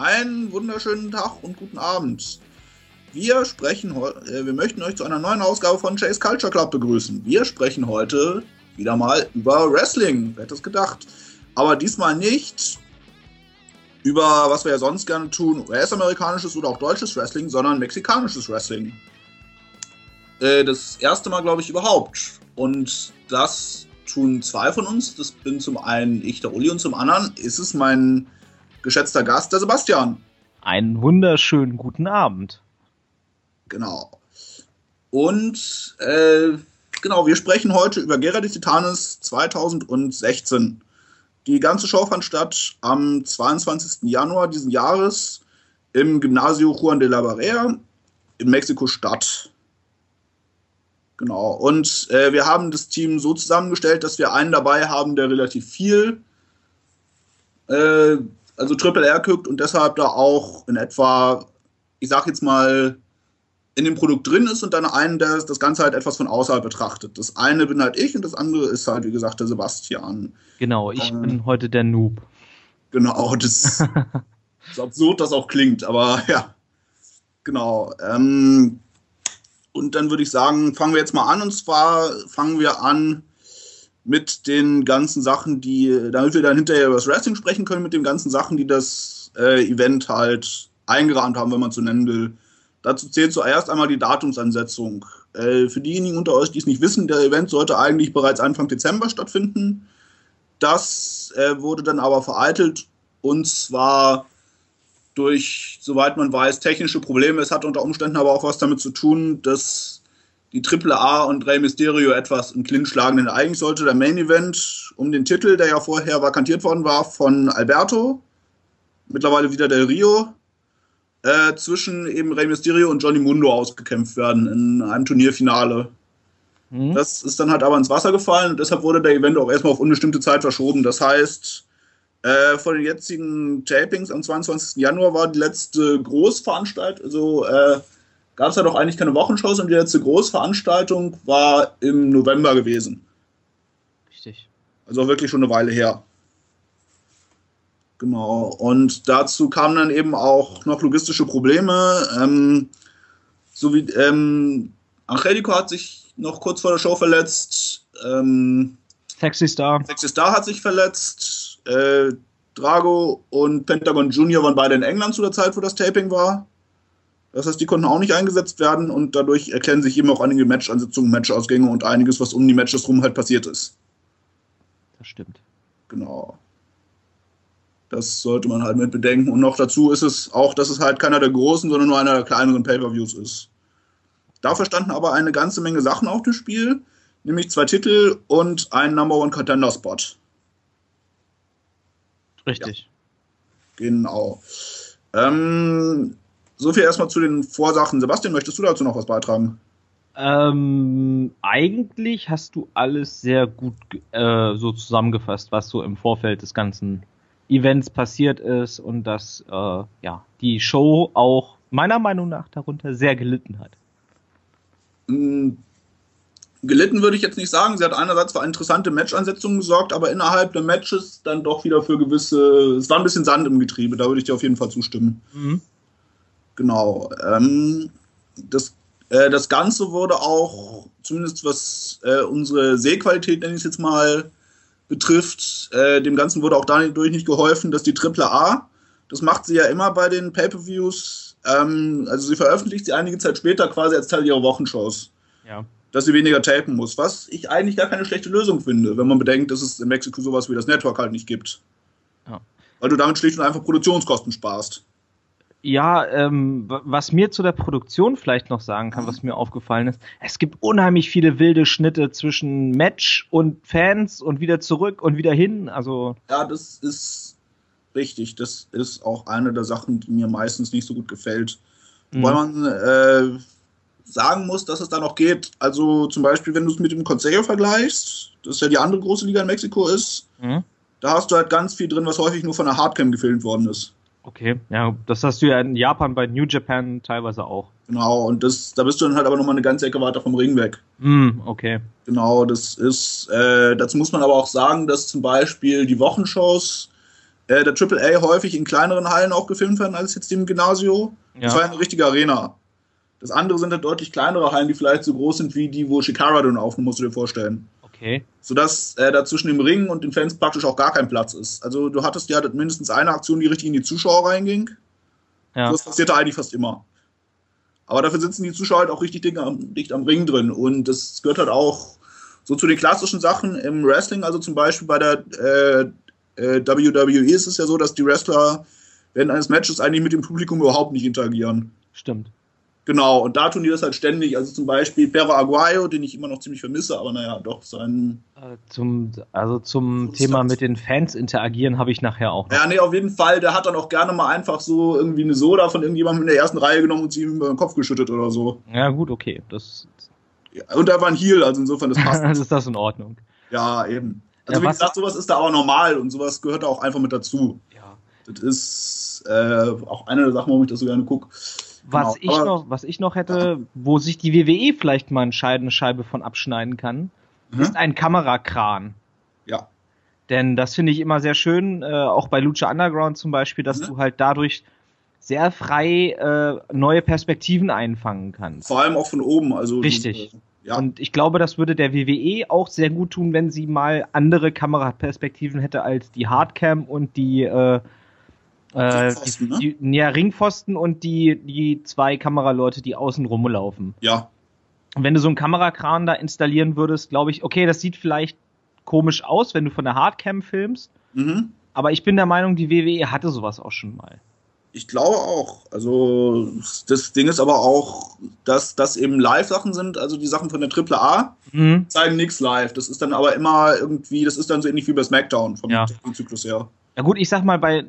Einen wunderschönen Tag und guten Abend. Wir sprechen äh, wir möchten euch zu einer neuen Ausgabe von Chase Culture Club begrüßen. Wir sprechen heute wieder mal über Wrestling. Wer hätte es gedacht? Aber diesmal nicht über, was wir ja sonst gerne tun, US-amerikanisches oder auch deutsches Wrestling, sondern mexikanisches Wrestling. Äh, das erste Mal, glaube ich, überhaupt. Und das tun zwei von uns. Das bin zum einen ich, der Uli, und zum anderen ist es mein geschätzter Gast, der Sebastian. Einen wunderschönen guten Abend. Genau. Und äh, genau, wir sprechen heute über Guerra de Titanes 2016. Die ganze Show fand statt am 22. Januar diesen Jahres im Gymnasio Juan de la Barrera in Mexiko-Stadt. Genau. Und äh, wir haben das Team so zusammengestellt, dass wir einen dabei haben, der relativ viel äh, also Triple R guckt und deshalb da auch in etwa, ich sag jetzt mal, in dem Produkt drin ist und dann einen, der das Ganze halt etwas von außerhalb betrachtet. Das eine bin halt ich und das andere ist halt, wie gesagt, der Sebastian. Genau, ich ähm, bin heute der Noob. Genau, das so absurd das auch klingt, aber ja. Genau. Ähm, und dann würde ich sagen, fangen wir jetzt mal an und zwar fangen wir an mit den ganzen Sachen, die, damit wir dann hinterher über das Wrestling sprechen können, mit den ganzen Sachen, die das äh, Event halt eingerahmt haben, wenn man so nennen will. Dazu zählt zuerst einmal die Datumsansetzung. Äh, für diejenigen unter euch, die es nicht wissen, der Event sollte eigentlich bereits Anfang Dezember stattfinden. Das äh, wurde dann aber vereitelt und zwar durch, soweit man weiß, technische Probleme. Es hat unter Umständen aber auch was damit zu tun, dass die Triple A und Rey Mysterio etwas im Clinch schlagen, denn eigentlich sollte der Main Event um den Titel, der ja vorher vakantiert worden war, von Alberto, mittlerweile wieder Del Rio, äh, zwischen eben Rey Mysterio und Johnny Mundo ausgekämpft werden in einem Turnierfinale. Mhm. Das ist dann halt aber ins Wasser gefallen und deshalb wurde der Event auch erstmal auf unbestimmte Zeit verschoben. Das heißt, äh, von den jetzigen Tapings am 22. Januar war die letzte Großveranstaltung, also äh, gab es ja doch eigentlich keine Wochenshows und die letzte Großveranstaltung war im November gewesen. Richtig. Also wirklich schon eine Weile her. Genau. Und dazu kamen dann eben auch noch logistische Probleme. Ähm, so wie ähm, Angelico hat sich noch kurz vor der Show verletzt. Ähm, Sexy Star. Sexy Star hat sich verletzt. Äh, Drago und Pentagon Junior waren beide in England zu der Zeit, wo das Taping war. Das heißt, die konnten auch nicht eingesetzt werden und dadurch erkennen sich eben auch einige Match-Ansetzungen, Match-Ausgänge und einiges, was um die Matches rum halt passiert ist. Das stimmt. Genau. Das sollte man halt mit bedenken. Und noch dazu ist es auch, dass es halt keiner der großen, sondern nur einer der kleineren Pay-Per-Views ist. Dafür standen aber eine ganze Menge Sachen auf dem Spiel, nämlich zwei Titel und ein Number One Contender Spot. Richtig. Ja. Genau. Ähm, so viel erstmal zu den Vorsachen. Sebastian, möchtest du dazu noch was beitragen? Ähm, eigentlich hast du alles sehr gut äh, so zusammengefasst, was so im Vorfeld des ganzen Events passiert ist und dass äh, ja die Show auch meiner Meinung nach darunter sehr gelitten hat. Mm, gelitten würde ich jetzt nicht sagen. Sie hat einerseits für interessante Match-Ansetzungen gesorgt, aber innerhalb der Matches dann doch wieder für gewisse. Es war ein bisschen Sand im Getriebe, da würde ich dir auf jeden Fall zustimmen. Mhm. Genau. Ähm, das, äh, das Ganze wurde auch, zumindest was äh, unsere Sehqualität, nenne ich es jetzt mal, betrifft, äh, dem Ganzen wurde auch dadurch nicht geholfen, dass die Triple A, das macht sie ja immer bei den Pay-Per-Views, ähm, also sie veröffentlicht sie einige Zeit später quasi als Teil ihrer Wochenshows. Ja. Dass sie weniger tapen muss, was ich eigentlich gar keine schlechte Lösung finde, wenn man bedenkt, dass es in Mexiko sowas wie das Network halt nicht gibt. Ja. Weil du damit schlicht und einfach Produktionskosten sparst. Ja, ähm, was mir zu der Produktion vielleicht noch sagen kann, was mir aufgefallen ist, es gibt unheimlich viele wilde Schnitte zwischen Match und Fans und wieder zurück und wieder hin. Also ja, das ist richtig. Das ist auch eine der Sachen, die mir meistens nicht so gut gefällt. Mhm. Weil man äh, sagen muss, dass es da noch geht. Also zum Beispiel, wenn du es mit dem Consejo vergleichst, das ja die andere große Liga in Mexiko ist, mhm. da hast du halt ganz viel drin, was häufig nur von der Hardcam gefilmt worden ist. Okay, ja, das hast du ja in Japan bei New Japan teilweise auch. Genau, und das, da bist du dann halt aber nochmal eine ganze Ecke weiter vom Ring weg. Mm, okay. Genau, das ist, äh, dazu muss man aber auch sagen, dass zum Beispiel die Wochenshows äh, der AAA häufig in kleineren Hallen auch gefilmt werden als jetzt im Gymnasio. Ja. Das war eine richtige Arena. Das andere sind halt deutlich kleinere Hallen, die vielleicht so groß sind wie die, wo Shikara dann aufnimmt, musst du dir vorstellen. Okay. Sodass äh, da zwischen dem Ring und den Fans praktisch auch gar kein Platz ist. Also du hattest ja mindestens eine Aktion, die richtig in die Zuschauer reinging. Ja. Das passierte eigentlich fast immer. Aber dafür sitzen die Zuschauer halt auch richtig dicht am, dicht am Ring drin. Und das gehört halt auch so zu den klassischen Sachen im Wrestling. Also zum Beispiel bei der äh, äh, WWE ist es ja so, dass die Wrestler während eines Matches eigentlich mit dem Publikum überhaupt nicht interagieren. Stimmt. Genau, und da tun die das halt ständig. Also zum Beispiel Perro Aguayo, den ich immer noch ziemlich vermisse, aber naja, doch sein. Äh, zum, also zum Thema mit den Fans interagieren habe ich nachher auch noch. Ja, nee, auf jeden Fall. Der hat dann auch gerne mal einfach so irgendwie eine Soda von irgendjemandem in der ersten Reihe genommen und sie ihm über den Kopf geschüttet oder so. Ja, gut, okay. Das ja, und er war ein Heal, also insofern, das passt. ist das in Ordnung. Ja, eben. Also, ja, wie gesagt, sowas ist da aber normal und sowas gehört da auch einfach mit dazu. Ja. Das ist äh, auch eine der Sachen, warum ich das so gerne gucke. Was, genau. ich noch, was ich noch hätte, wo sich die WWE vielleicht mal eine Scheibe von abschneiden kann, mhm. ist ein Kamerakran. Ja. Denn das finde ich immer sehr schön, äh, auch bei Lucha Underground zum Beispiel, dass mhm. du halt dadurch sehr frei äh, neue Perspektiven einfangen kannst. Vor allem auch von oben. Also Richtig. Die, ja. Und ich glaube, das würde der WWE auch sehr gut tun, wenn sie mal andere Kameraperspektiven hätte als die Hardcam und die äh, äh, die, ne? die, ja, Ringpfosten und die, die zwei Kameraleute, die außen rumlaufen. Ja. Und wenn du so einen Kamerakran da installieren würdest, glaube ich, okay, das sieht vielleicht komisch aus, wenn du von der Hardcam filmst. Mhm. Aber ich bin der Meinung, die WWE hatte sowas auch schon mal. Ich glaube auch. Also das Ding ist aber auch, dass das eben Live-Sachen sind, also die Sachen von der AAA mhm. zeigen nichts live. Das ist dann aber immer irgendwie, das ist dann so ähnlich wie bei SmackDown vom ja. Zyklus her. Ja gut, ich sag mal, bei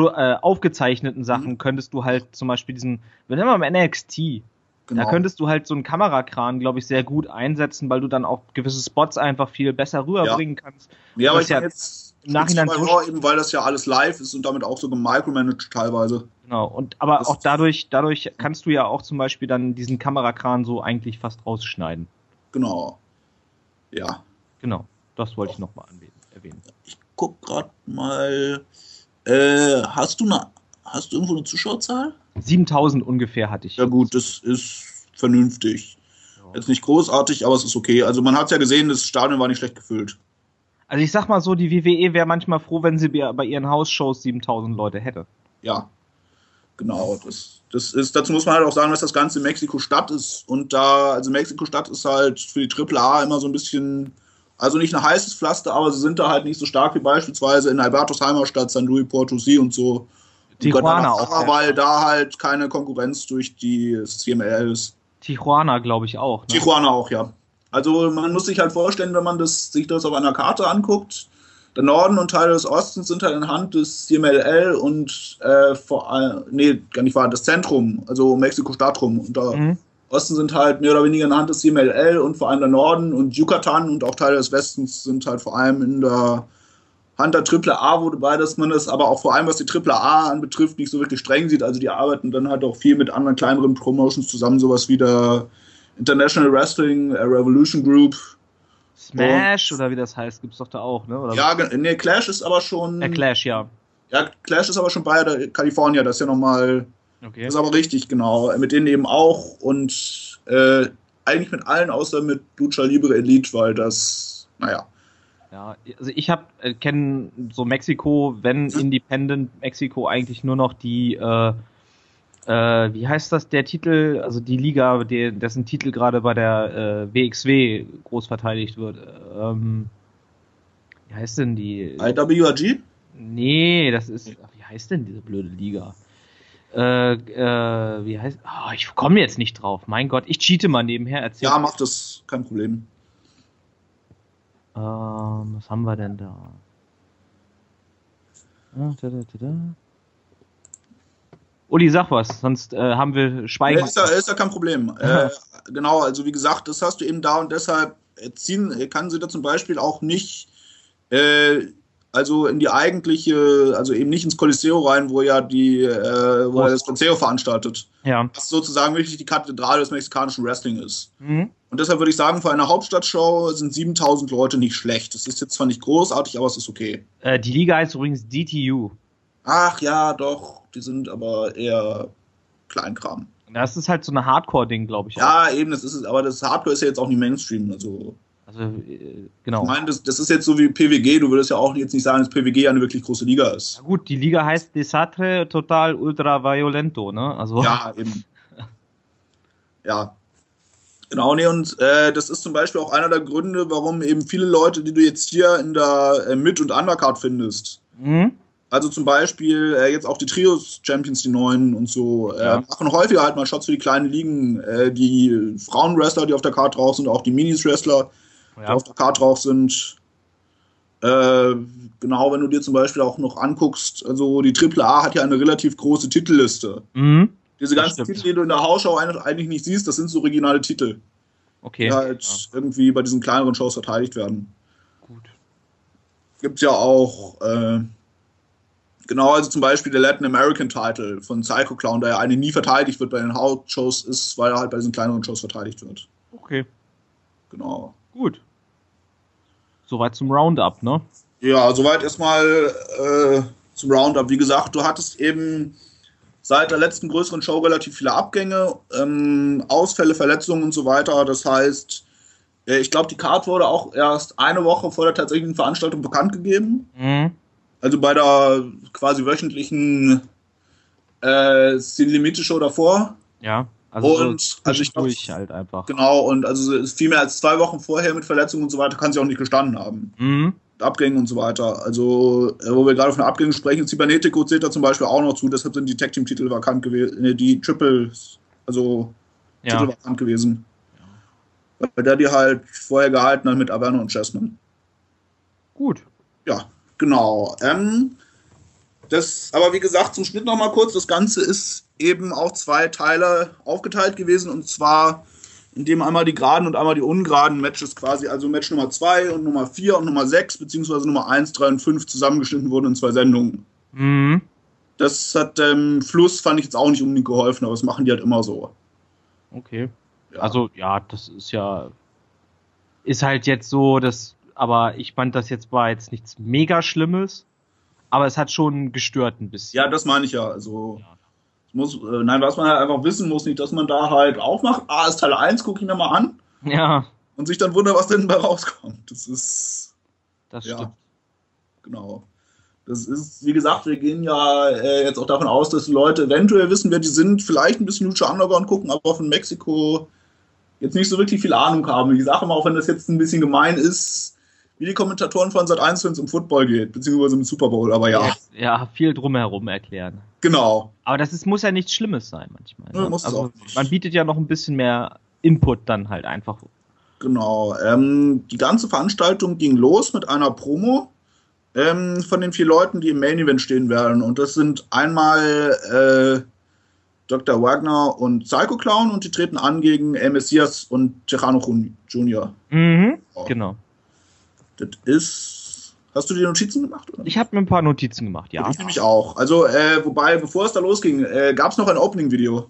äh, aufgezeichneten Sachen mhm. könntest du halt zum Beispiel diesen, wenn wir mal NXT, genau. da könntest du halt so einen Kamerakran, glaube ich, sehr gut einsetzen, weil du dann auch gewisse Spots einfach viel besser rüberbringen ja. kannst. Ja, aber ich ja jetzt im Nachhinein so eben, weil das ja alles live ist und damit auch so gemicromanaged teilweise. Genau, und aber das auch dadurch, dadurch kannst du ja auch zum Beispiel dann diesen Kamerakran so eigentlich fast rausschneiden. Genau. Ja. Genau, das wollte ich nochmal erwähnen. Ich guck gerade mal. Äh, hast du eine, hast du irgendwo eine Zuschauerzahl? 7000 ungefähr hatte ich. Ja gut, das ist vernünftig. Ja. Jetzt nicht großartig, aber es ist okay. Also man hat ja gesehen, das Stadion war nicht schlecht gefüllt. Also ich sag mal so, die WWE wäre manchmal froh, wenn sie bei ihren Hausshows 7000 Leute hätte. Ja, genau. Das, das ist, dazu muss man halt auch sagen, dass das Ganze in Mexiko-Stadt ist. Und da, also Mexiko-Stadt ist halt für die AAA immer so ein bisschen also nicht ein heißes Pflaster, aber sie sind da halt nicht so stark wie beispielsweise in Albertos Heimatstadt, San Luis Potosí und so. Tijuana auch. Weil da halt keine Konkurrenz durch die CML ist. Tijuana, glaube ich, auch. Ne? Tijuana auch, ja. Also man muss sich halt vorstellen, wenn man das, sich das auf einer Karte anguckt, der Norden und Teile des Ostens sind halt in Hand des CMLL und äh, vor allem, nee, gar nicht wahr, das Zentrum, also Mexiko-Stadt rum. Und da mhm. Osten sind halt mehr oder weniger in der Hand des CMLL und vor allem der Norden und Yucatan und auch Teile des Westens sind halt vor allem in der Hand der AAA, wobei dass man das aber auch vor allem, was die AAA anbetrifft, nicht so wirklich streng sieht. Also die arbeiten dann halt auch viel mit anderen kleineren Promotions zusammen, sowas wie der International Wrestling Revolution Group. Smash und, oder wie das heißt, gibt es doch da auch, ne? Oder ja, nee, Clash ist aber schon. Der Clash, ja. Ja, Clash ist aber schon bei der California, das ist ja nochmal Okay. Das ist aber richtig, genau. Mit denen eben auch und äh, eigentlich mit allen außer mit Lucha Libre Elite, weil das, naja. Ja, also ich habe äh, kenne so Mexiko, wenn? Independent Mexiko eigentlich nur noch die äh, äh, wie heißt das der Titel, also die Liga, die, dessen Titel gerade bei der äh, WXW groß verteidigt wird. Ähm, wie heißt denn die? IWRG? Nee, das ist, wie heißt denn diese blöde Liga? Äh, äh, wie heißt, oh, ich komme jetzt nicht drauf. Mein Gott, ich cheate mal nebenher. Erzähl ja, mach das, kein Problem. Ähm, was haben wir denn da? Ah, da, da, da, Uli, sag was, sonst äh, haben wir Schweigen. Ja, ist, ja, ist ja kein Problem. äh, genau, also wie gesagt, das hast du eben da und deshalb ziehen, kann sie da zum Beispiel auch nicht äh, also in die eigentliche, also eben nicht ins Coliseo rein, wo ja die, äh, wo er das Coliseo veranstaltet. Ja. Was sozusagen wirklich die Kathedrale des mexikanischen Wrestling ist. Mhm. Und deshalb würde ich sagen, für eine Hauptstadtshow sind 7000 Leute nicht schlecht. Das ist jetzt zwar nicht großartig, aber es ist okay. Äh, die Liga heißt übrigens DTU. Ach ja, doch, die sind aber eher Kleinkram. Das ist halt so eine Hardcore-Ding, glaube ich. auch. Ja, eben, das ist es, aber das Hardcore ist ja jetzt auch nicht Mainstream. Also, Also, äh, genau. ich meine, das, das ist jetzt so wie PWG. Du würdest ja auch jetzt nicht sagen, dass PWG eine wirklich große Liga ist. Ja, gut, die Liga heißt Desastre Total Ultra Violento, ne? Also, Ja, eben. Ja. Genau, nee, und äh, das ist zum Beispiel auch einer der Gründe, warum eben viele Leute, die du jetzt hier in der äh, Mid- und Undercard findest, Mhm. also zum Beispiel äh, jetzt auch die Trios-Champions, die neuen und so, äh, Ja. machen häufiger halt mal Shots für die kleinen Ligen. Äh, die Frauen-Wrestler, die auf der Card drauf sind, auch die Minis-Wrestler, die Ja. auf der Card drauf sind. Äh, genau, wenn du dir zum Beispiel auch noch anguckst, also die AAA hat ja eine relativ große Titelliste. Mhm. Diese ganzen. Titel, die du in der Hausschau eigentlich nicht siehst, das sind so originale Titel, Okay. die halt irgendwie bei diesen kleineren Shows verteidigt werden. Gut. Gibt ja auch, äh, genau, also zum Beispiel der Latin American Title von Psycho Clown, der ja eigentlich nie verteidigt wird bei den Hauptshows, ist, weil er halt bei diesen kleineren Shows verteidigt wird. Okay. Genau. Gut. Soweit zum Roundup, ne? Ja, soweit erstmal äh, zum Roundup. Wie gesagt, du hattest eben seit der letzten größeren Show relativ viele Abgänge, ähm, Ausfälle, Verletzungen und so weiter. Das heißt, äh, ich glaube, die Card wurde auch erst eine Woche vor der tatsächlichen Veranstaltung bekannt gegeben. Mhm. Also bei der quasi wöchentlichen äh, Sin Limite Show davor. Ja. Also, Und, so also ich glaub- durch halt einfach. Genau, und also viel mehr als zwei Wochen vorher mit Verletzungen und so weiter, kann sie auch nicht gestanden haben. Mhm. Abgängen und so weiter. Also, äh, wo wir gerade von Abgängen sprechen, Cybernetico zählt da zum Beispiel auch noch zu, deshalb sind die Tag Team Titel vakant gewesen, die Triples, also Ja. Titel vakant gewesen. Weil der die halt vorher gehalten hat mit Averno und Chessman. Gut. Ja, genau. Ähm, das, aber wie gesagt, zum Schnitt nochmal kurz, das Ganze ist eben auf zwei Teile aufgeteilt gewesen und zwar indem einmal die geraden und einmal die ungeraden Matches quasi, also Match Nummer 2 und Nummer 4 und Nummer 6, beziehungsweise Nummer 1, 3 und 5 zusammengeschnitten wurden in zwei Sendungen. Mhm. Das hat dem Fluss, fand ich jetzt auch nicht unbedingt geholfen, aber das machen die halt immer so. Okay. Ja. Also, ja, das ist ja. Ist halt jetzt so, dass. Aber ich fand das jetzt war jetzt nichts mega Schlimmes. Aber es hat schon gestört ein bisschen. ja, das meine ich ja. Also, Ja. muss, äh, nein, was man halt einfach wissen muss, nicht, dass man da halt aufmacht, ah, ist Teil 1, gucke ich mir mal an Ja, und sich dann wundert, was denn dabei rauskommt. Das ist. das Ja. stimmt. Genau. Das ist, wie gesagt, wir gehen ja äh, jetzt auch davon aus, dass die Leute eventuell wissen, wer die sind, vielleicht ein bisschen Lucha Underground gucken, aber von Mexiko jetzt nicht so wirklich viel Ahnung haben. Ich sage mal, auch wenn das jetzt ein bisschen gemein ist, wie die Kommentatoren von Sat 1, wenn es um Football geht, beziehungsweise im Super Bowl, aber ja, ja, viel drumherum erklären. genau. Aber das ist, muss ja nichts Schlimmes sein manchmal. Ja, Ne? muss es also, auch nicht. man bietet ja noch ein bisschen mehr Input dann halt einfach. Genau. Ähm, die ganze Veranstaltung ging los mit einer Promo ähm, von den vier Leuten, die im Main Event stehen werden. Und das sind einmal äh, Dr. Wagner und Psycho Clown und die treten an gegen El Messias und Tejano Jr. Mhm. Oh. Genau. Das ist. Hast du die Notizen gemacht? Oder? Ich habe mir ein paar Notizen gemacht, ja. Ich nämlich auch. Also, äh, wobei, bevor es da losging, äh, gab es noch ein Opening-Video.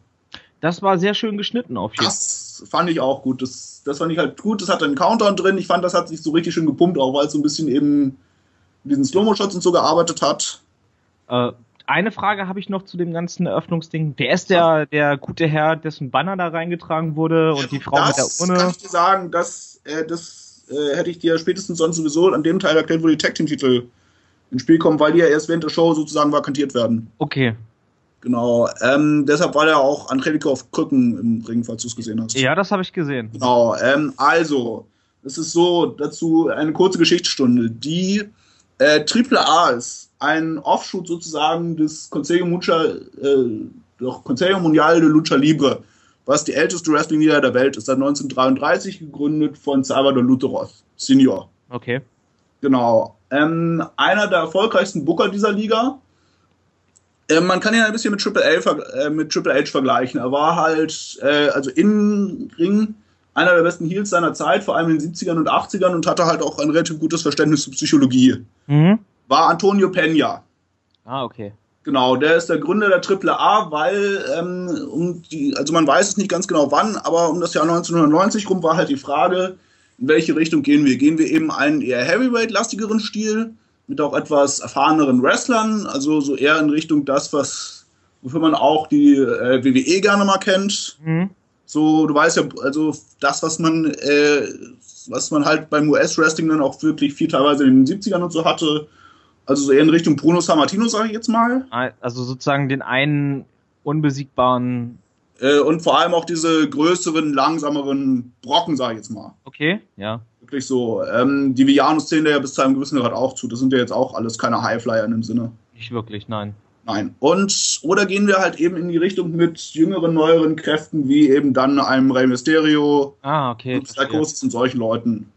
Das war sehr schön geschnitten auf jeden Fall. Das fand ich auch gut. Das, das fand ich halt gut. Das hat einen Countdown drin. Ich fand, das hat sich so richtig schön gepumpt, auch weil es so ein bisschen eben mit diesen Slow-Mo-Shots und so gearbeitet hat. Äh, eine Frage habe ich noch zu dem ganzen Eröffnungsding. Wer ist der, der gute Herr, dessen Banner da reingetragen wurde und die Frau das mit der kann Urne? ich dir sagen, das, äh, das äh, hätte ich dir spätestens sonst sowieso an dem Teil erklärt, wo die Tag-Team-Titel ins Spiel kommen, weil die ja erst während der Show sozusagen vakantiert werden. Okay. Genau. Ähm, deshalb war der auch Angelico auf Krücken im Ring, falls du es gesehen hast. Ja, das habe ich gesehen. Genau, ähm, also, es ist so, dazu eine kurze Geschichtsstunde. Die äh, Triple A ist ein Offshoot sozusagen des Consejo, Mucha, äh, doch Consejo Mundial de Lucha Libre, was die älteste Wrestling-Liga der Welt ist, seit 1933 gegründet von Salvador Luteros, Senior. Okay. Genau. Ähm, einer der erfolgreichsten Booker dieser Liga. Ähm, man kann ihn ein bisschen mit Triple, ver- äh, mit Triple H vergleichen. Er war halt, äh, also im Ring, einer der besten Heels seiner Zeit, vor allem in den 70ern und 80ern und hatte halt auch ein relativ gutes Verständnis zur Psychologie. Mhm. war Antonio Peña. Ah, okay. Genau, der ist der Gründer der AAA, weil ähm, um die, also man weiß es nicht ganz genau wann, aber um das Jahr 1990 rum war halt die Frage, in welche Richtung gehen wir? Gehen wir eben einen eher Heavyweight-lastigeren Stil mit auch etwas erfahreneren Wrestlern, also so eher in Richtung das, was wofür man auch die äh, WWE gerne mal kennt. Mhm. So, du weißt ja, also das, was man, äh, was man halt beim US-Wrestling dann auch wirklich viel teilweise in den 70ern und so hatte. Also so eher in Richtung Bruno Sammartino, sage ich jetzt mal. Also sozusagen den einen unbesiegbaren. Äh, und vor allem auch diese größeren, langsameren Brocken, sage ich jetzt mal. Okay, ja. Wirklich so. Ähm, die Vianus zählen ja bis zu einem gewissen Grad auch zu. Das sind ja jetzt auch alles keine Highflyer in dem Sinne. Nicht wirklich, nein. Nein. Und oder gehen wir halt eben in die Richtung mit jüngeren, neueren Kräften, wie eben dann einem Rey Mysterio, Ah, okay. Psychosis und solchen Leuten.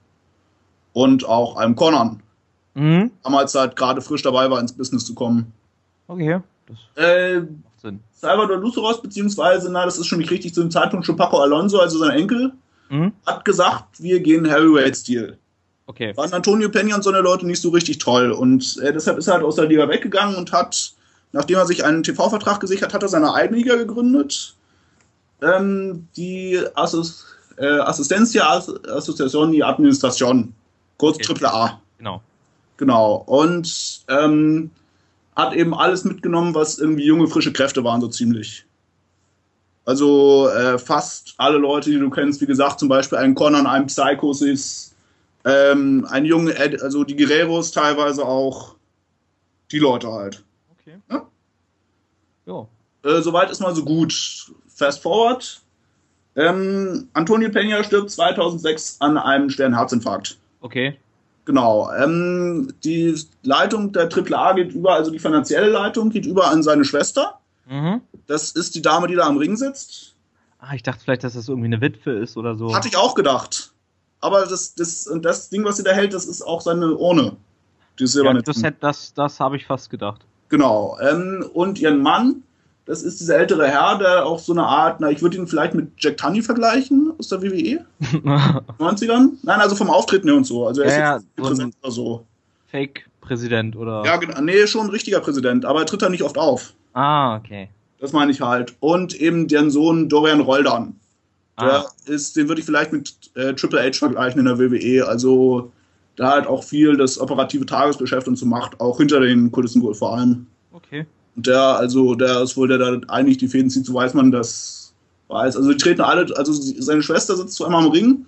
Und auch einem Conan. Mhm. Damals halt gerade frisch dabei war, ins Business zu kommen. Okay, das Äh, macht Sinn. Salvador Luceros, beziehungsweise, na, das ist schon nicht richtig, zu dem Zeitpunkt schon Paco Alonso, also sein Enkel, Mhm. hat gesagt, wir gehen Heavyweight-Stil. Okay. Waren Antonio Peña und so eine Leute nicht so richtig toll. Und äh, deshalb ist er halt aus der Liga weggegangen und hat, nachdem er sich einen TV-Vertrag gesichert hat, er seine eigene Liga gegründet. Ähm, die Assos, äh, Assistencia Asociación y Administración, kurz Okay. Triple A. Genau. Genau. Und ähm, hat eben alles mitgenommen, was irgendwie junge, frische Kräfte waren, so ziemlich. Also äh, fast alle Leute, die du kennst, wie gesagt, zum Beispiel ein Conan, ein Psychosis, ähm, ein junge, Ed, also die Guerreros teilweise auch. Die Leute halt. Okay. Ja. Jo. Äh, soweit ist mal so gut. Fast forward. Ähm, Antonio Peña stirbt 2006 an einem schweren Herzinfarkt. Okay. Genau. Ähm, die Leitung der AAA geht über, also die finanzielle Leitung geht über an seine Schwester. Mhm. Das ist die Dame, die da am Ring sitzt. Ah, ich dachte vielleicht, dass das irgendwie eine Witwe ist oder so. Hatte ich auch gedacht. Aber das, das, das Ding, was sie da hält, das ist auch seine Urne. Die ja, silberne. das hätte- das, das habe ich fast gedacht. genau. Ähm, und ihren Mann, das ist dieser ältere Herr, der auch so eine Art, na, ich würde ihn vielleicht mit Jack Tunney vergleichen aus der WWE, 90ern. Nein, also vom Auftreten her und so. Also er ist Ja, jetzt ja, so ein- präsent oder so. Fake-Präsident oder. Ja, genau. Nee, schon ein richtiger Präsident, aber er tritt da nicht oft auf. Ah, okay. Das meine ich halt. Und eben deren Sohn Dorian Roldan. Der Ah, ist, den würde ich vielleicht mit äh, Triple H vergleichen in der WWE. Also da halt auch viel das operative Tagesgeschäft und so macht, auch hinter den Kulissen wohl vor allem. okay. Der, also der ist wohl der, der eigentlich die Fäden zieht, so weiß man das weiß. Also die treten alle, also seine Schwester sitzt zwar immer im Ring,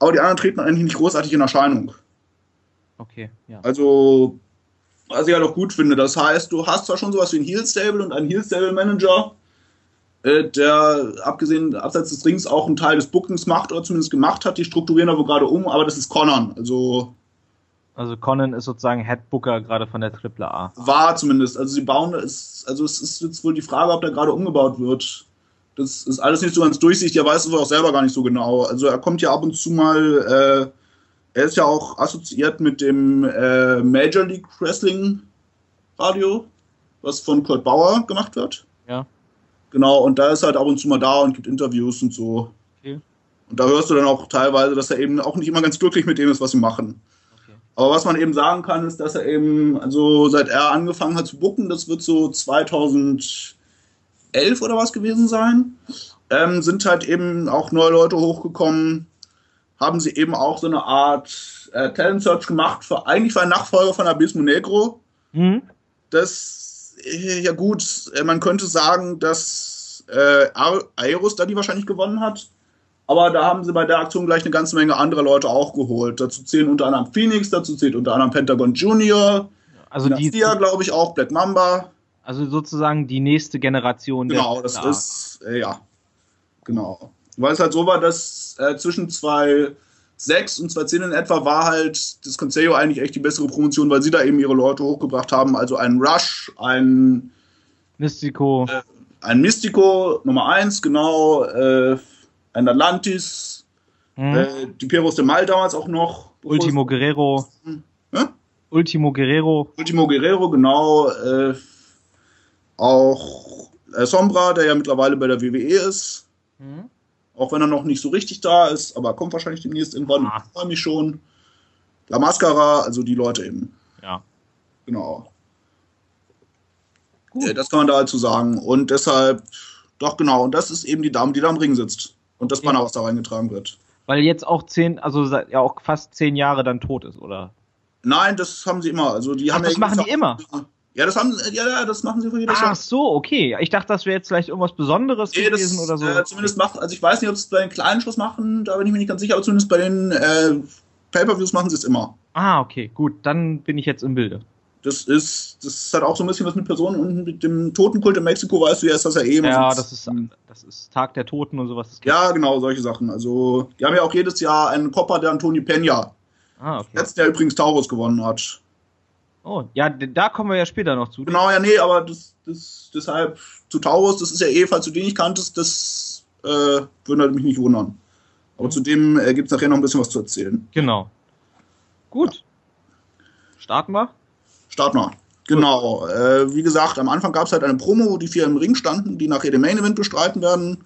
aber die anderen treten eigentlich nicht großartig in Erscheinung. Okay, ja. Also, was ich halt auch gut finde. Das heißt, du hast zwar schon sowas wie ein Heel Stable und einen Heel Stable Manager, äh, der abgesehen, abseits des Rings auch einen Teil des Bookings macht oder zumindest gemacht hat. Die strukturieren aber gerade um, aber das ist Conan. Also, Also Conan ist sozusagen Headbooker gerade von der AAA. war zumindest. Also, sie bauen, es, also es ist jetzt wohl die Frage, ob da gerade umgebaut wird. Das ist alles nicht so ganz durchsichtig, er weiß es auch selber gar nicht so genau. Also, er kommt ja ab und zu mal, äh, er ist ja auch assoziiert mit dem äh, Major League Wrestling Radio, was von Kurt Bauer gemacht wird. Ja. Genau, und da ist er halt ab und zu mal da und gibt Interviews und so. Okay. Und da hörst du dann auch teilweise, dass er eben auch nicht immer ganz glücklich mit dem ist, was sie machen. Aber was man eben sagen kann, ist, dass er eben, also seit er angefangen hat zu bucken, das wird so 2011 oder was gewesen sein, ähm, sind halt eben auch neue Leute hochgekommen, haben sie eben auch so eine Art äh, Talent Search gemacht, für, eigentlich für einen Nachfolger von Abismo Negro. Hm? Das, äh, ja gut, äh, man könnte sagen, dass äh, Aeros da die wahrscheinlich gewonnen hat. Aber da haben sie bei der Aktion gleich eine ganze Menge andere Leute auch geholt. Dazu zählen unter anderem Phoenix, dazu zählt unter anderem Pentagon Junior, Also die, Dynastia, glaube ich, auch, Black Mamba. also sozusagen die nächste Generation Genau, das AAA. ist, äh, ja, genau. Weil es halt so war, dass äh, zwischen 2006 und 2010 in etwa war halt das Consejo eigentlich echt die bessere Promotion, weil sie da eben ihre Leute hochgebracht haben. Also ein Rush, ein Mystico. Äh, ein Mystico Nummer 1, genau, äh, ein Atlantis, hm? äh, die Peros de Mal damals auch noch. Ultimo Guerrero. Hä? Ultimo Guerrero. Ultimo Guerrero, genau, äh, auch äh, Sombra, der ja mittlerweile bei der WWE ist, Hm? auch wenn er noch nicht so richtig da ist, aber kommt wahrscheinlich demnächst irgendwann, Ah. ich freue mich schon. La Mascara, also die Leute eben. Ja. Genau. Gut. das kann man dazu sagen. Und deshalb, doch genau, und das ist eben die Dame, die da am Ring sitzt. Und das Banner, was da reingetragen wird. Weil jetzt auch zehn, also ja auch fast zehn Jahre dann tot ist, oder? Nein, das haben sie immer. Also die Ach, haben das ja machen die immer. Ja, das haben ja, ja, das machen sie für jedes Ach Jahr. so, okay. Ich dachte, das wäre jetzt vielleicht irgendwas Besonderes Nee, gewesen das, oder so. Äh, zumindest macht, also ich weiß nicht, ob es bei den kleinen Shows machen, da bin ich mir nicht ganz sicher, aber zumindest bei den äh, Pay-Per-Views machen sie es immer. Ah, okay, gut, dann bin ich jetzt im Bilde. Das ist, das hat auch so ein bisschen was mit Personen und mit dem Totenkult in Mexiko, weißt du ja, ist das ja eh Ja, das ist, das ist Tag der Toten und sowas. Ja, genau, solche Sachen. Also, die haben ja auch jedes Jahr einen Copper, der Antoni Peña, Ah, okay. letztes Jahr übrigens Taurus gewonnen hat. Oh, ja, da kommen wir ja später noch zu. Genau, ja, nee, aber das, das, deshalb zu Taurus, das ist ja eh, falls du den nicht kanntest, das äh, würde halt mich nicht wundern. Aber Mhm. zu dem äh, gibt es nachher noch ein bisschen was zu erzählen. Genau. Gut. Starten wir? Start mal. Genau. Äh, wie gesagt, am Anfang gab es halt eine Promo, wo die vier im Ring standen, die nachher den Main Event bestreiten werden.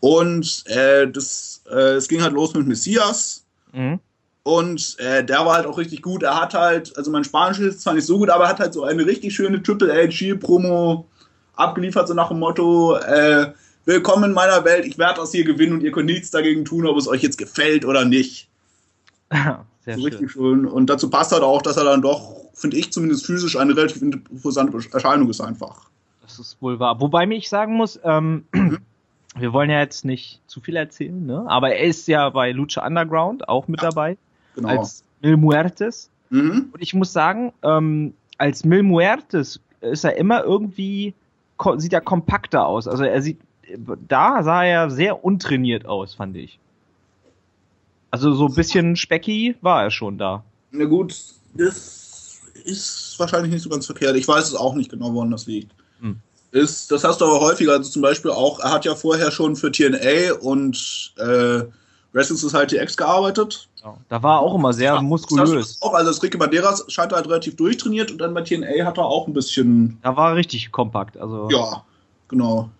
Und äh, das, äh, es ging halt los mit Messias. Mhm. Und äh, der war halt auch richtig gut. Er hat halt, also mein Spanisch ist zwar nicht so gut, aber er hat halt so eine richtig schöne Triple H Promo abgeliefert, so nach dem Motto, äh, willkommen in meiner Welt, ich werde das hier gewinnen und ihr könnt nichts dagegen tun, ob es euch jetzt gefällt oder nicht. Sehr so schön. richtig schön. Und dazu passt halt auch, dass er dann doch, finde ich zumindest physisch, eine relativ imposante Erscheinung ist einfach. Das ist wohl wahr. Wobei mir ich sagen muss, ähm, wir wollen ja jetzt nicht zu viel erzählen, ne? Aber er ist ja bei Lucha Underground auch mit dabei. Genau. Als Mil Muertes. mhm. Und ich muss sagen, ähm, als Mil Muertes ist er immer irgendwie, sieht er kompakter aus. Also er sieht, da sah er sehr untrainiert aus, fand ich. Also so ein bisschen specky war er schon da. Na gut, das ist wahrscheinlich nicht so ganz verkehrt. Ich weiß es auch nicht genau, woran das liegt. Hm. Ist, das hast du aber häufiger, also zum Beispiel auch, er hat ja vorher schon für TNA und äh, Wrestling Society X gearbeitet. Da war er auch immer sehr Ja, muskulös. Auch, also das Ricky Banderas scheint halt relativ durchtrainiert und dann bei TNA hat er auch ein bisschen, Da war er richtig kompakt. Also, ja, genau.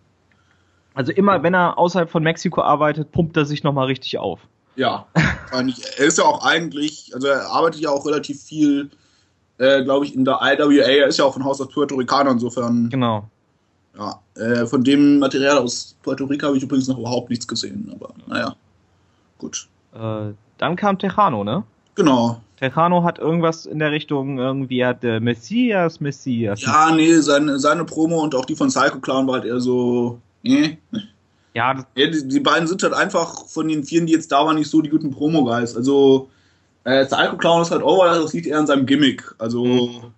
also immer, wenn er außerhalb von Mexiko arbeitet, pumpt er sich nochmal richtig auf. Ja, er ist ja auch eigentlich, also er arbeitet ja auch relativ viel, äh, glaube ich, in der IWA. Er ist ja auch von Haus aus Puerto Ricaner, insofern. Genau. Ja, äh, von dem Material aus Puerto Rico habe ich übrigens noch überhaupt nichts gesehen, aber naja. Gut. Äh, dann kam Tejano, ne? Genau. Tejano hat irgendwas in der Richtung, irgendwie hat äh, Messias, Messias. Ja, nee, seine, seine Promo und auch die von Psycho Clown war halt eher so. Nee. ja das, Ja, die, die beiden sind halt einfach von den vieren, die jetzt da waren, nicht so die guten Promo-Guys. Also, äh, Psycho Clown ist halt over, das liegt eher an seinem Gimmick. Also, Mhm.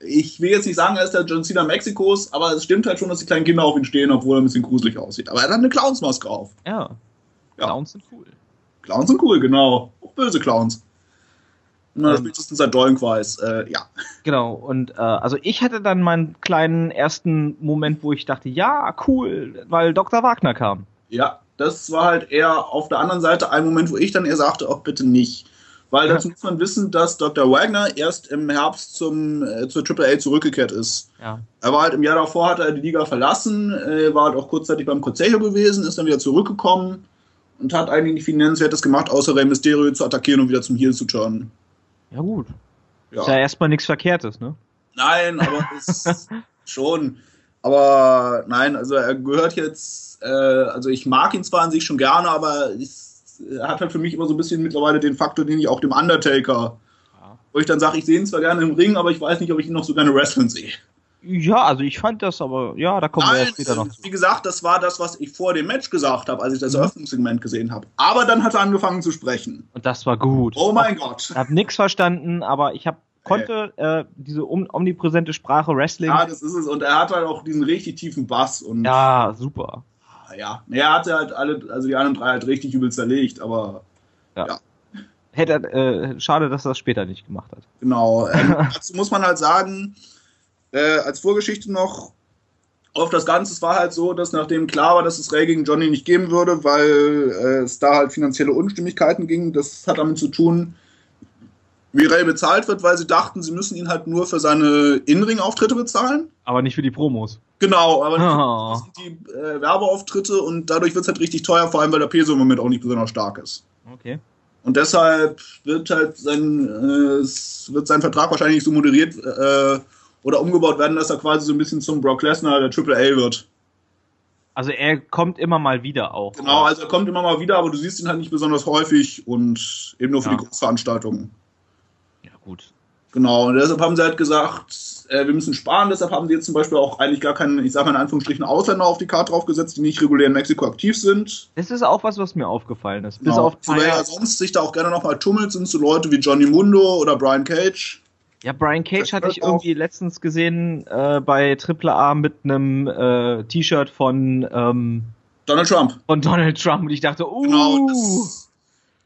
ich will jetzt nicht sagen, er ist der John Cena Mexikos, aber es stimmt halt schon, dass die kleinen Kinder auf ihn stehen, obwohl er ein bisschen gruselig aussieht. Aber er hat eine Clownsmaske auf. ja. Ja. Clowns sind cool. Clowns sind cool, genau. Auch böse Clowns. Na, das Ähm. spätestens seit Doink weiß. Äh, ja. Genau, und äh, also ich hatte dann meinen kleinen ersten Moment, wo ich dachte, ja, cool, weil Dr. Wagner kam. Ja, das war halt eher auf der anderen Seite ein Moment, wo ich dann eher sagte, auch bitte nicht. Weil dazu muss man wissen, dass Dr. Wagner erst im Herbst zum, äh, zur AAA zurückgekehrt ist. Ja. Er war halt im Jahr davor, hat er die Liga verlassen, äh, war halt auch kurzzeitig beim Consejo gewesen, ist dann wieder zurückgekommen und hat eigentlich nicht viel Nennenswertes gemacht, außer Rey Mysterio zu attackieren und wieder zum Heel zu turnen. Ja, gut. Ja. Ist ja erstmal nichts Verkehrtes, ne? Nein, aber es schon. Aber nein, also er gehört jetzt, äh, also ich mag ihn zwar an sich schon gerne, aber es, er hat halt für mich immer so ein bisschen mittlerweile den Faktor, den ich auch dem Undertaker, Ja. wo ich dann sage, ich sehe ihn zwar gerne im Ring, aber ich weiß nicht, ob ich ihn noch so gerne wrestlen sehe. Ja, also ich fand das, aber ja, da kommen wir ja Nein, später noch äh, zu. wie gesagt, das war das, was ich vor dem Match gesagt habe, als ich das Mhm. Eröffnungssegment gesehen habe. Aber dann hat er angefangen zu sprechen. Und das war gut. Oh mein Gott. Ich habe nichts verstanden, aber ich hab, konnte äh, diese omnipräsente Sprache Wrestling. Ja, das ist es. Und er hat halt auch diesen richtig tiefen Bass. Und Ja, super. Ja, er hat halt alle, also die anderen drei halt richtig übel zerlegt, aber Hätte, äh, schade, dass er das später nicht gemacht hat. Genau. Ähm, dazu muss man halt sagen, äh, als Vorgeschichte noch auf das Ganze, es war halt so, dass nachdem klar war, dass es Ray gegen Johnny nicht geben würde, weil äh, es da halt finanzielle Unstimmigkeiten ging, das hat damit zu tun, wie Ray bezahlt wird, weil sie dachten, sie müssen ihn halt nur für seine In-Ring-Auftritte bezahlen. Aber nicht für die Promos. Genau, aber Oh. das sind die äh, Werbeauftritte und dadurch wird es halt richtig teuer, vor allem weil der Peso im Moment auch nicht besonders stark ist. Okay. Und deshalb wird halt sein, äh, wird sein Vertrag wahrscheinlich so moderiert äh, oder umgebaut werden, dass er quasi so ein bisschen zum Brock Lesnar der Triple A wird. Also er kommt immer mal wieder auch. Genau, also er kommt immer mal wieder, aber du siehst ihn halt nicht besonders häufig und eben nur für ja. die Großveranstaltungen. Gut. Genau, und deshalb haben sie halt gesagt, äh, wir müssen sparen, deshalb haben sie jetzt zum Beispiel auch eigentlich gar keinen, ich sage mal in Anführungsstrichen, Ausländer auf die Karte draufgesetzt, die nicht regulär in Mexiko aktiv sind. Das ist auch was, was mir aufgefallen ist. Bis genau. auf Wer ja sonst sich da auch gerne nochmal tummelt, sind so Leute wie Johnny Mundo oder Brian Cage. Ja, Brian Cage hatte ich irgendwie letztens gesehen äh, bei AAA mit einem äh, T-Shirt von ähm, Donald Trump. Von Donald Trump und ich dachte, uh. Genau, das,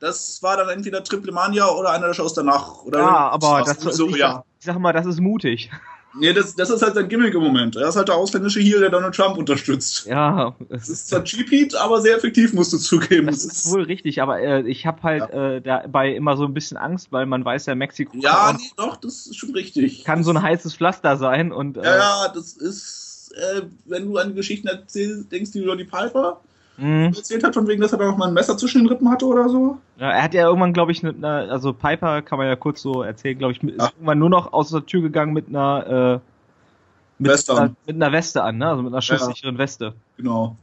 das war dann entweder Triple Mania oder einer der Shows danach. Oder ja, aber das, so, ich, ja. ich sag mal, das ist mutig. Nee, das, das ist halt sein Gimmick im Moment. Er ist halt der ausländische Heel, der Donald Trump unterstützt. Ja. Es ist zwar Cheap Heat, aber sehr effektiv, musst du zugeben. Das, das ist wohl richtig, aber äh, ich habe halt ja. äh, dabei immer so ein bisschen Angst, weil man weiß ja, Mexiko. Ja, nee, doch, das ist schon richtig. Kann so ein heißes Pflaster sein und. Äh, ja, ja, das ist, äh, wenn du an die Geschichten erzählst, denkst du über die Piper mhm. erzählt hat, von wegen, dass er da noch mal ein Messer zwischen den Rippen hatte oder so. Ja, er hat ja irgendwann, glaube ich, eine, also Piper kann man ja kurz so erzählen, glaube ich, ist ja. irgendwann nur noch aus der Tür gegangen mit einer, äh, mit, Weste einer, mit einer Weste an, ne? Also mit einer schusssicheren ja. Weste. Genau.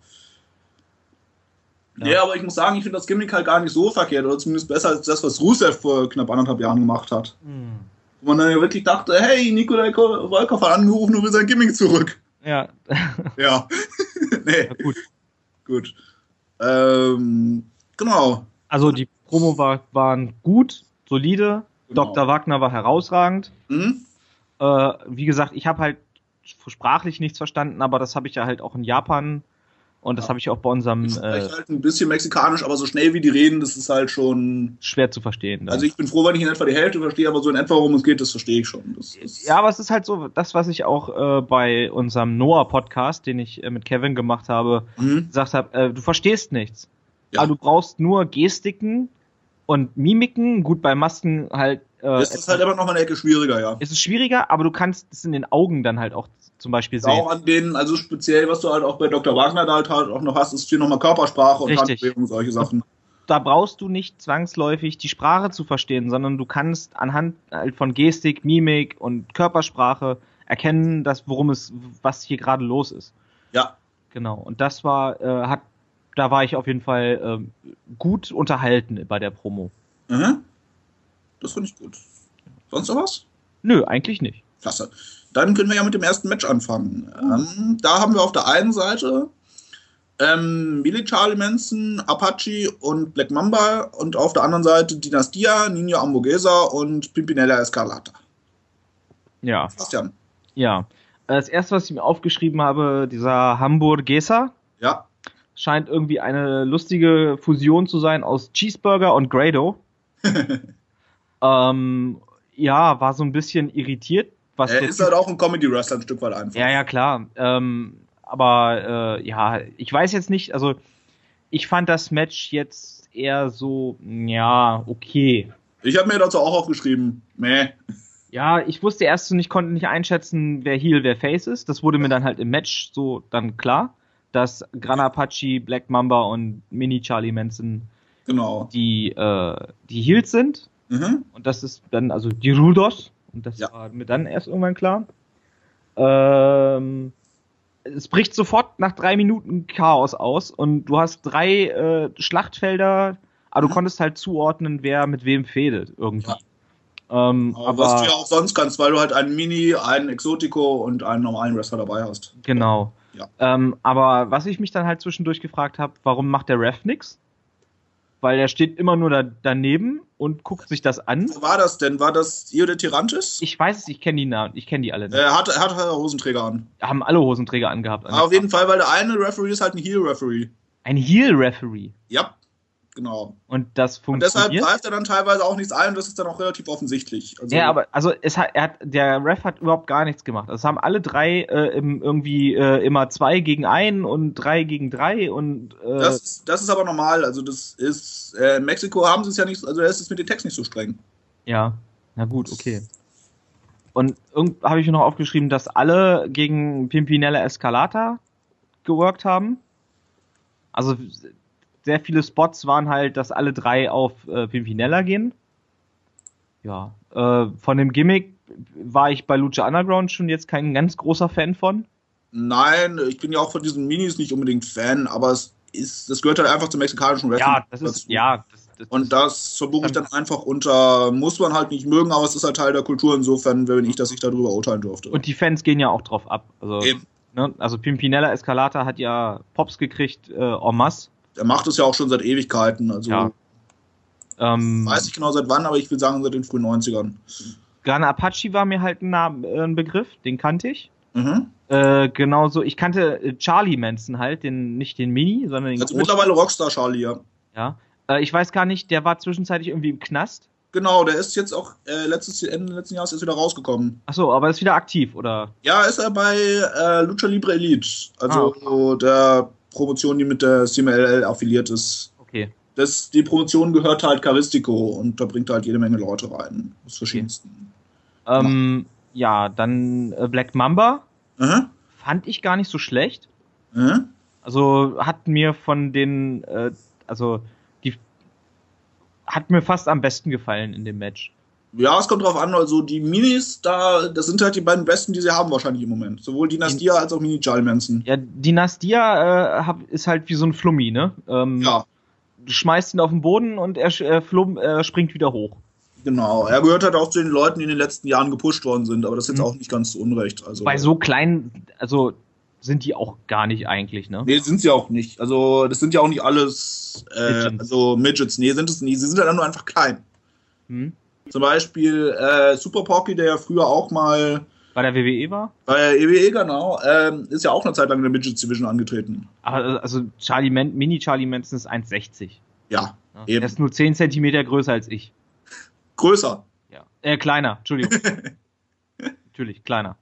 Ja. ja. aber ich muss sagen, ich finde das Gimmick halt gar nicht so verkehrt, oder zumindest besser als das, was Rusev vor knapp anderthalb Jahren gemacht hat. Mhm. Wo man dann ja wirklich dachte, hey, Nikolai Volkov hat angerufen und will sein Gimmick zurück. Ja. ja. nee. Ja, gut. Gut. Ähm, genau. Also die Promo war, waren gut, solide. Genau. Dr. Wagner war herausragend. Mhm. Äh, wie gesagt, ich habe halt sprachlich nichts verstanden, aber das habe ich ja halt auch in Japan und das ja. habe ich auch bei unserem. Ich spreche äh, halt ein bisschen mexikanisch, aber so schnell wie die reden, das ist halt schon. Schwer zu verstehen. Dann. Also ich bin froh, wenn ich in etwa die Hälfte verstehe, aber so in etwa, worum es geht, das verstehe ich schon. ja, aber es ist halt so, das, was ich auch äh, bei unserem Noah-Podcast, den ich äh, mit Kevin gemacht habe, mhm. gesagt habe, äh, du verstehst nichts. Ja. Aber du brauchst nur Gestiken und Mimiken. Gut, bei Masken halt. Äh, das ist halt immer noch eine Ecke schwieriger, ja. Es ist schwieriger, aber du kannst es in den Augen dann halt auch zum Beispiel sehen. Auch an denen, also speziell, was du halt auch bei Dr. Wagner da halt, halt auch noch hast, ist hier nochmal Körpersprache und Richtig. Handbewegung, solche Sachen. Da brauchst du nicht zwangsläufig die Sprache zu verstehen, sondern du kannst anhand halt von Gestik, Mimik und Körpersprache erkennen, dass worum es, was hier gerade los ist. Ja. Genau. Und das war, äh, hat, da war ich auf jeden Fall äh, gut unterhalten bei der Promo. Mhm. Das finde ich gut. Sonst noch was? Nö, eigentlich nicht. Klasse. Dann können wir ja mit dem ersten Match anfangen. Ähm, da haben wir auf der einen Seite ähm, Charlie Manson, Apache und Black Mamba und auf der anderen Seite Dynastia, Nino Ambogesa und Pimpinella Escarlata. Ja. Christian. Ja. Das erste, was ich mir aufgeschrieben habe, dieser Hamburgesa. Ja. Scheint irgendwie eine lustige Fusion zu sein aus Cheeseburger und Grado. ähm, ja, war so ein bisschen irritiert, was er ist halt auch ein Comedy-Wrestler ein Stück weit einfach. Ja, ja, klar. Ähm, aber äh, ja, ich weiß jetzt nicht, also ich fand das Match jetzt eher so, ja, okay. Ich habe mir dazu auch aufgeschrieben, meh. Ja, ich wusste erst nicht, konnte nicht einschätzen, wer Heel, wer Face ist. Das wurde mir dann halt im Match so dann klar, dass Gran Apache, Black Mamba und Mini Charlie Manson genau. die, äh, die Heels sind. Mhm. Und das ist dann also die Rudos. Und das ja. war mir dann erst irgendwann klar. Ähm, es bricht sofort nach drei Minuten Chaos aus und du hast drei äh, Schlachtfelder, aber mhm. du konntest halt zuordnen, wer mit wem fädelt irgendwie. Ja. Ähm, aber, aber, was du ja auch sonst kannst, weil du halt einen Mini, einen Exotico und einen normalen Wrestler dabei hast. Genau. Ja. Ähm, aber was ich mich dann halt zwischendurch gefragt habe, warum macht der Ref nix? Weil er steht immer nur da, daneben und guckt sich das an. Wo war das denn? War das Io de Tirantes? Ich weiß es, ich kenne die Namen, ich kenne die alle. Er hat, er hat Hosenträger an. Haben alle Hosenträger angehabt. Aber auf jeden Fall, weil der eine Referee ist halt ein Heel-Referee. Ein Heel-Referee? Ja. Genau. Und das funktioniert. Und deshalb greift er dann teilweise auch nichts ein und das ist dann auch relativ offensichtlich. Also ja, aber also es hat, er hat, der Ref hat überhaupt gar nichts gemacht. Also es haben alle drei äh, im, irgendwie äh, immer zwei gegen einen und drei gegen drei und äh, das, das ist aber normal. Also das ist äh, in Mexiko haben sie es ja nicht, also da ist es mit dem Text nicht so streng. Ja, na gut, okay. Und habe ich noch aufgeschrieben, dass alle gegen Pimpinella Escalata geworkt haben. Also sehr viele Spots waren halt, dass alle drei auf äh, Pimpinella gehen. Ja, äh, von dem Gimmick war ich bei Lucha Underground schon jetzt kein ganz großer Fan von. Nein, ich bin ja auch von diesen Minis nicht unbedingt Fan, aber es ist, das gehört halt einfach zum mexikanischen Wrestling. Ja, das ist, ja. Das, das, und das verbuche ich dann einfach unter, muss man halt nicht mögen, aber es ist halt Teil der Kultur insofern, wenn ich, dass ich darüber urteilen durfte. Und die Fans gehen ja auch drauf ab. Also, ne, also Pimpinella Escalata hat ja Pops gekriegt, äh, en masse. Er macht es ja auch schon seit Ewigkeiten, also. Ja. Ähm, weiß ich genau seit wann, aber ich will sagen seit den frühen 90ern. Gran Apache war mir halt ein, äh, ein Begriff, den kannte ich. Mhm. Äh, genauso, ich kannte äh, Charlie Manson halt, den, nicht den Mini, sondern den Also großen. mittlerweile Rockstar Charlie, ja. Ja. Äh, ich weiß gar nicht, der war zwischenzeitlich irgendwie im Knast. Genau, der ist jetzt auch äh, letztes, Ende letzten Jahres ist wieder rausgekommen. Achso, aber ist wieder aktiv, oder? Ja, ist er bei äh, Lucha Libre Elite. Also ah, der Promotion, die mit der CMLL affiliiert ist. Okay. Das, die Promotion gehört halt Caristico und da bringt halt jede Menge Leute rein. Aus verschiedensten. Okay. Ähm, ja, dann äh, Black Mamba. Mhm. Fand ich gar nicht so schlecht. Mhm. Also hat mir von den, äh, also die hat mir fast am besten gefallen in dem Match. Ja, es kommt drauf an, also die Minis, da, das sind halt die beiden besten, die sie haben wahrscheinlich im Moment. Sowohl Dynastia als auch Mini Giles Manson. Ja, Dynastia äh, hab, ist halt wie so ein Flummi, ne? Ähm, ja. Du schmeißt ihn auf den Boden und er äh, Flum, äh, springt wieder hoch. Genau, er gehört halt auch zu den Leuten, die in den letzten Jahren gepusht worden sind, aber das ist jetzt mhm. auch nicht ganz zu Unrecht. Also, Bei so kleinen, also sind die auch gar nicht eigentlich, ne? Nee, sind sie auch nicht. Also, das sind ja auch nicht alles, äh, also Midgets, nee, sind es nicht. Sie sind ja nur einfach klein. Mhm. Zum Beispiel äh, Super Porky, der ja früher auch mal bei der WWE war? Bei der EWE, genau. Ähm, ist ja auch eine Zeit lang in der Midgets Division angetreten. Also Charlie Man Mini Charlie Manson ist 1,60. Ja, ja, eben. Er ist nur 10 cm größer als ich. Größer? Ja. Äh, kleiner, Entschuldigung. Natürlich, kleiner.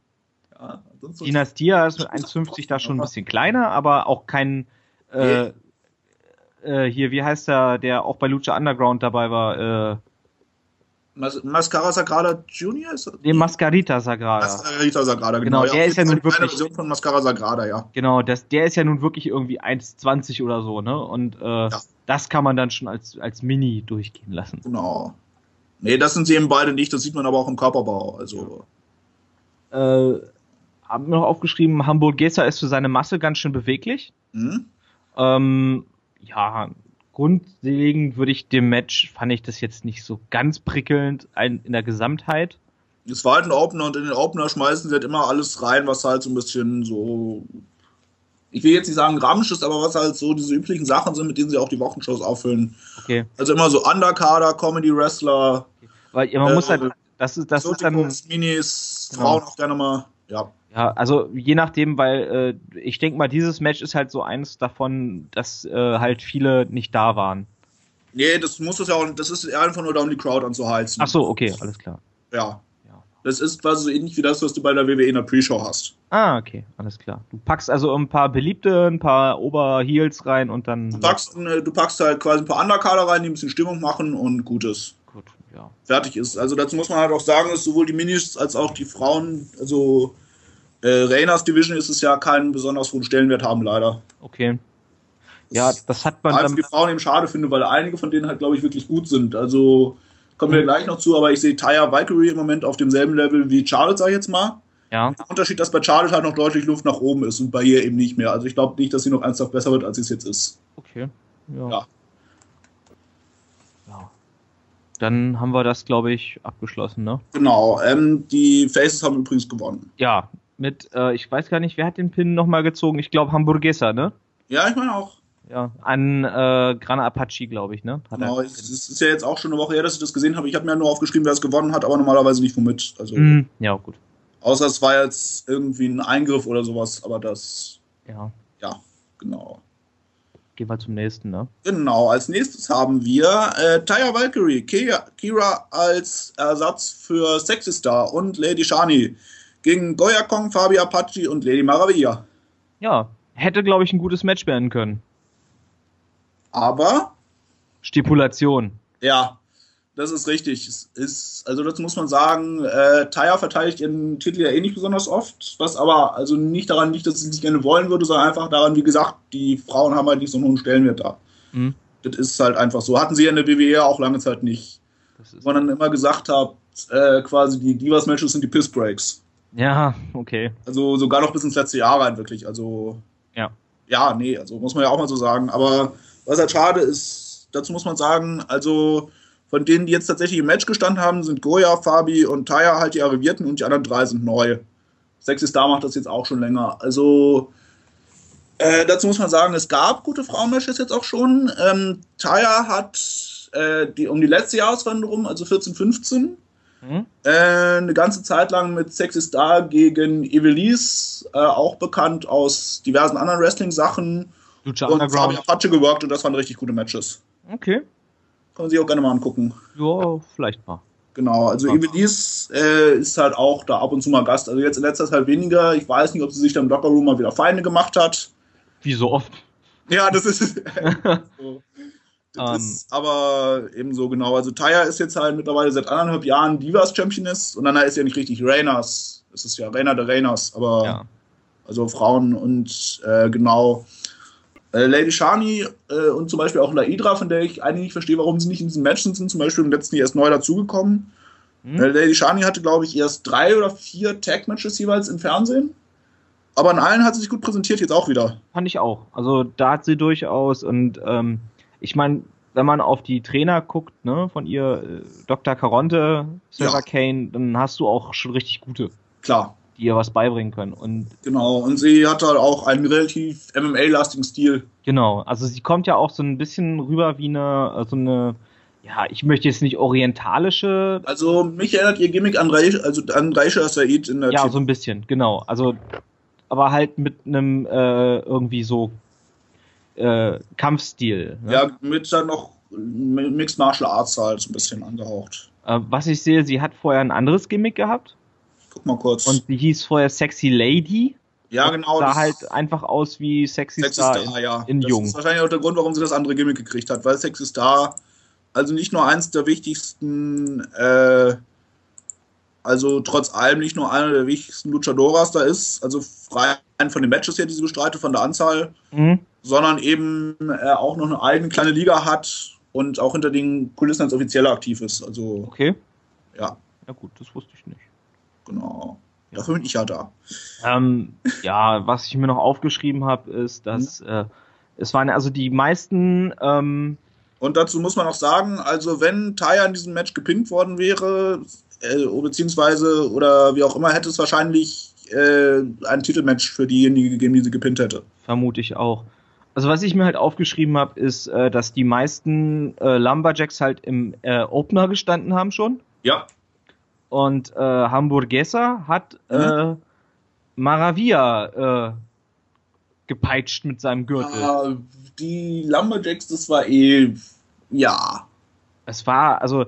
Ja, Dynastia ist mit 1,50 da schon ein bisschen kleiner, aber auch kein äh, äh, hier, wie heißt der, der auch bei Lucha Underground dabei war, äh, Mas Mascara Sagrada Junior? Ist nee, Mascarita Sagrada. Mascarita Sagrada, genau. genau der ja, ist ja nun wirklich. Eine Version von Mascara Sagrada, ja. Genau, das, der ist ja nun wirklich irgendwie 1,20 oder so, ne? Und äh, ja. das kann man dann schon als, als Mini durchgehen lassen. Genau. Nee, das sind sie eben beide nicht, das sieht man aber auch im Körperbau. Also. Äh, haben wir noch aufgeschrieben, Hamburg Gesser ist für seine Masse ganz schön beweglich. Mhm. Ähm, ja, grundlegend würde ich dem Match, fand ich das jetzt nicht so ganz prickelnd in der Gesamtheit. Es war halt ein Opener und in den Opener schmeißen sie halt immer alles rein, was halt so ein bisschen so, ich will jetzt nicht sagen Ramsch ist, aber was halt so diese üblichen Sachen sind, mit denen sie auch die Wochenshows auffüllen. Okay. Also immer so Undercarder, Comedy-Wrestler. Okay. Weil man äh, muss halt, das ist, das ist dann. Minis, genau. Frauen auch gerne mal, ja. Ja, also je nachdem, weil äh, ich denke mal, dieses Match ist halt so eins davon, dass äh, halt viele nicht da waren. Nee, das muss es ja auch, das ist einfach nur da, um die Crowd anzuheizen. Ach so, okay, alles klar. Ja. ja. Das ist quasi so ähnlich wie das, was du bei der WWE in der Pre-Show hast. Ah, okay, alles klar. Du packst also ein paar Beliebte, ein paar Oberheels rein und dann. Du packst, äh, du packst halt quasi ein paar Underkader rein, die ein bisschen Stimmung machen und gut ist. Gut, ja. Fertig ist. Also dazu muss man halt auch sagen, dass sowohl die Minis als auch die Frauen, also äh, Reynas Division ist es ja keinen besonders hohen Stellenwert haben, leider. Okay. Ja, das hat man. Was die Frauen eben schade finde, weil einige von denen halt, glaube ich, wirklich gut sind. Also kommen wir mhm. gleich noch zu, aber ich sehe Taya Valkyrie im Moment auf demselben Level wie Charlotte, sag ich jetzt mal. Ja. Der Unterschied, dass bei Charlotte halt noch deutlich Luft nach oben ist und bei ihr eben nicht mehr. Also ich glaube nicht, dass sie noch ernsthaft besser wird, als sie es jetzt ist. Okay. Ja. ja. ja. Dann haben wir das, glaube ich, abgeschlossen, ne? Genau. Ähm, die Faces haben übrigens gewonnen. Ja, mit, äh, ich weiß gar nicht, wer hat den Pin nochmal gezogen? Ich glaube Hamburguesa, ne? Ja, ich meine auch. Ja, an äh, Grana Apache, glaube ich, ne? Hat genau, es, ist ja jetzt auch schon eine Woche her, dass ich das gesehen habe. Ich habe mir ja nur aufgeschrieben, wer es gewonnen hat, aber normalerweise nicht womit. Also, mm, ja, gut. Außer es war jetzt irgendwie ein Eingriff oder sowas, aber das. Ja. Ja, genau. Gehen wir zum nächsten, ne? Genau, als nächstes haben wir äh, Taya Valkyrie, Kira, Kira als Ersatz für Sexy Star und Lady Shani gegen Goya Kong, Fabi Apache und Lady Maravilla. Ja, hätte, glaube ich, ein gutes Match werden können. Aber? Stipulation. Ja, das ist richtig. Es ist, also das muss man sagen, äh, Taya verteidigt ihren Titel ja eh nicht besonders oft, was aber also nicht daran liegt, dass sie es nicht gerne wollen würde, sondern einfach daran, wie gesagt, die Frauen haben halt nicht so einen hohen Stellenwert da. Mhm. Das ist halt einfach so. Hatten sie ja in der WWE auch lange Zeit nicht. Wo man dann immer gesagt hat, äh, quasi die Divas-Matches sind die Piss-Breaks. Ja, okay. Also sogar noch bis ins letzte Jahr rein, wirklich. Also. Ja. Ja, nee, also muss man ja auch mal so sagen. Aber was halt schade ist, dazu muss man sagen, also von denen, die jetzt tatsächlich im Match gestanden haben, sind Goya, Fabi und Taya halt die Arrivierten und die anderen drei sind neu. Sexy Star macht das jetzt auch schon länger. Also äh, dazu muss man sagen, es gab gute Frauenmatches jetzt auch schon. Ähm, Taya hat äh, die, um die letzte Jahreswende rum, also 14, 15, mhm. äh, eine ganze Zeit lang mit Sexy Star gegen Evelise, äh, auch bekannt aus diversen anderen Wrestling-Sachen. Lucha und Fabi Apache geworkt und das waren richtig gute Matches. Okay. Kann man sich auch gerne mal angucken. Ja, vielleicht mal. Genau, also Evelise äh, ist halt auch da ab und zu mal Gast. Also jetzt in letzter Zeit weniger. Ich weiß nicht, ob sie sich dann im Locker Room mal wieder Feinde gemacht hat. Wie so oft. Ja, das ist. so. Das um. ist ähm. aber ebenso genau. Also Taya ist jetzt halt mittlerweile seit anderthalb Jahren Divas Championess und dann ist ja nicht richtig Rainas. Es ist ja Rainer der Rainas, aber ja. also Frauen und äh, genau. Äh, Lady Shani äh, und zum Beispiel auch Laidra, von der ich eigentlich nicht verstehe, warum sie nicht in diesen Matchen sind, zum Beispiel im letzten Jahr erst neu dazugekommen. Hm. Äh, Lady Shani hatte, glaube ich, erst drei oder vier Tag-Matches jeweils im Fernsehen. Aber in allen hat sie sich gut präsentiert, jetzt auch wieder. Fand ich auch. Also da hat sie durchaus und ähm, ich meine, wenn man auf die Trainer guckt, ne, von ihr, äh, Dr. Caronte, Sarah ja. Kane, dann hast du auch schon richtig gute. Klar die ihr was beibringen können. Und genau, und sie hat halt auch einen relativ MMA-lastigen Stil. Genau, also sie kommt ja auch so ein bisschen rüber wie eine, so eine, ja, ich möchte jetzt nicht orientalische. Also mich erinnert ihr Gimmick an Reisha, also an Reisha Said in der Ja, Team. so ein bisschen, genau. Also, aber halt mit einem äh, irgendwie so äh, Kampfstil. Ne? Ja, mit dann noch Mixed Martial Arts halt so ein bisschen angehaucht. Äh, was ich sehe, sie hat vorher ein anderes Gimmick gehabt. Guck mal kurz. Und die hieß vorher Sexy Lady. Ja, genau. Sah halt einfach aus wie Sexy, Sexy Star, Star, in, ja. in das Jung. Das ist wahrscheinlich auch der Grund, warum sie das andere Gimmick gekriegt hat, weil Sexy Star also nicht nur eins der wichtigsten, äh, also trotz allem nicht nur einer der wichtigsten Luchadoras da ist, also rein von den Matches her, die sie bestreitet, von der Anzahl, mhm. sondern eben äh, auch noch eine eigene kleine Liga hat und auch hinter den Kulissen als Offizieller aktiv ist. Also, okay. Ja. Ja gut, das wusste ich nicht. Genau. Dafür bin ich ja da. Ähm, ja, was ich mir noch aufgeschrieben habe, ist, dass mhm. äh, es waren also die meisten. Ähm, und dazu muss man auch sagen, also wenn Taya in diesem Match gepinnt worden wäre, äh, beziehungsweise oder wie auch immer, hätte es wahrscheinlich äh, ein Titelmatch für diejenige gegeben, die sie gepinnt hätte. Vermute ich auch. Also was ich mir halt aufgeschrieben habe, ist, äh, dass die meisten äh, Lumberjacks halt im äh, Opener gestanden haben schon. Ja. Und äh, Hamburguesa hat mhm. äh, Maravilla äh, gepeitscht mit seinem Gürtel. Ja, die Lumberjacks, das war eh, ja. Es war also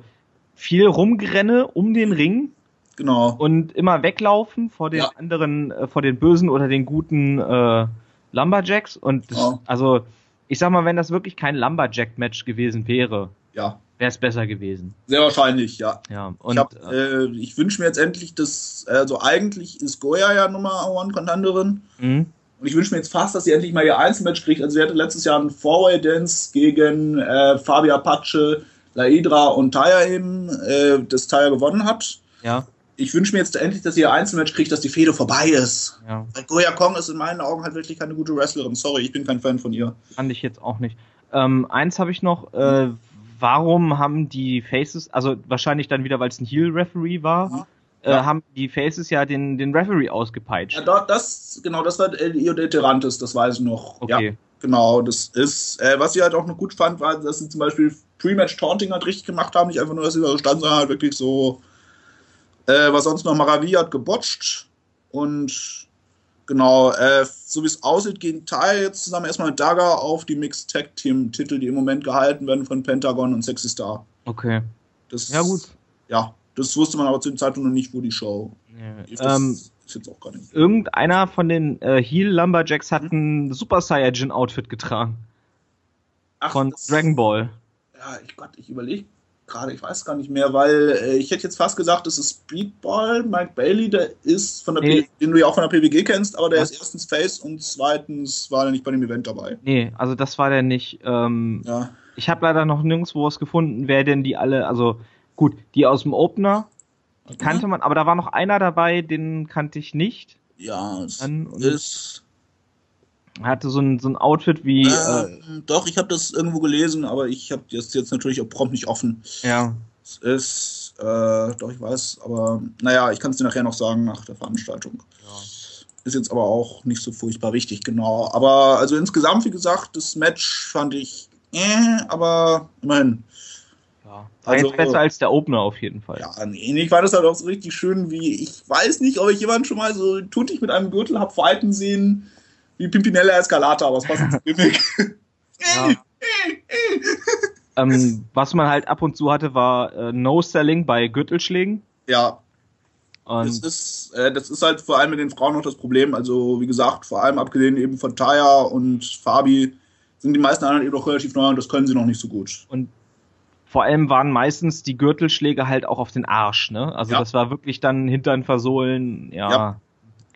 viel Rumgerenne um den Ring. Genau. Und immer weglaufen vor den ja. anderen, äh, vor den bösen oder den guten äh, Lumberjacks. Und das, ja. also, ich sag mal, wenn das wirklich kein Lumberjack-Match gewesen wäre, ja wäre es besser gewesen. Sehr wahrscheinlich, ja. ja und, ich, äh, ich wünsche mir jetzt endlich, dass, also eigentlich ist Goya ja Nummer One Contenderin. Mhm. Und ich wünsche mir jetzt fast, dass sie endlich mal ihr Einzelmatch kriegt. Also sie hatte letztes Jahr einen Four-Way-Dance gegen äh, Fabia Apache, Laidra und Taya eben, äh, das Taya gewonnen hat. Ja. Ich wünsche mir jetzt endlich, dass ihr Einzelmatch kriegt, dass die Fehde vorbei ist. Ja. Weil Goya Kong ist in meinen Augen halt wirklich keine gute Wrestlerin. Sorry, ich bin kein Fan von ihr. Fand ich jetzt auch nicht. Ähm, eins habe ich noch, äh, warum haben die Faces, also wahrscheinlich dann wieder, weil es ein Heel-Referee war, ja. Äh, ja. haben die Faces ja den, den Referee ausgepeitscht. Ja, das, genau, das war El Io de das weiß ich noch. Okay. Ja, genau, das ist, äh, was ich halt auch noch gut fand, war, dass sie zum Beispiel Pre-Match-Taunting halt richtig gemacht haben, nicht einfach nur, dass sie da standen, sondern halt wirklich so, äh, was sonst noch Maravilla hat gebotcht und Genau, äh, so wie es aussieht, gehen Tai jetzt zusammen erstmal mit Daga auf die Mixed Tag Team Titel, die im Moment gehalten werden von Pentagon und Sexy Star. Okay. Das, ja, gut. Ja, das wusste man aber zu dem Zeitpunkt noch nicht, wo die Show. Ja, das ähm, ist jetzt auch gar nicht. Irgendeiner von den äh, Heel Lumberjacks hat hm? ein Super Saiyajin Outfit getragen. Ach, von Dragon Ball. Ja, ich Gott, ich überlege. gerade, ich weiß gar nicht mehr, weil äh, ich hätte jetzt fast gesagt, das ist Speedball. Mike Bailey, der ist von der Nee. P den du ja auch von der PWG kennst, aber der Ja. ist erstens Face und zweitens war er nicht bei dem Event dabei. Nee, also das war der nicht. Ähm, Ja, ich habe leider noch nirgendwo was gefunden, wer denn die alle, also gut, die aus dem Opener, die kannte man, aber da war noch einer dabei, den kannte ich nicht. ja, es Dann- ist. Er hatte so ein, so ein Outfit wie, äh, Ähm, doch, ich habe das irgendwo gelesen, aber ich habe das jetzt natürlich auch prompt nicht offen. ja, Es ist, äh, doch, ich weiß, aber naja, ich kann es dir nachher noch sagen nach der Veranstaltung. Ist jetzt aber auch nicht so furchtbar wichtig, genau. Aber also insgesamt, wie gesagt, das Match fand ich, äh, aber immerhin. Ja. War Also- jetzt besser als der Opener auf jeden Fall. Ja, nee, ich fand das halt auch so richtig schön, wie, ich weiß nicht, ob ich jemanden schon mal so tuntig mit einem Gürtel hab fighten sehen, wie Pimpinella Escalata, aber es passt ins Gimmick. Ja. ähm, was man halt ab und zu hatte, war äh, No-Selling bei Gürtelschlägen. ja, das Und ist, äh, das ist halt vor allem mit den Frauen noch das Problem. Also, wie gesagt, vor allem abgesehen eben von Taya und Fabi sind die meisten anderen eben noch relativ neu und das können sie noch nicht so gut. Vor allem waren meistens die Gürtelschläge halt auch auf den Arsch, ne? Also Ja. das war wirklich dann Hintern versohlen, ja. Ja.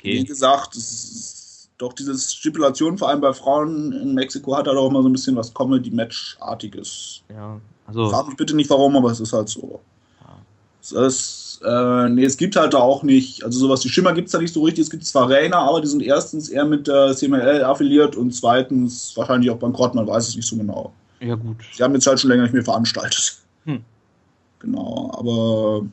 Wie Okay. gesagt, es ist doch diese Stipulation, vor allem bei Frauen in Mexiko, hat halt auch immer so ein bisschen was Comedy-Match-artiges. Ja. Also Frag mich bitte nicht warum, aber es ist halt so. Ja. Es ist, äh, nee, es gibt halt da auch nicht, also sowas wie Schimmer gibt es da nicht so richtig. Es gibt zwar Rainer, aber die sind erstens eher mit der CMLL affiliiert und zweitens wahrscheinlich auch bankrott, man weiß es nicht so genau. Ja gut. Sie haben jetzt halt schon länger nicht mehr veranstaltet. Hm. Genau, aber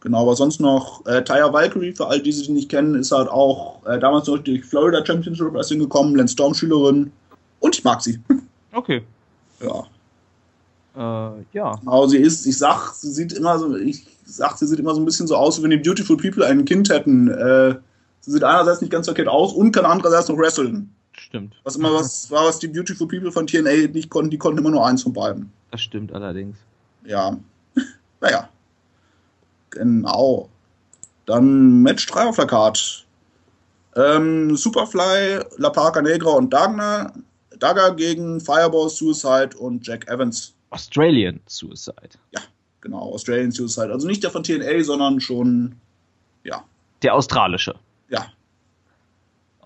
genau, aber sonst noch äh, Tyre Valkyrie, für all die, die sie nicht kennen, ist halt auch äh, damals noch durch Florida Championship Wrestling gekommen, Lance Storm Schülerin und ich mag sie. Okay. Ja. Äh, ja. Genau, sie ist, ich sag, sie sieht immer so, ich sag, sie sieht immer so ein bisschen so aus, wie wenn die Beautiful People ein Kind hätten. Äh, sie sieht einerseits nicht ganz verkehrt aus und kann andererseits noch wresteln. Stimmt. Was immer was war, was die Beautiful People von TNA nicht konnten, die konnten immer nur eins von beiden. Das stimmt allerdings. Ja. naja. Genau. Dann Match 3 auf der Card. Ähm, Superfly, La Parca Negra und Dagner. Dagger gegen Fireball, Suicide und Jack Evans. Australian Suicide. Genau, Australian Suicide. Also nicht der von TNA, sondern schon, ja, Der australische.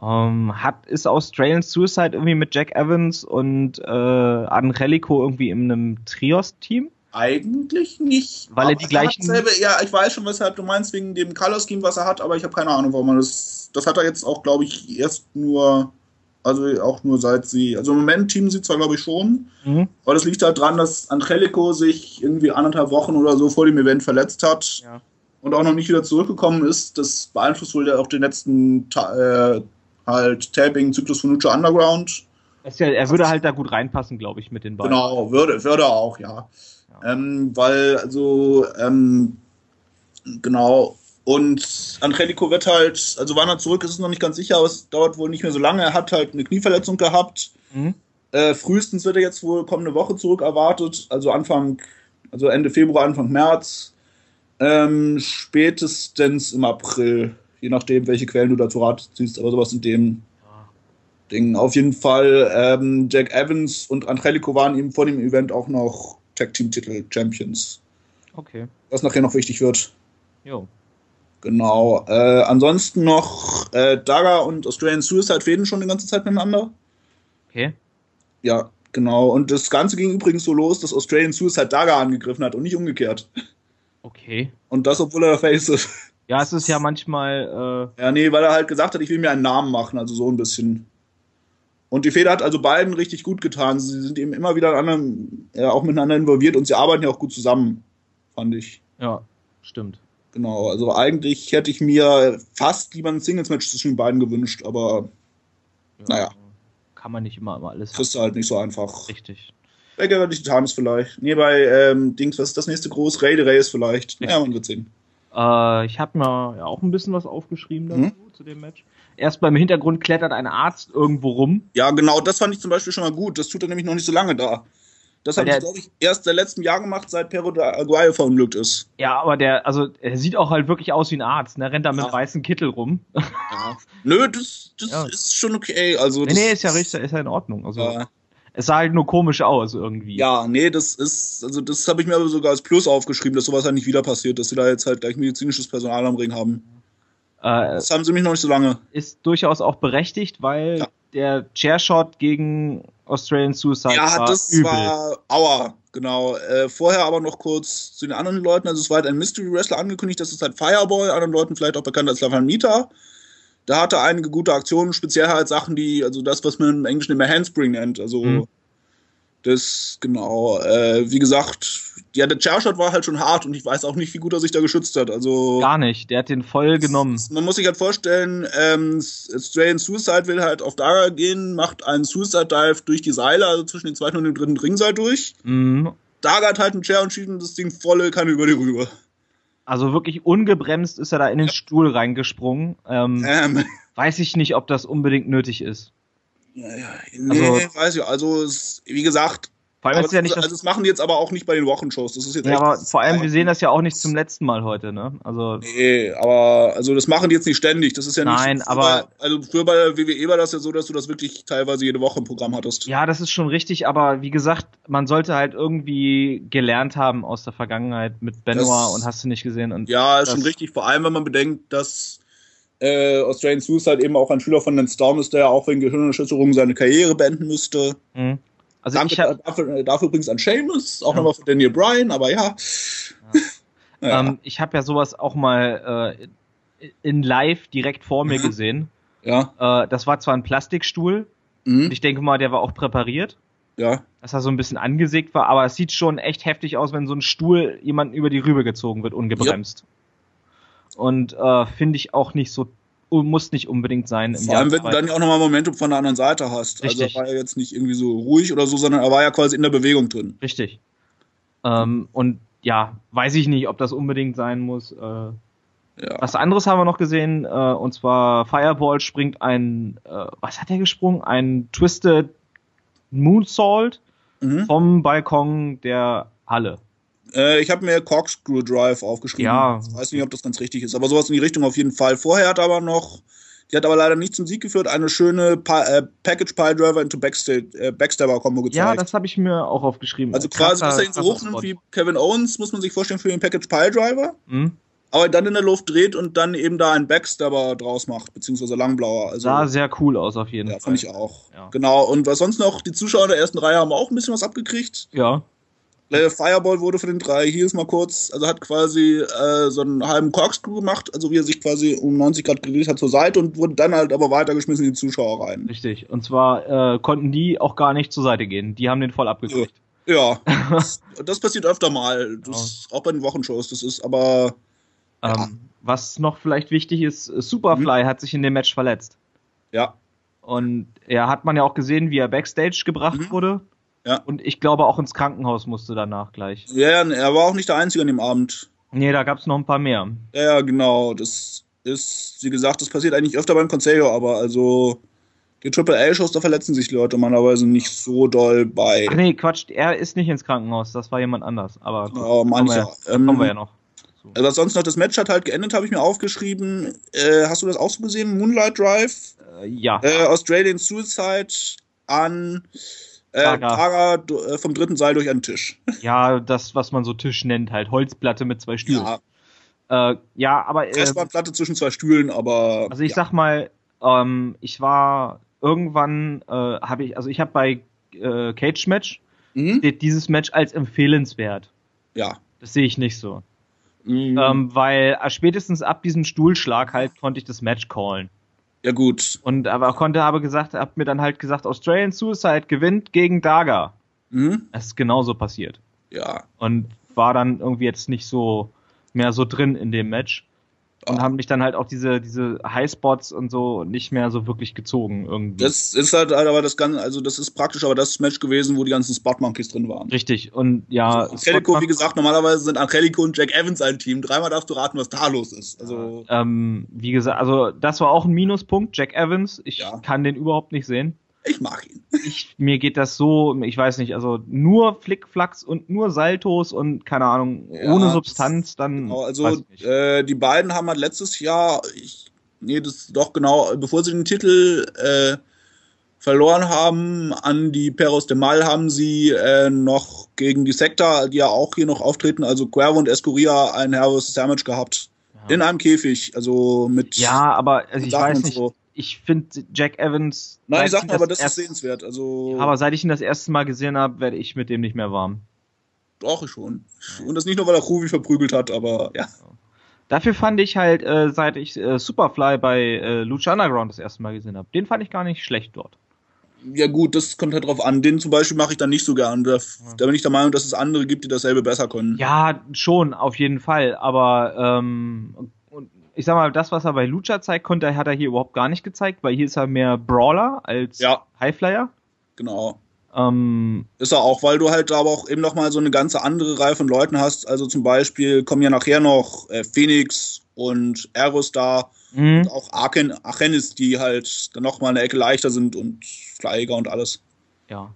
Ja. Ähm, hat, ist Australian Suicide irgendwie mit Jack Evans und äh, Angelico irgendwie in einem Trios-Team? Eigentlich nicht. Weil er die gleichen- Selber, ja, ich weiß schon, weshalb du meinst, wegen dem Color Scheme, was er hat, aber ich habe keine Ahnung, warum er das. Das hat er jetzt auch, glaube ich, erst nur. Also auch nur seit sie. Also im Moment teamen sie zwar, glaube ich, schon, Mhm. aber das liegt halt dran, dass Angelico sich irgendwie anderthalb Wochen oder so vor dem Event verletzt hat Ja. und auch noch nicht wieder zurückgekommen ist. Das beeinflusst wohl auch den letzten äh, halt Taping-Zyklus von Lucha Underground. Ja, er würde halt da gut reinpassen, glaube ich, mit den beiden. Genau, würde, würde auch, ja. Ähm, weil, also, ähm, genau. Und Angelico wird halt, also wann er zurück ist, ist noch nicht ganz sicher, aber es dauert wohl nicht mehr so lange. Er hat halt eine Knieverletzung gehabt. Mhm. Äh, frühestens wird er jetzt wohl kommende Woche zurück erwartet, also Anfang, also Ende Februar, Anfang März. Ähm, spätestens im April, je nachdem, welche Quellen du dazu Rat ziehst, aber sowas in dem Ja. Ding. Auf jeden Fall, ähm, Jack Evans und Angelico waren ihm vor dem Event auch noch Tag Team Titel Champions. Okay. Was nachher noch wichtig wird. Jo. Genau. Äh, ansonsten noch äh, Daga und Australian Suicide fäden schon die ganze Zeit miteinander. Okay. Ja, genau. Und das Ganze ging übrigens so los, dass Australian Suicide Daga angegriffen hat und nicht umgekehrt. Okay. Und das, obwohl er der Face ist. Ja, es ist ja manchmal, Ja, nee, weil er halt gesagt hat, ich will mir einen Namen machen, also so ein bisschen. Und die Feder hat also beiden richtig gut getan. Sie sind eben immer wieder an anderen, ja, auch miteinander involviert und sie arbeiten ja auch gut zusammen, fand ich. äh, ja, stimmt. Genau, also eigentlich hätte ich mir fast lieber ein Singles-Match zwischen den beiden gewünscht, aber Ja, Naja. Kann man nicht immer, immer alles kriegst du halt nicht so einfach. Richtig. Beggar die Titans vielleicht. Nee, bei ähm, Dings, was ist das nächste groß? Raid Race vielleicht. Naja, man wird sehen. Äh, ich habe mir ja auch ein bisschen was aufgeschrieben dazu, Mhm. zu dem Match. Erst beim Hintergrund klettert ein Arzt irgendwo rum. Ja, genau, das fand ich zum Beispiel schon mal gut. Das tut er nämlich noch nicht so lange da. Das habe ich, der- glaube ich, erst seit letztem Jahr gemacht, seit Pero de Aguayo verunglückt ist. Ja, aber der, also er sieht auch halt wirklich aus wie ein Arzt, ne? Rennt da mit Ja. weißen Kittel rum. Ja. Nö, das, das Ja. ist schon okay. Also, nee, nee, ist ja richtig, ist ja in Ordnung. Also Ja. Es sah halt nur komisch aus irgendwie. Ja, nee, das ist, also das habe ich mir aber sogar als Plus aufgeschrieben, dass sowas halt nicht wieder passiert, dass sie da jetzt halt gleich medizinisches Personal am Ring haben. Äh, Das haben sie mich noch nicht so lange. ist durchaus auch berechtigt, weil Ja. der Chairshot gegen Australian Suicide Ja, war das übel. war Aua, genau. Äh, vorher aber noch kurz zu den anderen Leuten. Also es war halt ein Mystery Wrestler angekündigt, das ist halt Fireball, anderen Leuten vielleicht auch bekannt als Lavamita. Da hatte einige gute Aktionen, speziell halt Sachen, die, also das, was man im Englischen immer Handspring nennt. Also Mhm. das, genau. Äh, wie gesagt, ja, der Chairshot war halt schon hart und ich weiß auch nicht, wie gut er sich da geschützt hat. Also Gar nicht, der hat den voll genommen. man muss sich halt vorstellen, ähm, Australian Suicide will halt auf Dara gehen, macht einen Suicide Dive durch die Seile, also zwischen den zweiten und dem dritten Ringseil durch. Mhm. Daga hat halt einen Chair und schiebt das Ding volle Kanne über die rüber. Also wirklich ungebremst ist er da in den Stuhl reingesprungen. Ähm, Ähm, Weiß ich nicht, ob das unbedingt nötig ist. ja, ja, nee, Also- weiß ich. Also, wie gesagt, Vor allem aber ist ja nicht das, das also das machen die jetzt aber auch nicht bei den Wochenshows. Das ist jetzt Ja, echt, aber vor allem, wir sehen das ja auch nicht zum letzten Mal heute, ne? Also, Nee, aber also das machen die jetzt nicht ständig. Das ist ja nicht. Nein, früher aber- Bei, also früher bei der WWE war das ja so, dass du das wirklich teilweise jede Woche im Programm hattest. ja, das ist schon richtig, aber wie gesagt, man sollte halt irgendwie gelernt haben aus der Vergangenheit mit Benoit Das- und hast du nicht gesehen und Ja, ist Das- schon richtig, vor allem wenn man bedenkt, dass äh, Australian Suicide eben auch ein Schüler von Lance Storm ist, der ja auch wegen Gehirnerschütterung seine Karriere beenden müsste. Hm. Also Danke ich hab, dafür, äh, dafür übrigens an Seamus, auch Ja. nochmal für Daniel Bryan, aber ja. Naja, ähm, ich habe ja sowas auch mal äh, in live direkt vor mir Mhm. gesehen. ja. Äh, das war zwar ein Plastikstuhl, Mhm. und ich denke mal, der war auch präpariert, ja. dass er so ein bisschen angesägt war, aber es sieht schon echt heftig aus, wenn so ein Stuhl jemanden über die Rübe gezogen wird, ungebremst. Und äh, finde ich auch nicht so, muss nicht unbedingt sein. Im Vor allem, wenn du dann ja auch nochmal Momentum von der anderen Seite hast. Richtig. Also er war ja jetzt nicht irgendwie so ruhig oder so, sondern er war ja quasi in der Bewegung drin. Richtig. Ähm, und ja, weiß ich nicht, ob das unbedingt sein muss. Äh, Ja. was anderes haben wir noch gesehen, äh, und zwar Fireball springt ein, äh, was hat er gesprungen? Ein Twisted Moonsault Mhm. vom Balkon der Halle. Äh, ich habe mir Corkscrew Drive aufgeschrieben. Ja. Ich weiß nicht, ob das ganz richtig ist, aber sowas in die Richtung auf jeden Fall. Vorher hat er aber noch, die hat aber leider nicht zum Sieg geführt, eine schöne pa äh, Package Pile Driver into Backsta äh, Backstabber Combo gezeigt. Ja, das habe ich mir auch aufgeschrieben. also quasi, dass er ihn so krasser hochnimmt wie Kevin Owens, muss man sich vorstellen, für den Package Pile Driver. Hm? Aber dann in der Luft dreht und dann eben da einen Backstabber draus macht, beziehungsweise Langblauer. Also, Sah sehr cool aus auf jeden ja, Fall. fand ich auch. Ja. Genau. Und was sonst noch? Die Zuschauer der ersten Reihe haben auch ein bisschen was abgekriegt. Ja, Fireball wurde für den drei Heels mal kurz, also hat quasi äh, so einen halben Corkscrew gemacht, also wie er sich quasi um 90 Grad gedreht hat zur Seite und wurde dann halt aber weitergeschmissen in die Zuschauer rein. richtig. Und zwar äh, konnten die auch gar nicht zur Seite gehen. Die haben den voll abgekriegt. Ja, das, das passiert öfter mal, das, auch bei den Wochenshows, das ist aber, Ja. Ähm, was noch vielleicht wichtig ist, Superfly hat sich in dem Match verletzt. ja, Und er hat man ja auch gesehen, wie er Backstage gebracht Mhm. wurde. Ja. Und ich glaube auch ins Krankenhaus musste danach gleich. ja, er war auch nicht der Einzige an dem Abend. Nee, da gab es noch ein paar mehr. Ja, ja, genau, das ist, wie gesagt, das passiert eigentlich öfter beim Consejo, aber also die Triple A-Shows, da verletzen sich Leute normalerweise nicht so doll bei. Ach nee, Quatsch, er ist nicht ins Krankenhaus, das war jemand anders. Aber Genau, kommen, wir, ja, kommen wir ja Ähm, noch. zu. Also sonst noch, das Match hat halt geendet, habe ich mir aufgeschrieben. Äh, hast du das auch so gesehen? Moonlight Drive, Äh, ja, äh, Australian Suicide an äh, du- äh, vom dritten Seil durch einen Tisch. ja, das, was man so Tisch nennt, halt Holzplatte mit zwei Stühlen. Ja, äh, ja aber äh, es war eine Platte zwischen zwei Stühlen, aber Also ich ja. sag mal, ähm, ich war irgendwann, äh, habe ich, also ich habe bei äh, Cage Match Mhm. dieses Match als empfehlenswert. ja. Das sehe ich nicht so. Mhm. Ähm, weil spätestens ab diesem Stuhlschlag halt konnte ich das Match callen. Ja gut. Und aber konnte habe gesagt, hab mir dann halt gesagt, Australian Suicide gewinnt gegen Daga. Mhm. Es ist genauso passiert. Ja. Und war dann irgendwie jetzt nicht so mehr so drin in dem Match. Und haben mich dann halt auch diese, diese Highspots und so nicht mehr so wirklich gezogen irgendwie. Das ist halt aber das Ganze, also das ist praktisch aber das Match gewesen, wo die ganzen Spot Monkeys drin waren. Richtig, und ja. Angelico, wie gesagt, normalerweise sind Angelico und Jack Evans ein Team. Dreimal darfst du raten, was da los ist. Also, Ähm, wie gesagt, also das war auch ein Minuspunkt, Jack Evans. Ich Ja. kann den überhaupt nicht sehen. Ich mag ihn. Ich, mir geht das so, ich weiß nicht, also nur Flickflacks und nur Saltos und keine Ahnung, Ja, ohne Substanz, dann Genau, also äh, die beiden haben halt letztes Jahr, ich, nee, das doch genau, bevor sie den Titel äh, verloren haben. An die Perros de Mal haben sie äh, noch gegen die Sekta, die ja auch hier noch auftreten, also Cuervo und Escuria, ein Hervus Damage gehabt. Ja. In einem Käfig, also mit. Ja, aber also ich weiß nicht. So. Ich finde Jack Evans. Nein, ich sag mal, aber das erst, ist sehenswert. Also aber seit ich ihn das erste Mal gesehen habe, werde ich mit dem nicht mehr warm. Doch, ich schon. Und das nicht nur, weil er Ruby verprügelt hat, aber ja. Dafür fand ich halt, äh, seit ich äh, Superfly bei äh, Lucha Underground das erste Mal gesehen habe, den fand ich gar nicht schlecht dort. Ja gut, das kommt halt drauf an. Den zum Beispiel mache ich dann nicht so gern. Da, da, bin ich der Meinung, dass es andere gibt, die dasselbe besser können. Ja, schon, auf jeden Fall. Aber ähm, ich sag mal, das, was er bei Lucha zeigt, konnte, hat er hier überhaupt gar nicht gezeigt, weil hier ist er mehr Brawler als ja. Highflyer. Genau. Ähm, ist er auch, weil du halt aber auch eben nochmal so eine ganze andere Reihe von Leuten hast. Also zum Beispiel kommen ja nachher noch äh, Phoenix und Aerostar mhm. und auch Arken, Archenis, die halt dann nochmal eine Ecke leichter sind und Flyeger und alles. Ja.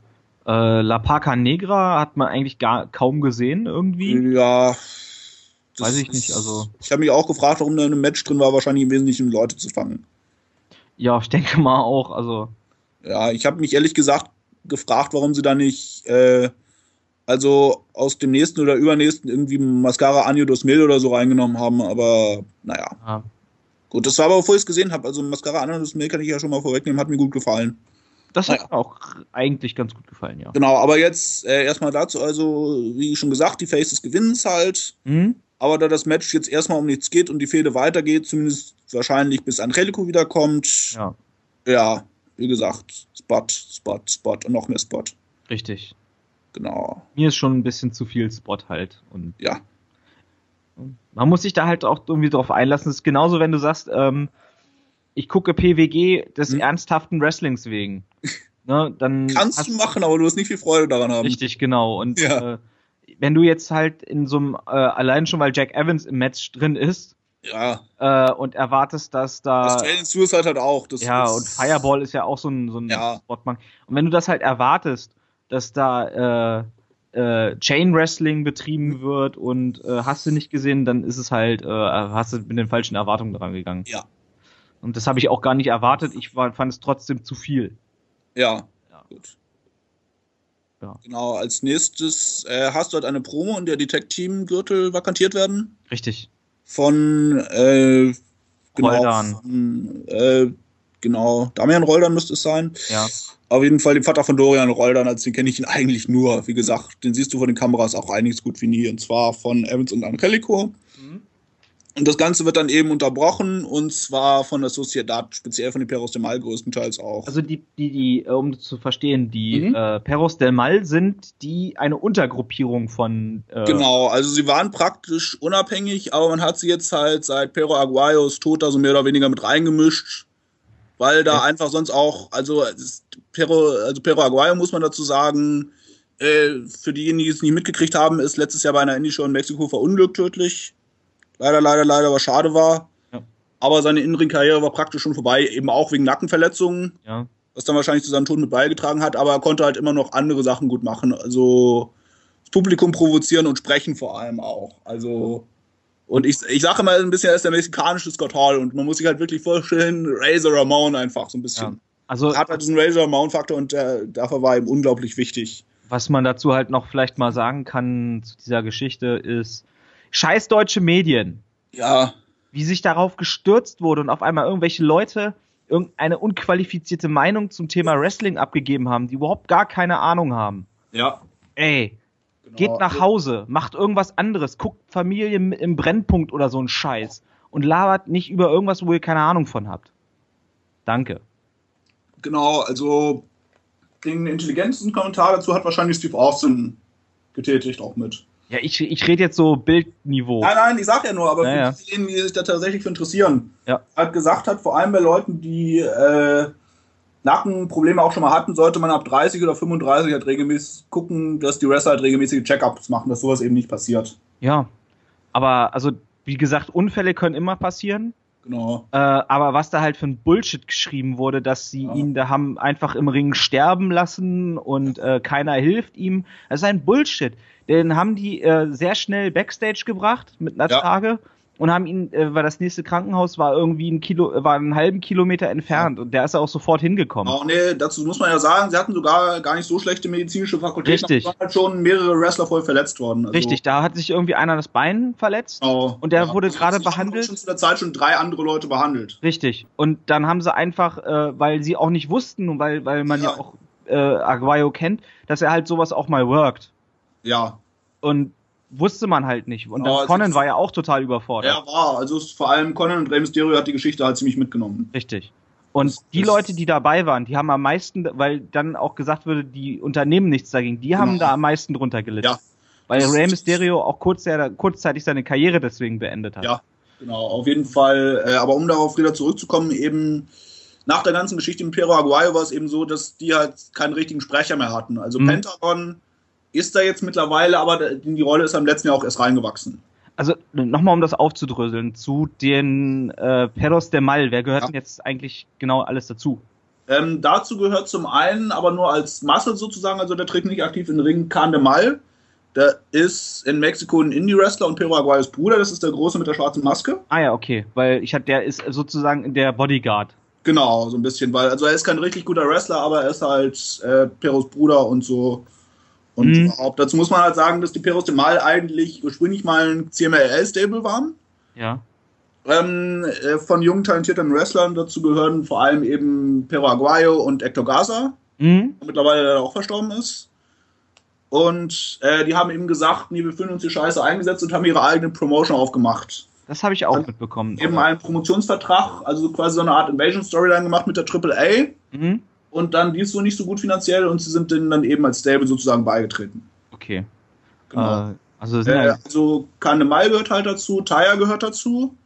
Äh, La Paca Negra hat man eigentlich gar kaum gesehen irgendwie. Ja. Weiß ich nicht, also. Ich habe mich auch gefragt, warum da in einem Match drin war, wahrscheinlich im Wesentlichen Leute zu fangen. Ja, ich denke mal auch, also. Ja, ich habe mich ehrlich gesagt gefragt, warum sie da nicht, äh, also aus dem nächsten oder übernächsten irgendwie Mascara Anio dos Mil oder so reingenommen haben, aber naja. Ah. Gut, das war aber, bevor ich es gesehen habe. Also Mascara Anio dos Mil kann ich ja schon mal vorwegnehmen, hat mir gut gefallen. Das hat naja. auch eigentlich ganz gut gefallen, ja. Genau, aber jetzt äh, erstmal dazu, also wie schon gesagt, die Faces gewinnen es halt. Mhm. Aber da das Match jetzt erstmal um nichts geht und die Fehde weitergeht, zumindest wahrscheinlich bis Angelico wiederkommt, ja. ja, wie gesagt, Spot, Spot, Spot und noch mehr Spot. Richtig. Genau. Mir ist schon ein bisschen zu viel Spot halt. Und ja. Man muss sich da halt auch irgendwie drauf einlassen. Es ist genauso, wenn du sagst, ähm, ich gucke PWG des hm. ernsthaften Wrestlings wegen. Ne, dann Kannst du machen, aber du wirst nicht viel Freude daran haben. Richtig, genau. Und ja. äh, wenn du jetzt halt in so einem, äh, allein schon weil Jack Evans im Match drin ist, ja. Äh, und erwartest, dass da. Das Trail Suicide halt auch. Das ja, und Fireball ist ja auch so ein, so ein ja. Spotman. Und wenn du das halt erwartest, dass da äh, äh, Chain Wrestling betrieben wird und äh, hast du nicht gesehen, dann ist es halt, äh, hast du mit den falschen Erwartungen dran gegangen. Ja. Und das habe ich auch gar nicht erwartet. Ich war, fand es trotzdem zu viel. Ja. ja. Gut. Ja. Genau, als nächstes äh, hast du halt eine Promo, in der die Tech-Team-Gürtel vakantiert werden. Richtig von äh, genau, Roldan. Von, äh, genau, Damian Roldan müsste es sein. Ja. Auf jeden Fall den Vater von Dorian Roldan, als den kenne ich ihn eigentlich nur. Wie gesagt, den siehst du von den Kameras auch einiges gut wie nie. Und zwar von Evans und Angelico. Mhm. Und das Ganze wird dann eben unterbrochen und zwar von der Sociedad, speziell von den Perros del Mal größtenteils auch. Also die, die, die, äh, um zu verstehen, die mhm. äh, Perros del Mal sind die eine Untergruppierung von. Äh genau, also sie waren praktisch unabhängig, aber man hat sie jetzt halt seit Perro Aguayos Tod da so mehr oder weniger mit reingemischt, weil da ja. einfach sonst auch, also Perro, also Perro Aguayo muss man dazu sagen, äh, für diejenigen, die es nicht mitgekriegt haben, ist letztes Jahr bei einer Indie-Show in Mexiko verunglückt tödlich leider, leider, leider, was schade war. Ja. Aber seine Innenring-Karriere war praktisch schon vorbei, eben auch wegen Nackenverletzungen. Ja. Was dann wahrscheinlich zu seinem Tod mit beigetragen hat, aber er konnte halt immer noch andere Sachen gut machen. Also das Publikum provozieren und sprechen vor allem auch. Also, und ich, ich sage mal ein bisschen, er ist der mexikanische Scott Hall und man muss sich halt wirklich vorstellen, Razor Ramon einfach so ein bisschen. Ja. Also, er hat halt diesen Razor Ramon-Faktor und der, dafür war ihm unglaublich wichtig. Was man dazu halt noch vielleicht mal sagen kann zu dieser Geschichte ist, scheiß deutsche Medien. Ja. Wie sich darauf gestürzt wurde und auf einmal irgendwelche Leute irgendeine unqualifizierte Meinung zum Thema Wrestling abgegeben haben, die überhaupt gar keine Ahnung haben. Ja. Ey, genau. geht nach Hause, macht irgendwas anderes, guckt Familie im Brennpunkt oder so ein Scheiß und labert nicht über irgendwas, wo ihr keine Ahnung von habt. Danke. Genau, also den intelligentesten Kommentar dazu hat wahrscheinlich Steve Austin getätigt, auch mit. Ja, ich, ich rede jetzt so Bildniveau. Nein, nein, ich sag ja nur, aber ja, für diejenigen, die sich da tatsächlich für interessieren. Ja. Hat gesagt hat, vor allem bei Leuten, die äh, Nackenprobleme auch schon mal hatten, sollte man ab 30 oder 35 halt regelmäßig gucken, dass die Wrestler halt regelmäßige Check-ups machen, dass sowas eben nicht passiert. Ja. Aber also, wie gesagt, Unfälle können immer passieren. Genau. Äh, aber was da halt für ein Bullshit geschrieben wurde, dass sie ja. ihn da haben einfach im Ring sterben lassen und äh, keiner hilft ihm, das ist ein Bullshit. Den haben die äh, sehr schnell Backstage gebracht mit einer ja. Trage und haben ihn, äh, weil das nächste Krankenhaus war irgendwie ein Kilo, äh, war einen halben Kilometer entfernt und der ist auch sofort hingekommen. Auch nee, dazu muss man ja sagen, sie hatten sogar gar nicht so schlechte medizinische Fakultäten. Richtig. Da waren halt schon mehrere Wrestler voll verletzt worden. Also, Richtig, da hat sich irgendwie einer das Bein verletzt Genau. und der Ja. wurde Also, gerade sie haben behandelt. Schon zu der Zeit schon drei andere Leute behandelt. Richtig. Und dann haben sie einfach, äh, weil sie auch nicht wussten und weil, weil man ja, Ja. auch äh, Aguayo kennt, dass er halt sowas auch mal worked. Ja, Und wusste man halt nicht. Und Ja, Conan war ja auch total überfordert. er war. Also vor allem Conan und Rey Mysterio hat die Geschichte halt ziemlich mitgenommen. Richtig. Und Das- die das- Leute, die dabei waren, die haben am meisten, weil dann auch gesagt wurde, die Unternehmen nichts dagegen, die haben Genau. da am meisten drunter gelitten. Ja. Weil Das- Rey Mysterio auch kurz, kurzzeitig seine Karriere deswegen beendet hat. Ja. Genau, auf jeden Fall. Äh, aber um darauf wieder zurückzukommen, eben nach der ganzen Geschichte im Aguayo war es eben so, dass die halt keinen richtigen Sprecher mehr hatten. Also Mhm. Pentagon ist da jetzt mittlerweile, aber die Rolle ist im letzten Jahr auch erst reingewachsen. Also nochmal, um das aufzudröseln, zu den äh, Perros de Mal, wer gehört Ja. denn jetzt eigentlich genau alles dazu? Ähm, dazu gehört zum einen, aber nur als Muscle sozusagen, also der tritt nicht aktiv in den Ring, Can de Mal. Der ist in Mexiko ein Indie-Wrestler und Pero Aguayos Bruder, das ist der Große mit der schwarzen Maske. Ah ja, okay, weil ich hatte, der ist sozusagen der Bodyguard. Genau, so ein bisschen, weil, also er ist kein richtig guter Wrestler, aber er ist halt äh, Peros Bruder und so. Und Mhm. überhaupt, dazu muss man halt sagen, dass die Peros Mal eigentlich ursprünglich mal ein CMLL-Stable waren. Ja. Ähm, äh, von jungen, talentierten Wrestlern. Dazu gehören vor allem eben Pero Aguayo und Hector Gaza, Mhm. der mittlerweile auch verstorben ist. Und äh, die haben eben gesagt, nee, wir fühlen uns hier scheiße eingesetzt und haben ihre eigene Promotion aufgemacht. Das habe ich auch Dann mitbekommen. Eben einen Promotionsvertrag, also quasi so eine Art Invasion-Storyline gemacht mit der AAA. Mhm. Und dann lief es so nicht so gut finanziell und sie sind denen dann eben als Stable sozusagen beigetreten. Okay. Genau. Äh, also sind Äh, also Kanemal gehört halt dazu, Taya gehört dazu,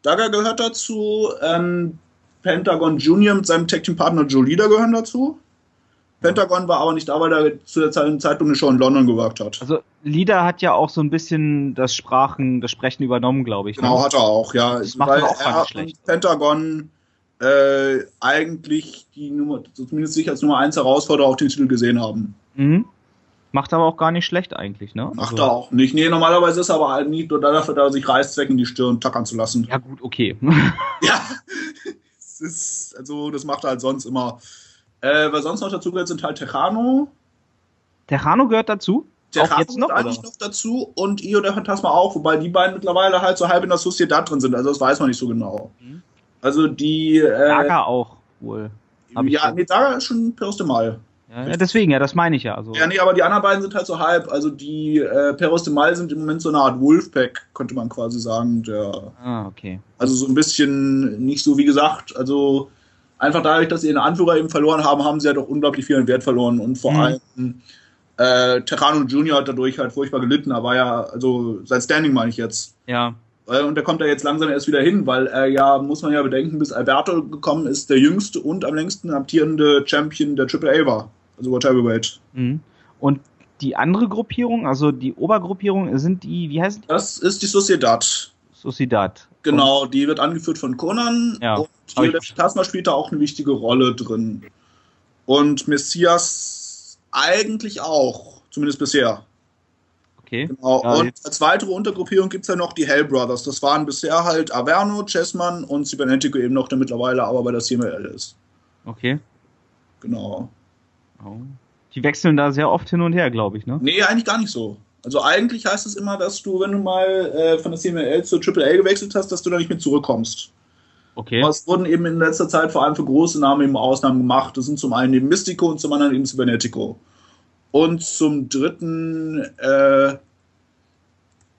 Dagger gehört dazu, ähm, Pentagon Junior mit seinem Tag-Team-Partner Jolida gehören dazu. Pentagon war aber nicht da, weil er zu der Zeit- Zeitpunkt eine Show in London geworkt hat. also Lida hat ja auch so ein bisschen das Sprachen, das Sprechen übernommen, glaube ich. Genau, ne? hat er auch, ja. Das macht weil auch er nicht schlecht. Pentagon äh, eigentlich die Nummer, zumindest sich als Nummer 1 Herausforderer auf den Titel gesehen haben. Mhm. Macht aber auch gar nicht schlecht eigentlich, ne? Macht Also- er auch nicht. Nee, normalerweise ist er aber halt nicht nur dafür da, sich Reißzweck in die Stirn tackern zu lassen. Ja gut, okay. Ja, es ist, also das macht er halt sonst immer. Äh, was sonst noch dazu gehört, sind halt Tejano. Terrano gehört dazu? Tejano auch jetzt noch, eigentlich oder? noch dazu und Io der Phantasma auch, wobei die beiden mittlerweile halt so halb in der Sociedad drin sind, also das weiß man nicht so genau. Mhm. Also die, äh, Lager auch wohl. ja, nee, Daga ist schon Peros de Mal. Ja, deswegen, ja, das meine ich ja. Also, Ja, nee, aber die anderen beiden sind halt so halb, also die äh, Peros de Mal sind im Moment so eine Art Wolfpack, könnte man quasi sagen, der Ah, okay. Also so ein bisschen nicht so, wie gesagt, also einfach dadurch, dass sie ihren Anführer eben verloren haben, haben sie ja doch unglaublich viel an Wert verloren und vor Mhm. allem äh, Terrano Junior hat dadurch halt furchtbar gelitten, aber ja, also sein Standing meine ich jetzt. Ja. Äh, Und der kommt da jetzt langsam erst wieder hin, weil er ja, muss man ja bedenken, bis Alberto gekommen ist, der jüngste und am längsten amtierende Champion der AAA war. Also World Heavyweight. Mhm. Und die andere Gruppierung, also die Obergruppierung, sind die, wie heißt die? Das ist die Sociedad. Sociedad. Genau, die wird angeführt von Conan Ja, und der Phantasma spielt da auch eine wichtige Rolle drin. Und Messias eigentlich auch, zumindest bisher. Okay. Genau. Ja, und jetzt- als weitere Untergruppierung gibt es ja noch die Hell Brothers. Das waren bisher halt Averno, Chessman und Cybernetico eben noch, der mittlerweile aber bei der CML ist. Okay. Genau. Oh. Die wechseln da sehr oft hin und her, glaube ich, ne? Nee, eigentlich gar nicht so. Also eigentlich heißt es immer, dass du, wenn du mal äh, von der CML zur AAA gewechselt hast, dass du da nicht mehr zurückkommst. Okay. Aber es wurden eben in letzter Zeit vor allem für große Namen eben Ausnahmen gemacht. Das sind zum einen eben Mystico und zum anderen eben Cybernetico. Und zum dritten, äh,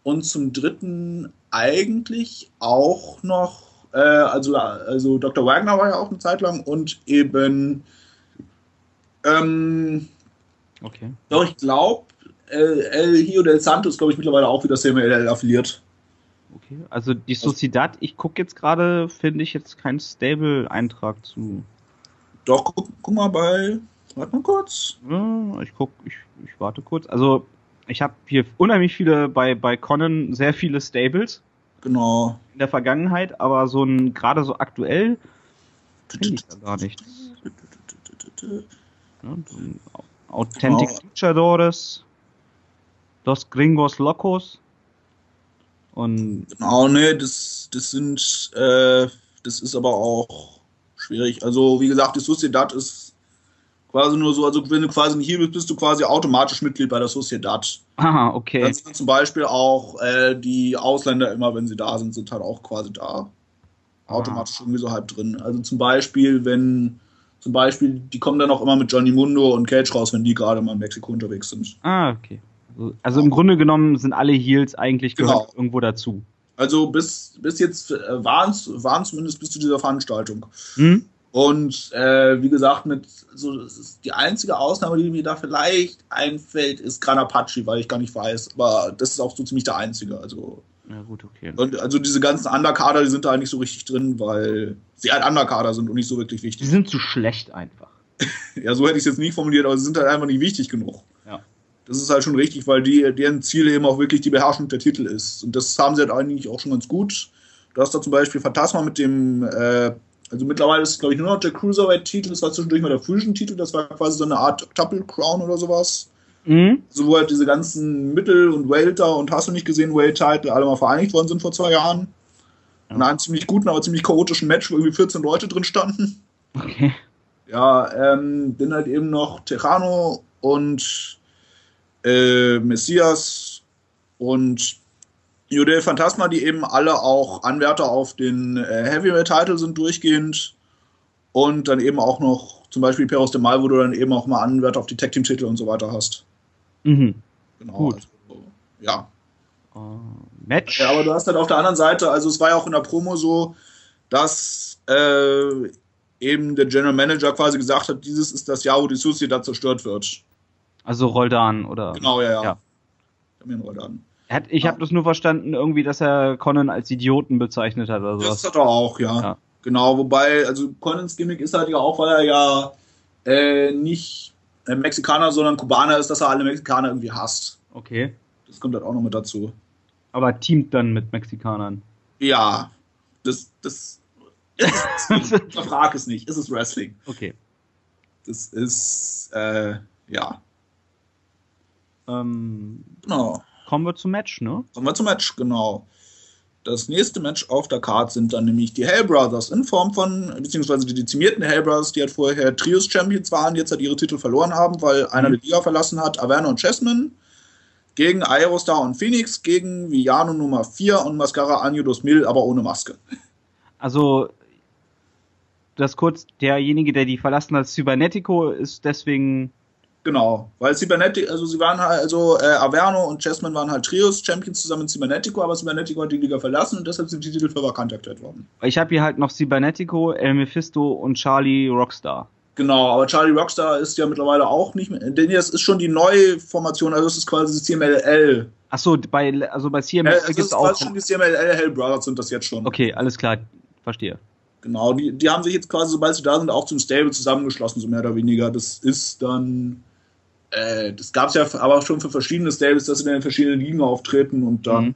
und zum dritten eigentlich auch noch, äh, also, also Dr. Wagner war ja auch eine Zeit lang und eben, ähm, Okay. doch, ich glaube, El, El Hio del Santo ist, glaube ich, mittlerweile auch wieder CMLL affiliiert. Okay. Also die Sociedad, ich gucke jetzt gerade, finde ich jetzt keinen Stable-Eintrag zu. Doch, guck, guck mal bei, warte mal kurz. Ich guck, ich, ich warte kurz. Also ich habe hier unheimlich viele bei bei Conan sehr viele Stables Genau. in der Vergangenheit, aber so ein gerade so aktuell finde ich da gar nichts. Ja, so ein Authentic Genau. Luchadores, Dos Gringos Locos Und Genau, ne, das, das sind, äh, das ist aber auch schwierig. Also, wie gesagt, die Sociedad ist quasi nur so, also wenn du quasi nicht hier bist, bist du quasi automatisch Mitglied bei der Sociedad. aha, okay. Dann sind zum Beispiel auch äh, die Ausländer immer, wenn sie da sind, sind halt auch quasi da. Automatisch irgendwie so halb drin. Also zum Beispiel, wenn, zum Beispiel, die kommen dann auch immer mit Johnny Mundo und Cage raus, wenn die gerade mal in Mexiko unterwegs sind. Ah, okay. Also- Also im Grunde genommen sind alle Heels eigentlich Genau. irgendwo dazu. Also bis, bis jetzt äh, waren es zumindest bis zu dieser Veranstaltung. Hm? Und äh, wie gesagt, mit so die einzige Ausnahme, die mir da vielleicht einfällt, ist Gran Apache, weil ich gar nicht weiß. Aber das ist auch so ziemlich der einzige. Also Ja, gut, okay. und also diese ganzen Underkader, die sind da nicht so richtig drin, weil sie halt Underkader sind und nicht so wirklich Die wichtig. sind zu schlecht einfach. Ja, so hätte ich es jetzt nicht formuliert, aber sie sind halt einfach nicht wichtig genug. Ja. Das ist halt schon richtig, weil die, deren Ziel eben auch wirklich die Beherrschung der Titel ist. Und das haben sie halt eigentlich auch schon ganz gut. Du hast da zum Beispiel Phantasma mit dem, äh, also mittlerweile ist es, glaube ich, nur noch der Cruiserweight-Titel, das war zwischendurch mal der Fusion-Titel, das war quasi so eine Art Double Crown oder sowas. Hm? So wo halt diese ganzen Mittel- und Welter und hast du nicht gesehen, Weight-Titel alle mal vereinigt worden sind vor zwei Jahren. In einem ziemlich guten, aber ziemlich chaotischen Match, wo irgendwie 14 Leute drin standen. Okay. Ja, ähm, dann halt eben noch Terrano und äh, Messias und Judel Phantasma, die eben alle auch Anwärter auf den äh, Heavyweight-Titel sind durchgehend. Und dann eben auch noch zum Beispiel Peros de Mal, wo du dann eben auch mal Anwärter auf die Tag-Team-Titel und so weiter hast. Mhm. Genau. Gut. Also, ja. Äh, Match. Ja, aber du hast halt auf der anderen Seite, also es war ja auch in der Promo so, dass äh, eben der General Manager quasi gesagt hat, dieses ist das Jahr, wo die Sociedad zerstört wird. Also Roldan oder. Genau, ja, ja. Ja. Ich hab mir einen Rollladen. Hat, ich habe das nur verstanden, irgendwie, dass er Conan als Idioten bezeichnet hat oder Das sowas. hat er auch, ja. Ja. Genau, wobei, also Conans Gimmick ist halt ja auch, weil er ja äh, nicht äh, Mexikaner, sondern Kubaner ist, dass er alle Mexikaner irgendwie hasst. Okay. Das kommt halt auch noch mit dazu. Aber teamt dann mit Mexikanern. Ja, das, das, ist, ich frage es nicht, es ist Wrestling. Okay. Das ist, äh, ja, Ähm, genau. Kommen wir zum Match, ne? Kommen wir zum Match, genau. Das nächste Match auf der Card sind dann nämlich die Hell Brothers in Form von, beziehungsweise die dezimierten Hell Brothers, die halt vorher Trios-Champions waren, jetzt halt ihre Titel verloren haben, weil einer Mhm. die Liga verlassen hat, Averno und Chessman, gegen Aerostar und Phoenix, gegen Villano Nummer 4 und Mascara Año dos Mil, aber ohne Maske. Also, das kurz, derjenige, der die verlassen hat, Cybernetico, ist deswegen. Genau, weil Cybernetico, also sie waren halt, also äh, Averno und Chessman waren halt Trios-Champions zusammen mit Cybernetico, aber Cybernetico hat die Liga verlassen und deshalb sind die Titel für vakant erklärt worden. Ich habe hier halt noch Cybernetico, El Mephisto und Charlie Rockstar. Genau, aber Charlie Rockstar ist ja mittlerweile auch nicht mehr. Denn das ist schon die neue Formation, also es ist quasi die CMLL. Achso, bei, also bei Äh, CMS es gibt's ist auch. quasi schon die CMLL Hell Brothers sind das jetzt schon. Okay, alles klar, verstehe. Genau, die, die haben sich jetzt quasi, sobald sie da sind, auch zum Stable zusammengeschlossen, so mehr oder weniger. Das ist dann. Äh, das gab es ja aber schon für verschiedene Stables, dass sie dann in verschiedenen Ligen auftreten und dann. Mhm.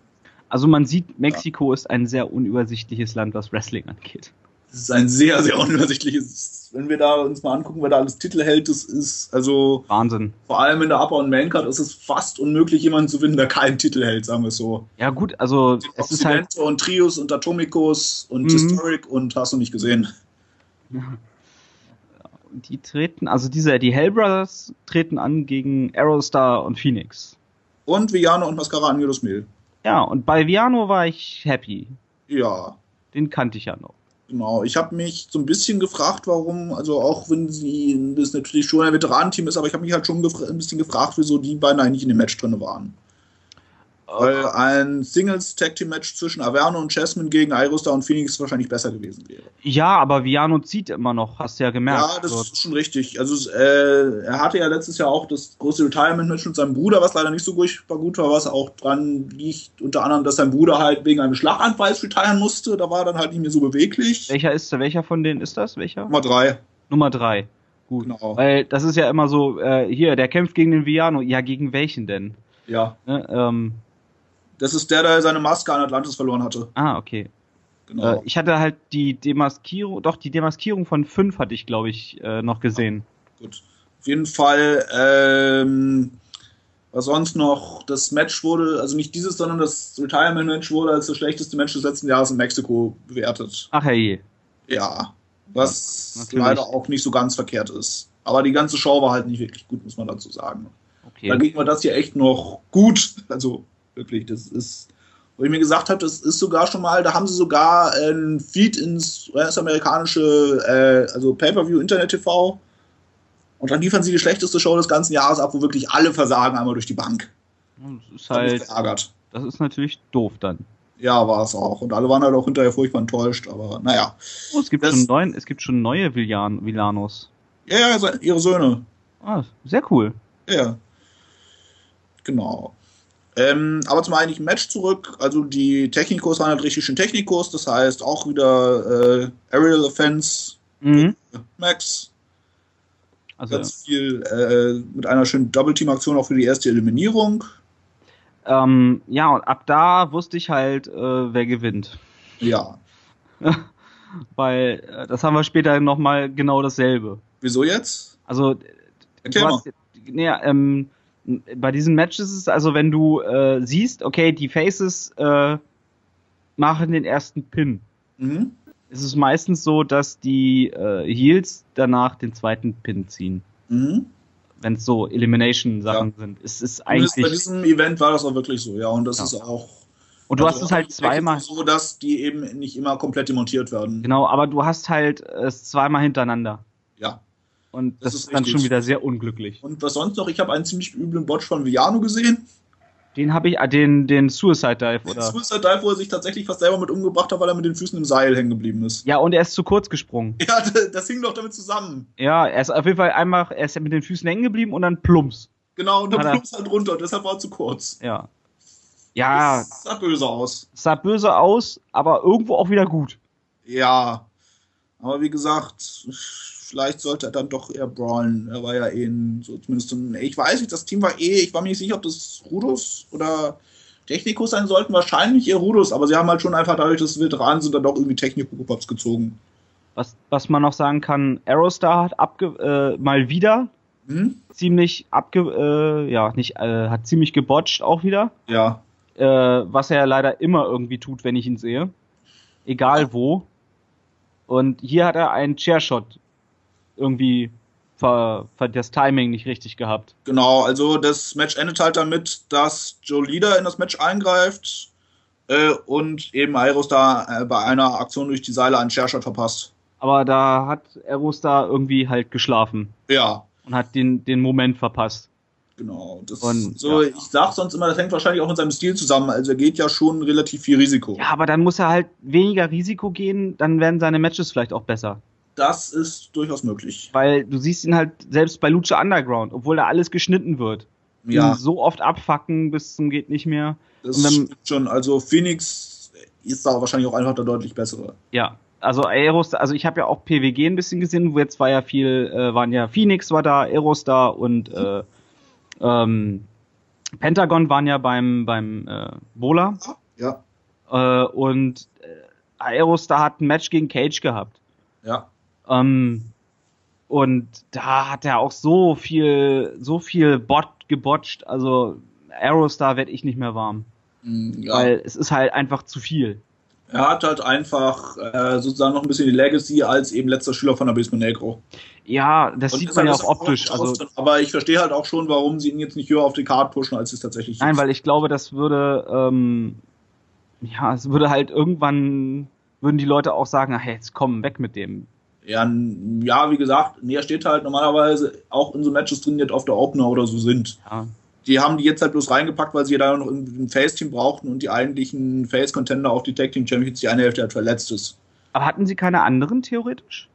Also man sieht, Mexiko ist ein sehr unübersichtliches Land, was Wrestling angeht. Das ist ein sehr, sehr unübersichtliches. Wenn wir da uns mal angucken, wer da alles Titel hält, das ist, also Wahnsinn. vor allem in der Upper- und Maincard ist es fast unmöglich, jemanden zu finden, der keinen Titel hält, sagen wir es so. Ja gut, also es ist halt, und Trios und Atomicos und Mhm. Historic und hast du nicht gesehen. Die treten, also diese, die Hell Brothers treten an gegen Aerostar und Phoenix. Und Viano und Mascara Angelus Mehl. Ja, und bei Viano war ich happy. Ja, Den kannte ich ja noch. genau. Ich habe mich so ein bisschen gefragt, warum, also auch wenn sie das natürlich schon ein Veteranenteam ist, aber ich habe mich halt schon ein bisschen gefragt, wieso die beiden eigentlich in dem Match drin waren. Weil ein Singles-Tag-Team-Match zwischen Averno und Chessman gegen Aerostar und Phoenix wahrscheinlich besser gewesen wäre. Ja, aber Viano zieht immer noch, hast du ja gemerkt. Ja, das So, ist schon richtig. Also äh, er hatte ja letztes Jahr auch das große Retirement-Match mit seinem Bruder, was leider nicht so furchtbar gut war, was auch dran liegt, unter anderem, dass sein Bruder halt wegen einem Schlaganfall retiren musste. Da war er dann halt nicht mehr so beweglich. welcher ist, welcher von denen ist das? Welcher? Nummer drei. Nummer drei. Gut. Genau. Weil das ist ja immer so, äh, hier, der kämpft gegen den Viano. Ja, gegen welchen denn? Ja. Ne? Ähm, Das ist der, der seine Maske an Atlantis verloren hatte. ah, okay. Genau. Äh, ich hatte halt die Demaskierung, doch, die Demaskierung von fünf hatte ich, glaube ich, äh, noch gesehen. Gut. Auf jeden Fall, ähm, Was sonst noch, das Match wurde, also nicht dieses, sondern das Retirement-Match wurde als das schlechteste Match des letzten Jahres in Mexiko bewertet. Ach hey. Ja, was ja, leider auch nicht so ganz verkehrt ist. Aber die ganze Show war halt nicht wirklich gut, muss man dazu sagen. Okay. Dagegen war das hier echt noch gut. Also wirklich, das ist, wo ich mir gesagt habe, das ist sogar schon mal, da haben sie sogar ein Feed ins US-amerikanische, äh, also Pay-Per-View Internet TV. Und dann liefern sie die schlechteste Show des ganzen Jahres ab, wo wirklich alle versagen einmal durch die Bank. Das ist halt. Das ist natürlich doof dann. Ja, war es auch. Und alle waren halt auch hinterher furchtbar enttäuscht, aber naja. Oh, es gibt, das, schon, neuen, es gibt schon neue Villan, Villanos. Ja, ja, ihre Söhne. Ah, sehr cool. Ja. Genau. Ähm, aber zum eigentlichen Match zurück. Also die Technikos waren halt richtig schön Technikos, das heißt auch wieder äh, Aerial Offense, mhm. Max. Also ganz viel äh, mit einer schönen Double-Team-Aktion auch für die erste Eliminierung. Ähm, ja, und ab da wusste ich halt, äh, wer gewinnt. Ja. Weil äh, das haben wir später nochmal genau dasselbe. Wieso jetzt? Also, Erklär du hast, nee, ähm, bei diesen Matches ist es also, wenn du äh, siehst, okay, die Faces äh, machen den ersten Pin. Mhm. Es ist meistens so, dass die äh, Heels danach den zweiten Pin ziehen. Mhm. Wenn es so Elimination-Sachen ja. sind. Es ist eigentlich. Bei diesem Event war das auch wirklich so, ja. Und das ja. ist auch. Und du also hast es halt zweimal. so, dass die eben nicht immer komplett demontiert werden. Genau, aber du hast halt es zweimal hintereinander. Und das, das ist, ist dann schon wieder sehr unglücklich. Und was sonst noch? Ich habe einen ziemlich üblen Botch von Viano gesehen. Den habe ich, ah, den, den Suicide Dive, oder? Den Suicide Dive, wo er sich tatsächlich fast selber mit umgebracht hat, weil er mit den Füßen im Seil hängen geblieben ist. Ja, und er ist zu kurz gesprungen. Ja, das hing doch damit zusammen. Ja, er ist auf jeden Fall einmal, er ist mit den Füßen hängen geblieben und dann plumps. Genau, und dann plumps halt runter, deshalb war er zu kurz. Ja. Ja. Das sah böse aus. Sah böse aus, aber irgendwo auch wieder gut. Ja. Aber wie gesagt, vielleicht sollte er dann doch eher brawlen. Er war ja eh ein, so zumindest ein, ich weiß nicht, das Team war eh, ich war mir nicht sicher, ob das Rudus oder Technikus sein sollten, wahrscheinlich eher Rudus, aber sie haben halt schon einfach dadurch, dass Veteranen sind, dann doch irgendwie Technikus gezogen. Was, was man noch sagen kann, Aerostar hat abge, äh, mal wieder hm? ziemlich abge, äh, ja, nicht, äh, hat ziemlich gebotcht auch wieder. Ja. Äh, was er leider immer irgendwie tut, wenn ich ihn sehe. Egal ja. wo. Und hier hat er einen Chairshot irgendwie ver, ver, das Timing nicht richtig gehabt. Genau, also das Match endet halt damit, dass Joe Leader in das Match eingreift äh, und eben Aeros da äh, bei einer Aktion durch die Seile einen Shairshot verpasst. Aber da hat Eros da irgendwie halt geschlafen. Ja. Und hat den, den Moment verpasst. Genau. Das und, so, ja. ich sag sonst immer, das hängt wahrscheinlich auch mit seinem Stil zusammen. Also er geht ja schon relativ viel Risiko. Ja, aber dann muss er halt weniger Risiko gehen, dann werden seine Matches vielleicht auch besser das ist durchaus möglich. Weil du siehst ihn halt selbst bei Lucha Underground, obwohl da alles geschnitten wird. Ja. so oft abfacken bis zum geht nicht mehr. Das dann, schon. Also Phoenix ist da wahrscheinlich auch einfach der deutlich bessere. Ja. Also Aeros, also ich habe ja auch PWG ein bisschen gesehen, wo jetzt war ja viel, äh, waren ja Phoenix war da, Aeros da und äh, ähm, Pentagon waren ja beim beim äh, Bola. Ja. Äh, und äh, Aerostar hat ein Match gegen Cage gehabt. Ja. Ähm, und da hat er auch so viel, so viel Bot gebotcht. Also Aerostar werde ich nicht mehr warm. Mm, ja. Weil es ist halt einfach zu viel. Er hat halt einfach äh, sozusagen noch ein bisschen die Legacy als eben letzter Schüler von Abismo Negro. Ja, das und sieht man ja auch optisch. Also, aber ich verstehe halt auch schon, warum sie ihn jetzt nicht höher auf die Karte pushen, als es tatsächlich Nein, ist. weil ich glaube, das würde, ähm, ja, es würde halt irgendwann, würden die Leute auch sagen, hey, jetzt komm, weg mit dem. Ja, ja, wie gesagt, Nia steht halt normalerweise auch in so Matches drin, die halt auf der Opener oder so sind. Ja. Die haben die jetzt halt bloß reingepackt, weil sie da noch ein Face-Team brauchten und die eigentlichen Face-Contender auf die Tag Team Champions die eine Hälfte halt verletzt ist. Aber hatten sie keine anderen theoretisch?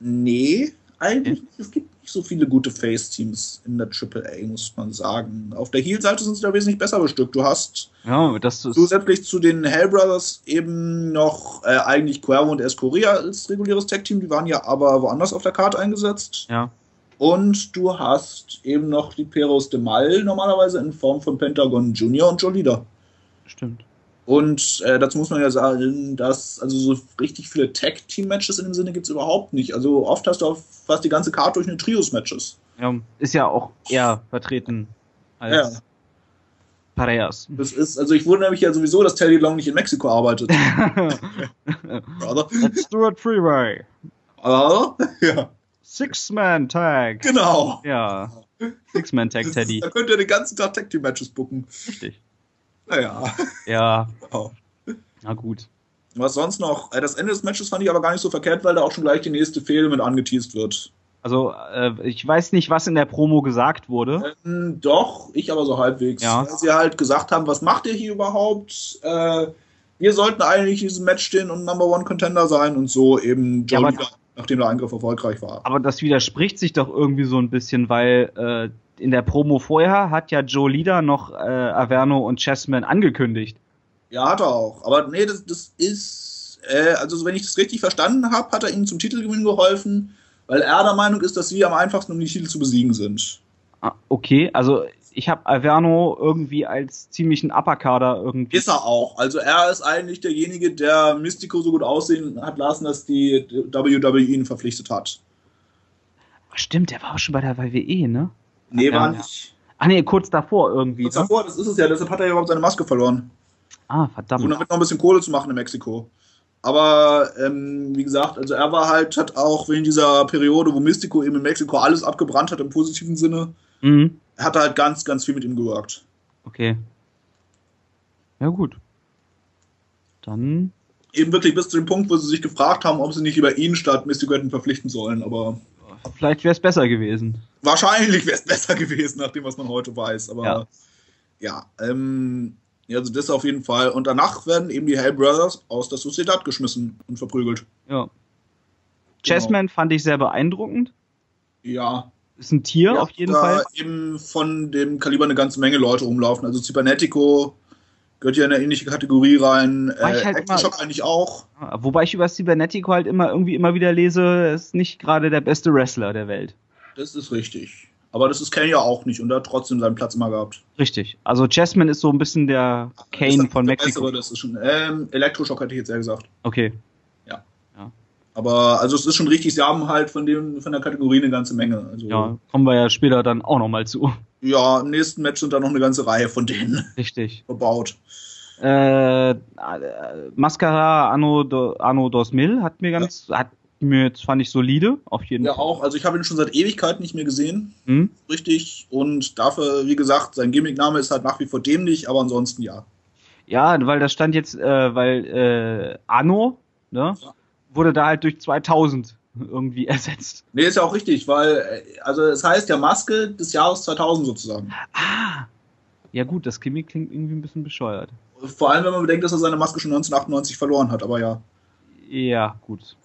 Nee, eigentlich nicht. Es gibt so viele gute Face-Teams in der AAA, muss man sagen. Auf der Heel-Seite sind sie da wesentlich besser bestückt. Du hast ja, zusätzlich zu den Hell Brothers eben noch äh, eigentlich Cuervo und Escoria als reguläres Tag-Team. Die waren ja aber woanders auf der Karte eingesetzt. Ja. Und du hast eben noch die Peros de Mal normalerweise in Form von Pentagon Junior und Jolida. Stimmt. Und äh, dazu muss man ja sagen, dass also so richtig viele Tag-Team-Matches in dem Sinne gibt es überhaupt nicht. Also oft hast du fast die ganze Karte durch eine Trios-Matches. Ja, ist ja auch eher vertreten als. Ja. Pareas. Das ist, also ich wundere mich ja sowieso, dass Teddy Long nicht in Mexiko arbeitet. Brother. Let's do it freeway. Aber, ja. Six-Man-Tag. Genau. Ja. Six-Man-Tag, Teddy. Da könnt ihr den ganzen Tag Tag Team Matches booken. Richtig. Naja. Ja. Genau. Na gut. Was sonst noch? Äh, Das Ende des Matches fand ich aber gar nicht so verkehrt, weil da auch schon gleich die nächste Fehde mit angeteased wird. Also, äh, ich weiß nicht, was in der Promo gesagt wurde. Ähm, doch, ich aber so halbwegs. Ja. Weil sie halt gesagt haben, was macht ihr hier überhaupt? Äh, wir sollten eigentlich in diesem Match stehen und Number One Contender sein und so eben Ja, Joe Lida, nachdem der Eingriff erfolgreich war. Aber das widerspricht sich doch irgendwie so ein bisschen, weil äh, in der Promo vorher hat ja Joe Lida noch äh, Averno und Chessman angekündigt. Ja, hat er auch. Aber nee, das, das ist, äh, also wenn ich das richtig verstanden habe, hat er ihnen zum Titelgewinn geholfen, weil er der Meinung ist, dass sie am einfachsten um die Titel zu besiegen sind. Ah, okay, also ich habe Averno irgendwie als ziemlichen Upperkader irgendwie. Ist er auch. Also er ist eigentlich derjenige, der Mystico so gut aussehen hat lassen, dass die WWE ihn verpflichtet hat. Stimmt, der war auch schon bei der WWE, ne? Nee, war nicht. Ah nee, kurz davor irgendwie. Kurz Ne? davor, das ist es ja, deshalb hat er ja überhaupt seine Maske verloren. Ah, Um verdammt. damit noch ein bisschen Kohle zu machen in Mexiko. Aber ähm, wie gesagt, also er war halt, hat auch während dieser Periode, wo Mystico eben in Mexiko alles abgebrannt hat im positiven Sinne, Mhm. er hat halt ganz, ganz viel mit ihm gewirkt. Okay. Ja gut. Dann. Eben wirklich bis zu dem Punkt, wo sie sich gefragt haben, ob sie nicht lieber ihn statt Mystico hätten verpflichten sollen. Aber Vielleicht wäre es besser gewesen. Wahrscheinlich wäre es besser gewesen, nach dem, was man heute weiß. Aber Ja. ja, ähm, also das auf jeden Fall. Und danach werden eben die Hell Brothers aus der Sociedad geschmissen und verprügelt. Ja. Chessman fand ich sehr beeindruckend. Ja, Ist ein Tier Ja, auf jeden da Fall. eben von dem Kaliber eine ganze Menge Leute rumlaufen. Also Cybernetico gehört ja in eine ähnliche Kategorie rein. War ich Äh, halt Electroshock eigentlich auch. Wobei ich über Cybernetico halt immer irgendwie immer wieder lese, er ist nicht gerade der beste Wrestler der Welt. Das ist richtig. Aber das ist Kane ja auch nicht und er hat trotzdem seinen Platz immer gehabt. Richtig. Also Chessman ist so ein bisschen der Kane von der Mexiko. Bessere, das ist schon. Ähm, Elektroschock hätte ich jetzt eher gesagt. Okay. Aber also es ist schon richtig, sie haben halt von dem von der Kategorie eine ganze Menge. Also Ja, kommen wir ja später dann auch nochmal zu. ja, im nächsten Match sind da noch eine ganze Reihe von denen Richtig. verbaut. Äh, äh, Mascara Anno, do, Anno dos Mil hat mir ganz, hat mir jetzt fand ich solide, auf jeden Ja Fall. auch, also ich habe ihn schon seit Ewigkeiten nicht mehr gesehen. Hm? Richtig. Und dafür, wie gesagt, sein Gimmickname ist halt nach wie vor dämlich, aber ansonsten ja. Ja, weil das stand jetzt, äh, weil äh, Anno, ne, Ja. wurde da halt durch 2000 irgendwie ersetzt. Nee, ist ja auch richtig, weil, äh, also es heißt ja Maske des Jahres 2000 sozusagen. Ah. Ja gut, das Gimmick klingt irgendwie ein bisschen bescheuert. Vor allem, wenn man bedenkt, dass er seine Maske schon 1998 verloren hat, aber ja. Ja, gut.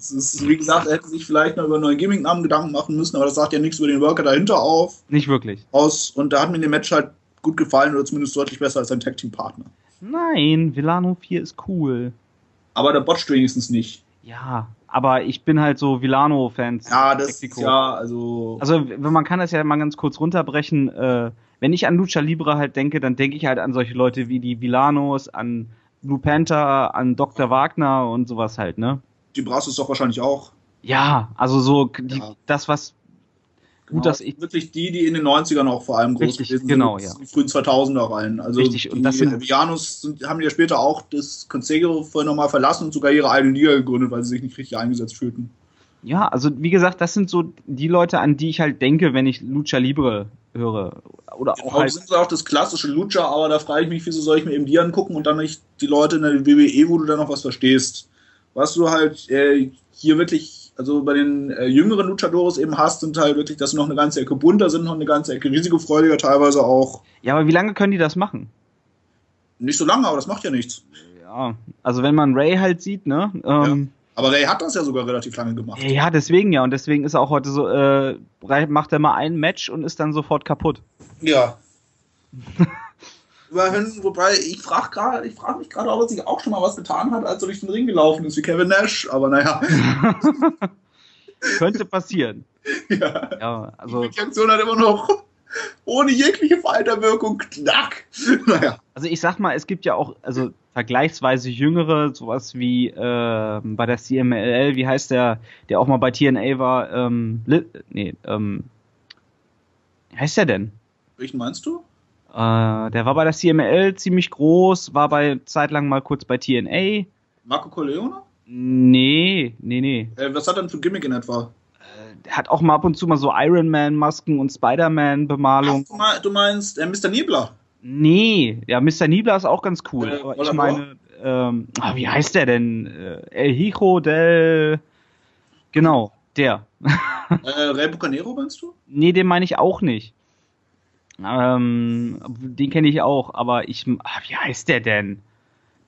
Es ist, wie gesagt, er hätte sich vielleicht noch über einen neuen Gimmicknamen Gedanken machen müssen, aber das sagt ja nichts über den Worker dahinter auf, Nicht wirklich. aus. Und da hat mir in dem Match halt gut gefallen oder zumindest deutlich besser als sein Tag-Team-Partner. Nein, Villano 4 ist cool. Aber der botcht wenigstens nicht. Ja, aber ich bin halt so Villano-Fans. Ja, das Mexiko. ist ja, also. Also, man kann das ja mal ganz kurz runterbrechen. Äh, wenn ich an Lucha Libre halt denke, dann denke ich halt an solche Leute wie die Villanos, an Blue Panther, an Dr. Wagner und sowas halt, ne? Die brauchst du doch wahrscheinlich auch. Ja, also so die, Ja. das, was Genau, gut, dass ich. wirklich die, die in den 90ern auch vor allem groß Richtig, gewesen genau, sind, ja. die frühen 2000er rein. Also Richtig, und die das sind- Vianus haben ja später auch das Consejo vorher nochmal verlassen und sogar ihre eigene Liga gegründet, weil sie sich nicht richtig eingesetzt fühlten. Ja, also wie gesagt, das sind so die Leute, an die ich halt denke, wenn ich Lucha Libre höre. Oder auch Genau, halt. das sind auch das klassische Lucha, aber da frage ich mich, wieso soll ich mir eben die angucken und dann nicht die Leute in der WWE, wo du dann noch was verstehst. Was du halt äh, hier wirklich, also bei den äh, jüngeren Luchadores eben hast, sind halt wirklich, dass sie noch eine ganze Ecke bunter sind, noch eine ganze Ecke risikofreudiger teilweise auch. Ja, aber wie lange können die das machen? Nicht so lange, aber das macht ja nichts. Ja, also wenn man Ray halt sieht, ne? Ähm, Aber Ray hat das ja sogar relativ lange gemacht. ja. deswegen ja. Und deswegen ist er auch heute so, äh, macht er mal ein Match und ist dann sofort kaputt. Ja. Immerhin, wobei ich frage gerade, ich frage mich gerade, ob er sich auch schon mal was getan hat, als er durch den Ring gelaufen ist wie Kevin Nash. Aber naja, Könnte passieren. ja. Ja, also, Die Reaktion hat immer noch ohne jegliche Verhalterwirkung knack. Naja. also ich sag mal, es gibt ja auch, also vergleichsweise jüngere, sowas wie ähm, bei der CMLL, wie heißt der, der auch mal bei TNA war, ähm, nee, ähm, wie heißt der denn? Welchen meinst du? Äh, der war bei der CML ziemlich groß, war bei zeitlang mal kurz bei TNA. Marco Corleone? Nee, nee, nee. Äh, was hat er denn für Gimmick in etwa? Der hat auch mal ab und zu mal so Iron Man Masken und Spider-Man Bemalung. Ach, du, mein, du meinst äh, Mr. Niebler? Nee, ja, Mr. Niebler ist auch ganz cool. Äh, aber ich meine, ähm, ah, wie heißt der denn? Äh, El Hijo del. Genau, der. äh, Rey Bucanero meinst du? Nee, den meine ich auch nicht. Ähm, den kenne ich auch, aber ich. Ah, wie heißt der denn?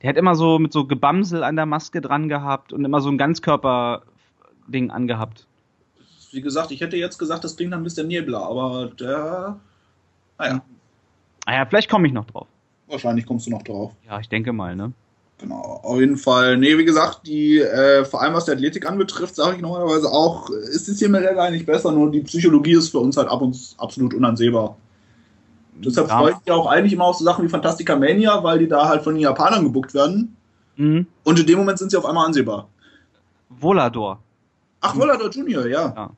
Der hat immer so mit so Gebamsel an der Maske dran gehabt und immer so ein Ganzkörper-Ding angehabt. Wie gesagt, ich hätte jetzt gesagt, das klingt nach Mr. Niebler, aber der. Naja, Naja, vielleicht komme ich noch drauf. wahrscheinlich kommst du noch drauf. Ja, ich denke mal, ne? Genau, auf jeden Fall. Nee, wie gesagt, die, äh, vor allem was die Athletik anbetrifft, sage ich normalerweise auch, ist die CMLL eigentlich besser, nur die Psychologie ist für uns halt ab und zu absolut unansehbar. Deshalb Ja. freue ich mich auch eigentlich immer auf so Sachen wie Fantastica Mania, weil die da halt von den Japanern gebuckt werden. Mhm. Und in dem Moment sind sie auf einmal ansehbar. Volador. Ach, Volador Junior, ja. Ja.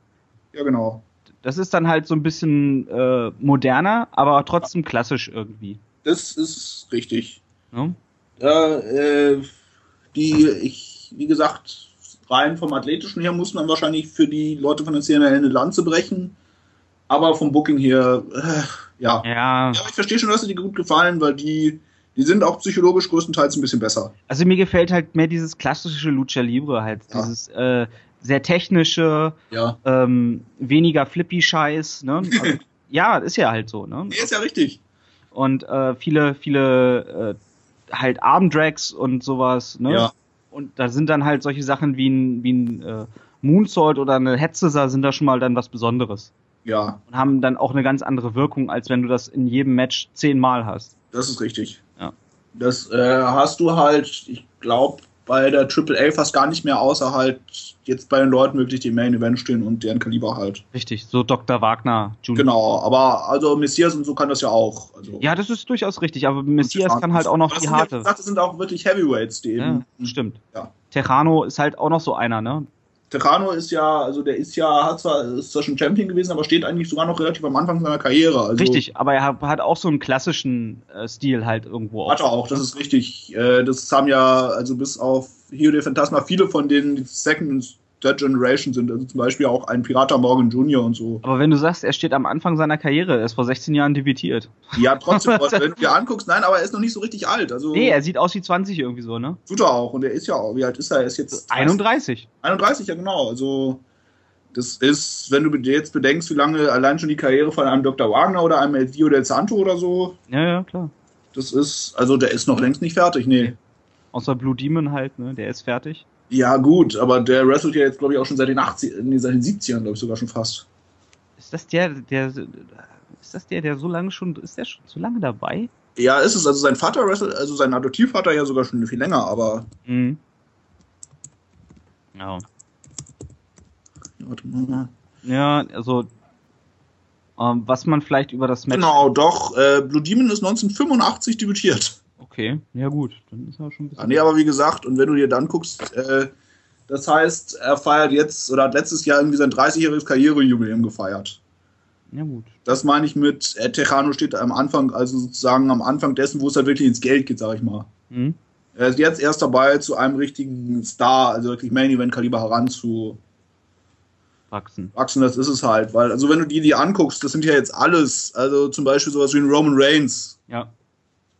Ja, genau. Das ist dann halt so ein bisschen äh, moderner, aber trotzdem klassisch irgendwie. Das ist richtig. Ja, äh, die, ich, wie gesagt, rein vom Athletischen her muss man wahrscheinlich für die Leute von der CNL eine Lanze brechen. Aber vom Booking her, äh, ja. Ja, Ja, ich verstehe schon, dass sie dir gut gefallen, weil die, die sind auch psychologisch größtenteils ein bisschen besser. also mir gefällt halt mehr dieses klassische Lucha Libre halt, Ja. dieses äh, sehr technische, Ja. ähm, weniger Flippy-Scheiß, ne? Also, ja, ist ja halt so, ne? Nee, ist ja richtig. Und äh, viele, viele äh, halt Armdrags und sowas, ne? Ja. Und da sind dann halt solche Sachen wie ein, wie ein äh, Moonsault oder eine Headschisser sind da schon mal dann was Besonderes. Ja, Und haben dann auch eine ganz andere Wirkung, als wenn du das in jedem Match zehnmal hast. das ist richtig. Ja. Das äh, hast du halt, ich glaube, bei der AAA fast gar nicht mehr, außer halt jetzt bei den Leuten wirklich, die Main Event stehen und deren Kaliber halt. Richtig, so Dr. Wagner Jr. Genau, aber also Messias und so kann das ja auch. Also, Ja, das ist durchaus richtig, aber Messias kann halt auch noch die ja, harte. gesagt, das sind auch wirklich Heavyweights, die Ja, eben. stimmt. Ja. Terrano ist halt auch noch so einer, ne? Terrano ist ja, also der ist ja, hat zwar, ist zwar schon Champion gewesen, aber steht eigentlich sogar noch relativ am Anfang seiner Karriere. Also, Richtig, aber er hat- auch so einen klassischen äh, Stil halt irgendwo. Hat er auch, das ist richtig. Äh, Das haben ja, also bis auf Hio de Phantasma, viele von die Second Third Generation sind. Also zum Beispiel auch ein Pirater Morgan Jr. und so. Aber wenn du sagst, er steht am Anfang seiner Karriere, er ist vor 16 Jahren debütiert. Ja, trotzdem, wenn du dir anguckst, nein, aber er ist noch nicht so richtig alt. Also Nee, er sieht aus wie 20 irgendwie so, ne? tut er auch. Und er ist ja auch, wie alt ist er? Er ist jetzt 31. 31, ja genau. Also das ist, wenn du jetzt bedenkst, wie lange allein schon die Karriere von einem Dr. Wagner oder einem El Dio del Santo oder so, Ja, ja, klar. das ist, also der ist noch längst nicht fertig, nee. Außer Blue Demon halt, ne? Der ist fertig. Ja, gut, aber der wrestelt ja jetzt, glaube ich, auch schon seit den 80, nee, seit den 70ern, glaube ich, sogar schon fast. Ist das der, der. Ist das der, der so lange schon. Ist der schon so lange dabei? Ja, ist es. Also sein Vater wrestelt, also sein Adoptivvater ja sogar schon viel länger, aber. Mhm. Ja. Warte mal. Ja, also. Ähm, was man vielleicht über das Match. Genau, doch. Äh, Blue Demon ist 1985 debütiert. Okay, ja gut. Dann ist er schon ein bisschen. nee, aber wie gesagt, und wenn du dir dann guckst, äh, das heißt, er feiert jetzt oder hat letztes Jahr irgendwie sein 30-jähriges Karrierejubiläum gefeiert. Ja gut. Das meine ich mit, äh, Tejano steht am Anfang, also sozusagen am Anfang dessen, wo es halt wirklich ins Geld geht, sag ich mal. Mhm. Er ist jetzt erst dabei, zu einem richtigen Star, also wirklich Main-Event-Kaliber heranzuwachsen. Wachsen. Das ist es halt, weil, also wenn du die, die anguckst, das sind ja jetzt alles, also zum Beispiel sowas wie ein Roman Reigns. Ja.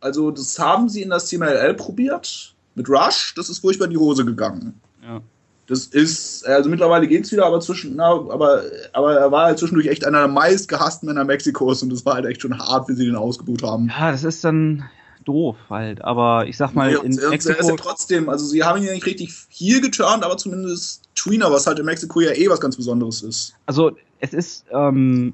Also das haben sie in das CMLL probiert, mit Rush, das ist furchtbar in die Hose gegangen. Ja. Das ist, also mittlerweile geht's wieder, aber zwischen, na, aber, aber er war halt zwischendurch echt einer der meistgehassten Männer Mexikos und das war halt echt schon hart, wie sie den ausgebucht haben. Ja, das ist dann doof halt. Aber ich sag mal, Ja, in und er ist ja Mexiko. trotzdem, also sie haben ihn ja nicht richtig hier geturnt, aber zumindest Tweener, was halt in Mexiko ja eh was ganz Besonderes ist. Also es ist ähm,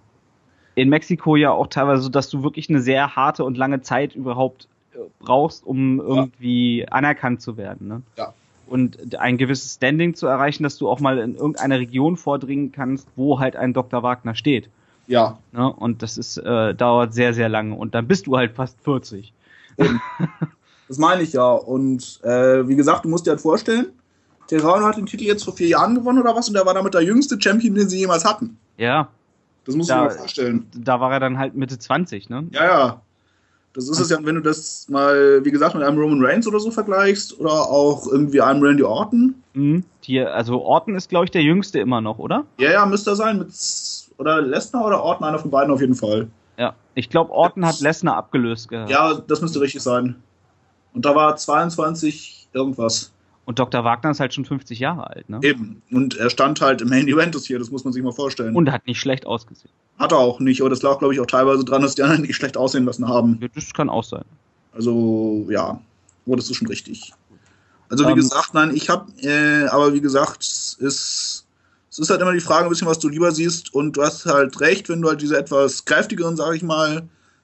in Mexiko ja auch teilweise so, dass du wirklich eine sehr harte und lange Zeit überhaupt äh, brauchst, um irgendwie anerkannt zu werden. Ne? Ja. Und ein gewisses Standing zu erreichen, dass du auch mal in irgendeine Region vordringen kannst, wo halt ein Dr. Wagner steht. Ja, Ne? Und das ist äh, dauert sehr, sehr lange. Und dann bist du halt fast 40. das meine ich ja. Und äh, wie gesagt, du musst dir halt vorstellen, Terrano hat den Titel jetzt vor vier Jahren gewonnen oder was und er war damit der jüngste Champion, den sie jemals hatten. Ja, Das musst Da- mal vorstellen. da war er dann halt Mitte 20, ne? Ja, ja. Das ist es ja, wenn du das mal, wie gesagt, mit einem Roman Reigns oder so vergleichst oder auch irgendwie einem Randy Orton. Mhm. Die, also Orton ist, glaube ich, der jüngste immer noch, oder? Ja, ja, müsste er sein. Mit, oder Lesnar oder Orton, einer von beiden auf jeden Fall. Ja, ich glaube, Orton hat Lesnar abgelöst gehabt. Ja, das müsste richtig sein. Und da war 22 irgendwas. Und Dr. Wagner ist halt schon 50 Jahre alt, ne? Eben. Und er stand halt im Main Event hier, das muss man sich mal vorstellen. Und hat nicht schlecht ausgesehen. Hat er auch nicht, aber das lag, glaube ich, auch teilweise dran, dass die anderen nicht schlecht aussehen lassen haben. Ja, das kann auch sein. Also, ja, das ist schon richtig. Also, wie Ähm, gesagt, nein, ich habe, äh, aber wie gesagt, es ist, es ist halt immer die Frage, ein bisschen, was du lieber siehst. Und du hast halt recht, wenn du halt diese etwas kräftigeren, sag ich mal,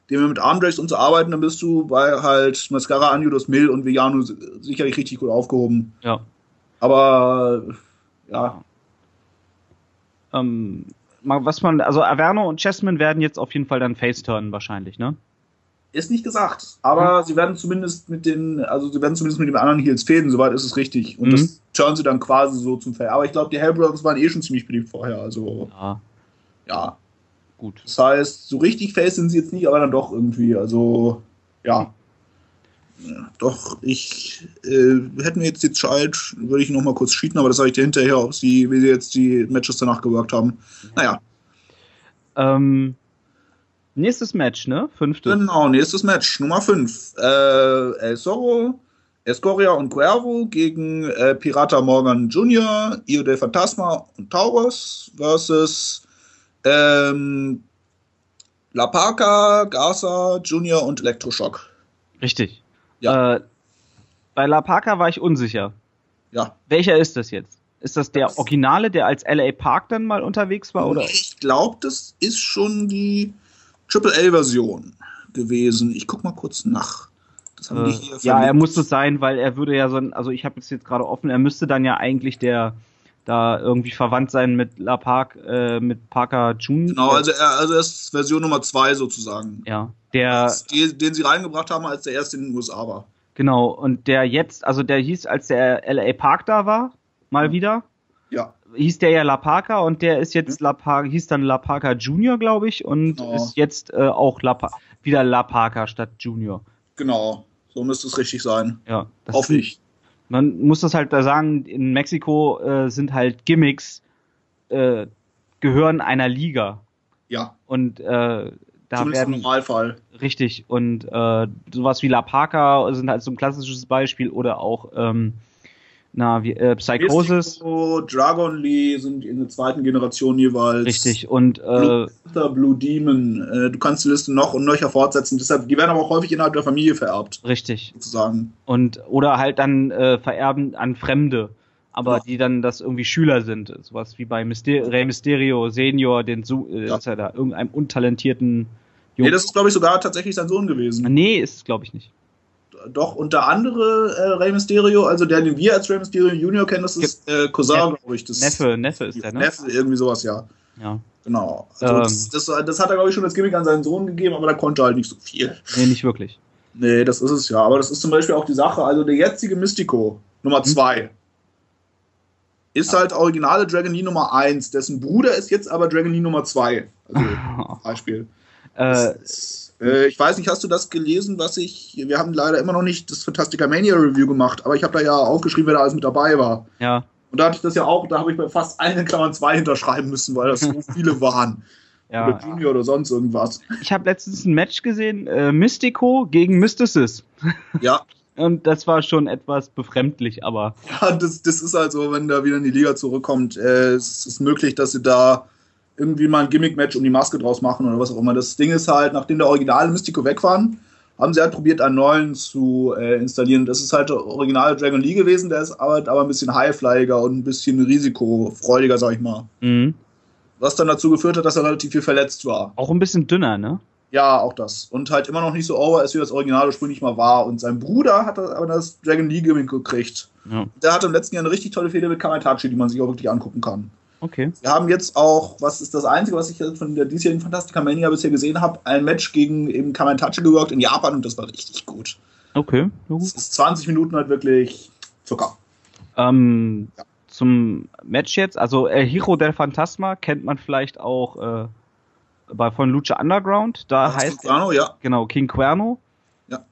den wir mit Armdrags und so arbeiten, dann bist du bei halt Mascara, Anjudos Mill und Vegano sicherlich richtig gut aufgehoben. Ja. Aber, ja, Ähm, was man, also Averno und Chessman werden jetzt auf jeden Fall dann Face-Turnen wahrscheinlich, ne? Ist nicht gesagt, aber sie werden zumindest mit den, also sie werden zumindest mit den anderen Heels fäden, soweit ist es richtig. Und Mhm. das turnen sie dann quasi so zum Fair. Aber ich glaube, die Hell Brothers waren eh schon ziemlich beliebt vorher, also Ja, ja. Gut. Das heißt, so richtig Face sind sie jetzt nicht, aber dann doch irgendwie, also ja. Ja, Doch, ich äh, hätten wir jetzt die Zeit, würde ich noch mal kurz cheaten, aber das sage ich dir hinterher, ob sie, wie sie jetzt die Matches danach gewirkt haben. Naja, Ähm, nächstes Match, ne? Fünftes. Genau, nächstes Match, Nummer 5. Äh, El Zorro, Escoria und Cuervo gegen äh, Pirata Morgan Jr., Io del Fantasma und Taurus versus ähm, La Parca, Garza Jr. und Elektroschock. Richtig. Ja. Äh, bei La Parca war ich unsicher. Ja. Welcher ist das jetzt? Ist das der Das- Originale, der als LA Park dann mal unterwegs war, oder? Ich glaube, das ist schon die Triple A-Version gewesen. Ich guck mal kurz nach. Das haben die Äh, hier ja, er muss es sein, weil er würde ja so ein, also ich habe es jetzt gerade offen, er müsste dann ja eigentlich der da irgendwie verwandt sein mit La Park, äh, mit Parker June. Genau, also er, also er ist Version Nummer 2 sozusagen. ja, der den, den sie reingebracht haben, als der erste in den USA war. genau und der jetzt, also der hieß, als der LA Park da war, mal Ja. wieder, Ja, hieß der ja La Parka und der ist jetzt La Parka, hieß dann La Parka Junior, glaube ich, und Genau. ist jetzt äh, auch La Pa- wieder La Parka statt Junior. genau. So müsste es richtig sein. Ja, Hoffe sind- ich. Man muss das halt da sagen, in Mexiko äh, sind halt Gimmicks äh, gehören einer Liga. Ja, und äh, da zumindest im werden Normalfall. richtig. Und äh, sowas wie La Parka sind halt so ein klassisches Beispiel oder auch ähm, na wie äh, Psychosis Mystico, Dragon Lee sind in der zweiten Generation jeweils. richtig und äh, Blue, Panther, Blue Demon. Äh, du kannst die Liste noch und nöcher fortsetzen. Deshalb, die werden aber auch häufig innerhalb der Familie vererbt, richtig sozusagen. und oder halt dann äh, vererben an Fremde, aber Ja. die dann das irgendwie Schüler sind, sowas wie bei Myster Rey Mysterio Senior, den Su äh, Ja. ist ja da irgendeinem untalentierten Nee, das ist, glaube ich, sogar tatsächlich sein Sohn gewesen. Nee, ist es glaube ich nicht. Doch, und der andere äh, Rey Mysterio, also der, den wir als Rey Mysterio Junior kennen, das ist äh, Cousin, glaube ich. Das Neffe, Neffe ist der, ne? Neffe, irgendwie sowas, ja. Ja. Genau. Also Ähm. das, das, das hat er, glaube ich, schon als Gimmick an seinen Sohn gegeben, aber da konnte er halt nicht so viel. Nee, nicht wirklich. Nee, das ist es ja. Aber das ist zum Beispiel auch die Sache. Also der jetzige Mystico, Nummer 2, ist halt originale Dragon Lee Nummer 1. Dessen Bruder ist jetzt aber Dragon Lee Nummer 2. Also Beispiel. äh, Äh, ich weiß nicht, hast du das gelesen, was ich. Wir haben leider immer noch nicht das Fantastica Mania Review gemacht, aber ich habe da ja aufgeschrieben, wer da alles mit dabei war. ja. Und da hatte ich das ja auch, da habe ich bei fast allen in Klammern 2 hinterschreiben müssen, weil das so viele waren. ja. Oder Junior oder sonst irgendwas. Ich habe letztens ein Match gesehen, äh, Mystico gegen Mysticis. Ja, Und das war schon etwas befremdlich, aber Ja, das, das ist halt so, wenn da wieder in die Liga zurückkommt, äh, es ist möglich, dass sie da irgendwie mal ein Gimmick-Match um die Maske draus machen oder was auch immer. Das Ding ist halt, nachdem der originale Mystico weg waren, haben sie halt probiert, einen neuen zu äh, installieren. Das ist halt der originale Dragon Lee gewesen, der ist halt aber ein bisschen highflyiger und ein bisschen risikofreudiger, sag ich mal. mh, Was dann dazu geführt hat, dass er relativ viel verletzt war. auch ein bisschen dünner, ne? Ja, auch das. Und halt immer noch nicht so over ist, wie das Original ursprünglich mal war. Und sein Bruder hat aber das Dragon Lee Gimmick gekriegt. Ja. Der hatte im letzten Jahr eine richtig tolle Fehde mit Kamatachi, die man sich auch wirklich angucken kann. Okay. Wir haben jetzt auch, was ist das Einzige, was ich von der diesjährigen Fantastica Mania bisher gesehen habe, ein Match gegen eben Kamatachi gewirkt in Japan und das war richtig gut. Okay. Das ist 20 Minuten halt wirklich Zucker. Ähm, Ja. Zum Match jetzt, also El Hiro del Fantasma kennt man vielleicht auch äh, bei von Lucha Underground. Da heißt er, Cuerno, ja. genau King Cuerno.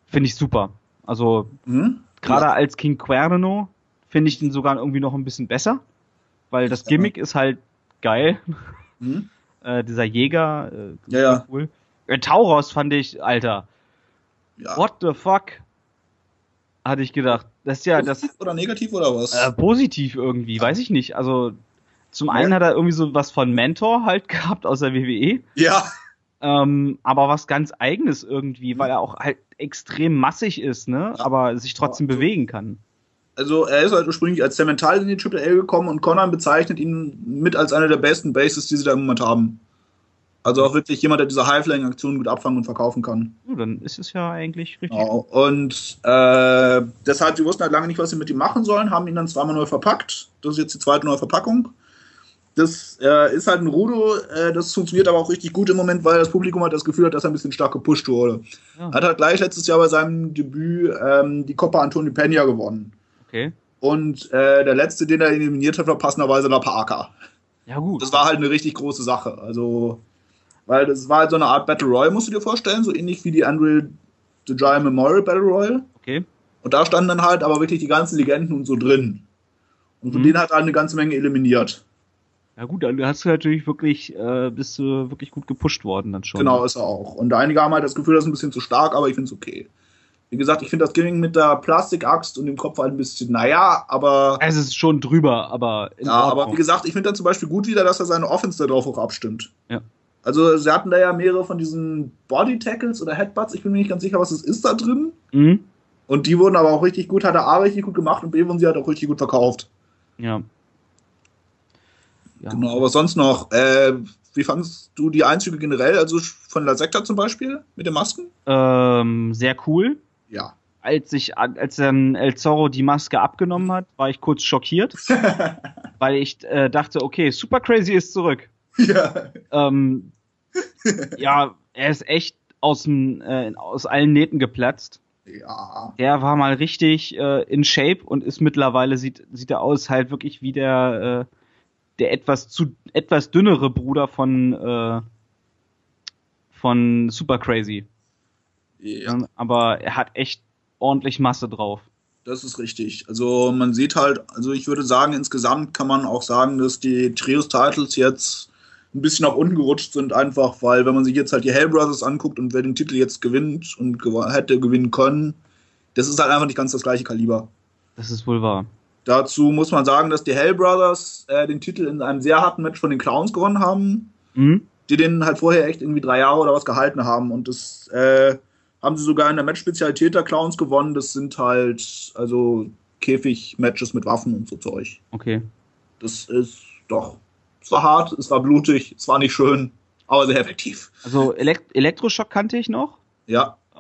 finde ich super. Also Mhm. gerade Ja. als King Cuerno finde ich den sogar irgendwie noch ein bisschen besser, weil das Ja. Gimmick ist halt geil. Mhm. Äh, dieser Jäger, äh, Ja, ja. cool. Äh, Tauros fand ich, Alter, ja. what the fuck? Hatte ich gedacht. Das ist ja das Positiv oder negativ oder was? äh, positiv irgendwie, weiß ich nicht. Also zum Ja. einen hat er irgendwie so was von Mentor halt gehabt aus der WWE, ja. ähm, aber was ganz eigenes irgendwie, weil er auch halt extrem massig ist, ne? Ja. Aber sich trotzdem Ja, bewegen kann. Also er ist halt ursprünglich als Cemental in die Triple A gekommen und Conan bezeichnet ihn mit als einer der besten Bases, die sie da im Moment haben. Also auch wirklich jemand, der diese High-Flying-Aktionen gut abfangen und verkaufen kann. Ja, dann ist es ja eigentlich richtig. Genau. Und äh, deshalb, sie wussten halt lange nicht, was sie mit ihm machen sollen, haben ihn dann zweimal neu verpackt. Das ist jetzt die zweite neue Verpackung. Das äh, ist halt ein Rudo, äh, das funktioniert aber auch richtig gut im Moment, weil das Publikum hat das Gefühl hat, dass er ein bisschen stark gepusht wurde. Ja. Hat halt gleich letztes Jahr bei seinem Debüt ähm, die Copa Antoni Peña gewonnen. Okay. Und äh, der letzte, den er eliminiert hat, war passenderweise La Parker. Ja, gut. Das war halt eine richtig große Sache. Also, weil das war halt so eine Art Battle Royale, musst du dir vorstellen, so ähnlich wie die Andre the Giant Memorial Battle Royale. okay. Und da standen dann halt aber wirklich die ganzen Legenden und so drin. Und von Mhm. denen hat er halt eine ganze Menge eliminiert. Ja gut, dann hast du natürlich wirklich, äh, bist du wirklich gut gepusht worden dann schon. Genau, ist er auch. Und einige haben halt das Gefühl, das ist ein bisschen zu stark, aber ich finde es okay. Wie gesagt, ich finde das Gimmick mit der Plastikaxt und dem Kopf halt ein bisschen, naja, aber. Es ist schon drüber, aber Ja, aber wie gesagt, ich finde dann zum Beispiel gut wieder, dass er seine Offense da drauf auch abstimmt. Ja. Also, sie hatten da ja mehrere von diesen Body Tackles oder Headbutts, ich bin mir nicht ganz sicher, was es ist da drin. Mhm. Und die wurden aber auch richtig gut, hat er A richtig gut gemacht und B wurden sie halt auch richtig gut verkauft. Ja. ja. Genau, was sonst noch? Äh, wie fandest du die Einzüge generell? Also von La Secta zum Beispiel mit den Masken? Ähm, sehr cool. Ja. Als ich, als dann El Zorro die Maske abgenommen hat, war ich kurz schockiert, weil ich äh, dachte, okay, Super Crazy ist zurück. ja. Ähm, ja, er ist echt aus, dem, äh, aus allen Nähten geplatzt. Ja. Der war mal richtig äh, in Shape und ist mittlerweile sieht sieht er aus halt wirklich wie der äh, der etwas zu etwas dünnere Bruder von äh, von Super Crazy. Ja. Ähm, Aber er hat echt ordentlich Masse drauf. Das ist richtig. Also man sieht halt, also ich würde sagen, insgesamt kann man auch sagen, dass die Trios-Titles jetzt ein bisschen nach unten gerutscht sind, einfach weil, wenn man sich jetzt halt die Hell Brothers anguckt und wer den Titel jetzt gewinnt und gew hätte gewinnen können, das ist halt einfach nicht ganz das gleiche Kaliber. Das ist wohl wahr. Dazu muss man sagen, dass die Hell Brothers äh, den Titel in einem sehr harten Match von den Clowns gewonnen haben, Mhm. die den halt vorher echt irgendwie drei Jahre oder was gehalten haben. Und das äh, haben sie sogar in der Match-Spezialität der Clowns gewonnen. Das sind halt also Käfig-Matches mit Waffen und so Zeug. Okay. Das ist doch. Es war hart, es war blutig, es war nicht schön, aber sehr effektiv. Also Elekt Elektroschock kannte ich noch. Ja, Äh,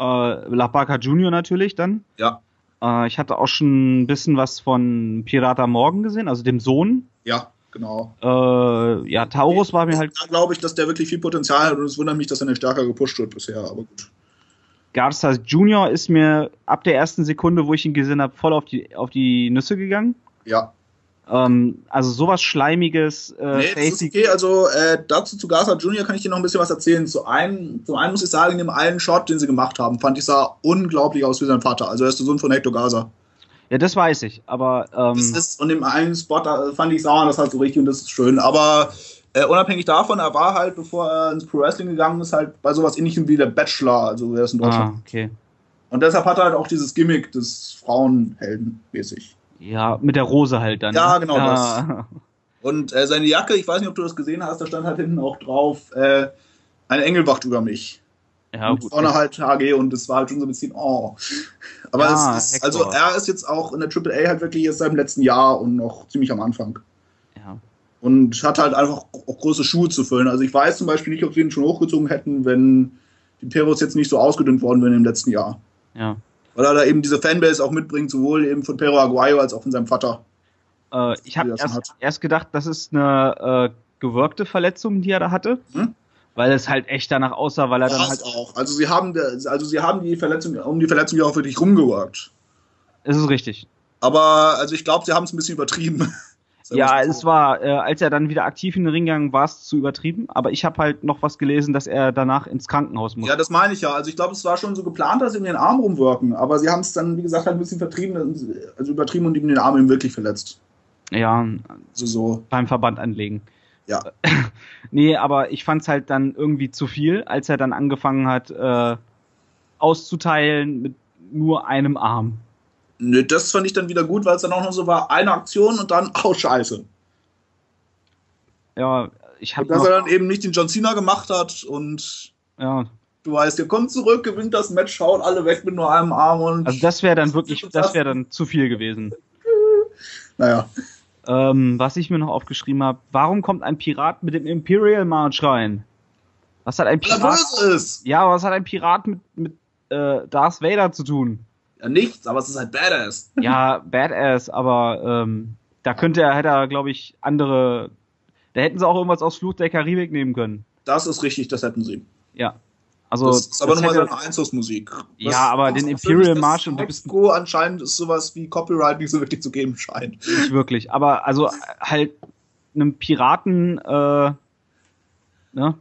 La Parca Junior natürlich dann. ja, Äh, ich hatte auch schon ein bisschen was von Pirata Morgan gesehen, also dem Sohn. ja, genau. Äh, ja, Taurus war mir halt Da glaube ich, dass der wirklich viel Potenzial hat und es wundert mich, dass er nicht stärker gepusht wird bisher, aber gut. Garza Junior ist mir ab der ersten Sekunde, wo ich ihn gesehen habe, voll auf die, auf die Nüsse gegangen. Ja. Ähm, also sowas Schleimiges, äh, Nee, das ist okay. Also äh, dazu zu Gaza Junior kann ich dir noch ein bisschen was erzählen. Zu einem, zum einen muss ich sagen, in dem einen Shot, den sie gemacht haben, fand ich sah unglaublich aus wie sein Vater. Also er ist der Sohn von Hector Gaza. Ja, das weiß ich, aber ähm, Das ist, und im einen Spot da fand ich man das halt so richtig und das ist schön. Aber äh, unabhängig davon, er war halt, bevor er ins Pro Wrestling gegangen ist, halt bei sowas ähnlichem wie der Bachelor, also er ist in Deutschland. ah, okay. Und deshalb hat er halt auch dieses Gimmick des Frauenhelden mäßig. Ja, mit der Rose halt dann. Ja, ne? genau ja. Und äh, seine Jacke, ich weiß nicht, ob du das gesehen hast, da stand halt hinten auch drauf, äh, eine Engel wacht über mich. Ja, und gut. vorne halt HG und das war halt schon so ein bisschen, oh. Aber Ja, es ist, also er ist jetzt auch in der Triple A halt wirklich erst seit dem letzten Jahr und noch ziemlich am Anfang. Und hat halt einfach auch große Schuhe zu füllen. Also ich weiß zum Beispiel nicht, ob sie ihn schon hochgezogen hätten, wenn die Peros jetzt nicht so ausgedünnt worden wären im letzten Jahr. ja. Weil er da eben diese Fanbase auch mitbringt, sowohl eben von Pero Aguayo als auch von seinem Vater. Äh, ich habe das erst, erst gedacht, das ist eine äh, gewirkte Verletzung, die er da hatte. Hm? Weil es halt echt danach aussah, weil er dann War's halt. auch. Also sie haben, also sie haben die Verletzung, um die Verletzung ja auch wirklich rumgeworkt. Es ist richtig. Aber also ich glaube, sie haben es ein bisschen übertrieben. Ja, es war, äh, als er dann wieder aktiv in den Ring gegangen war, es zu übertrieben. Aber ich habe halt noch was gelesen, dass er danach ins Krankenhaus muss. Ja, das meine ich ja. Also ich glaube, es war schon so geplant, dass sie ihm den Arm rumwirken. Aber sie haben es dann, wie gesagt, halt ein bisschen vertrieben, also übertrieben und ihm den Arm eben wirklich verletzt. Ja, Also so. beim Verband anlegen. Ja. nee, aber ich fand's halt dann irgendwie zu viel, als er dann angefangen hat, äh, auszuteilen mit nur einem Arm. Nö, das fand ich dann wieder gut, weil es dann auch noch so war, eine Aktion und dann, oh scheiße. Ja, ich habe dass er dann eben nicht den John Cena gemacht hat und ja, du weißt, der kommt zurück, gewinnt das Match, haut alle weg mit nur einem Arm und. also das wäre dann wirklich, das wäre dann zu viel gewesen. naja. Ähm, was ich mir noch aufgeschrieben habe, warum kommt ein Pirat mit dem Imperial March rein? Was hat ein Pirat? Ja, was hat ein Pirat mit, mit äh, Darth Vader zu tun? Nichts, aber es ist halt badass. Ja, Badass, aber ähm, da könnte er, hätte er, glaube ich, andere. Da hätten sie auch irgendwas aus Fluch der Karibik nehmen können. Das ist richtig, das hätten sie. Ja. Also, das ist aber das nur mal hätte- seine Einzugsmusik. Ja, aber den Imperial March und Mexico anscheinend ist sowas wie Copyright nicht so wirklich zu geben scheint. nicht wirklich. Aber also halt einem Piraten, äh, ne?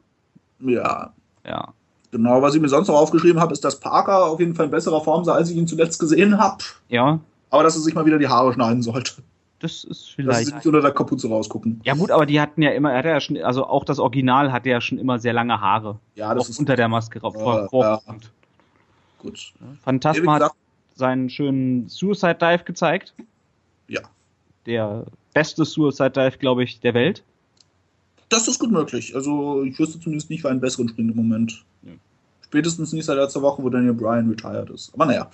Ja, Ja. Genau. Was ich mir sonst noch aufgeschrieben habe, ist, dass Parker auf jeden Fall in besserer Form sei, als ich ihn zuletzt gesehen habe. Ja, Aber dass er sich mal wieder die Haare schneiden sollte. das ist Dass sie vielleicht. nicht unter der Kapuze rausgucken. Ja gut, aber die hatten ja immer, er hatte ja schon, also auch das Original hatte ja schon immer sehr lange Haare. Ja, auch das ist unter der Maske drauf. Ja, ja. gut. Phantasma hat seinen schönen Suicide Dive gezeigt. Ja. Der beste Suicide Dive, glaube ich, der Welt. Das ist gut möglich. Also ich wüsste zumindest nicht für einen besseren Sprint im Moment. Ja. Spätestens nicht seit letzter Woche, wo Daniel Bryan retired ist. Aber naja.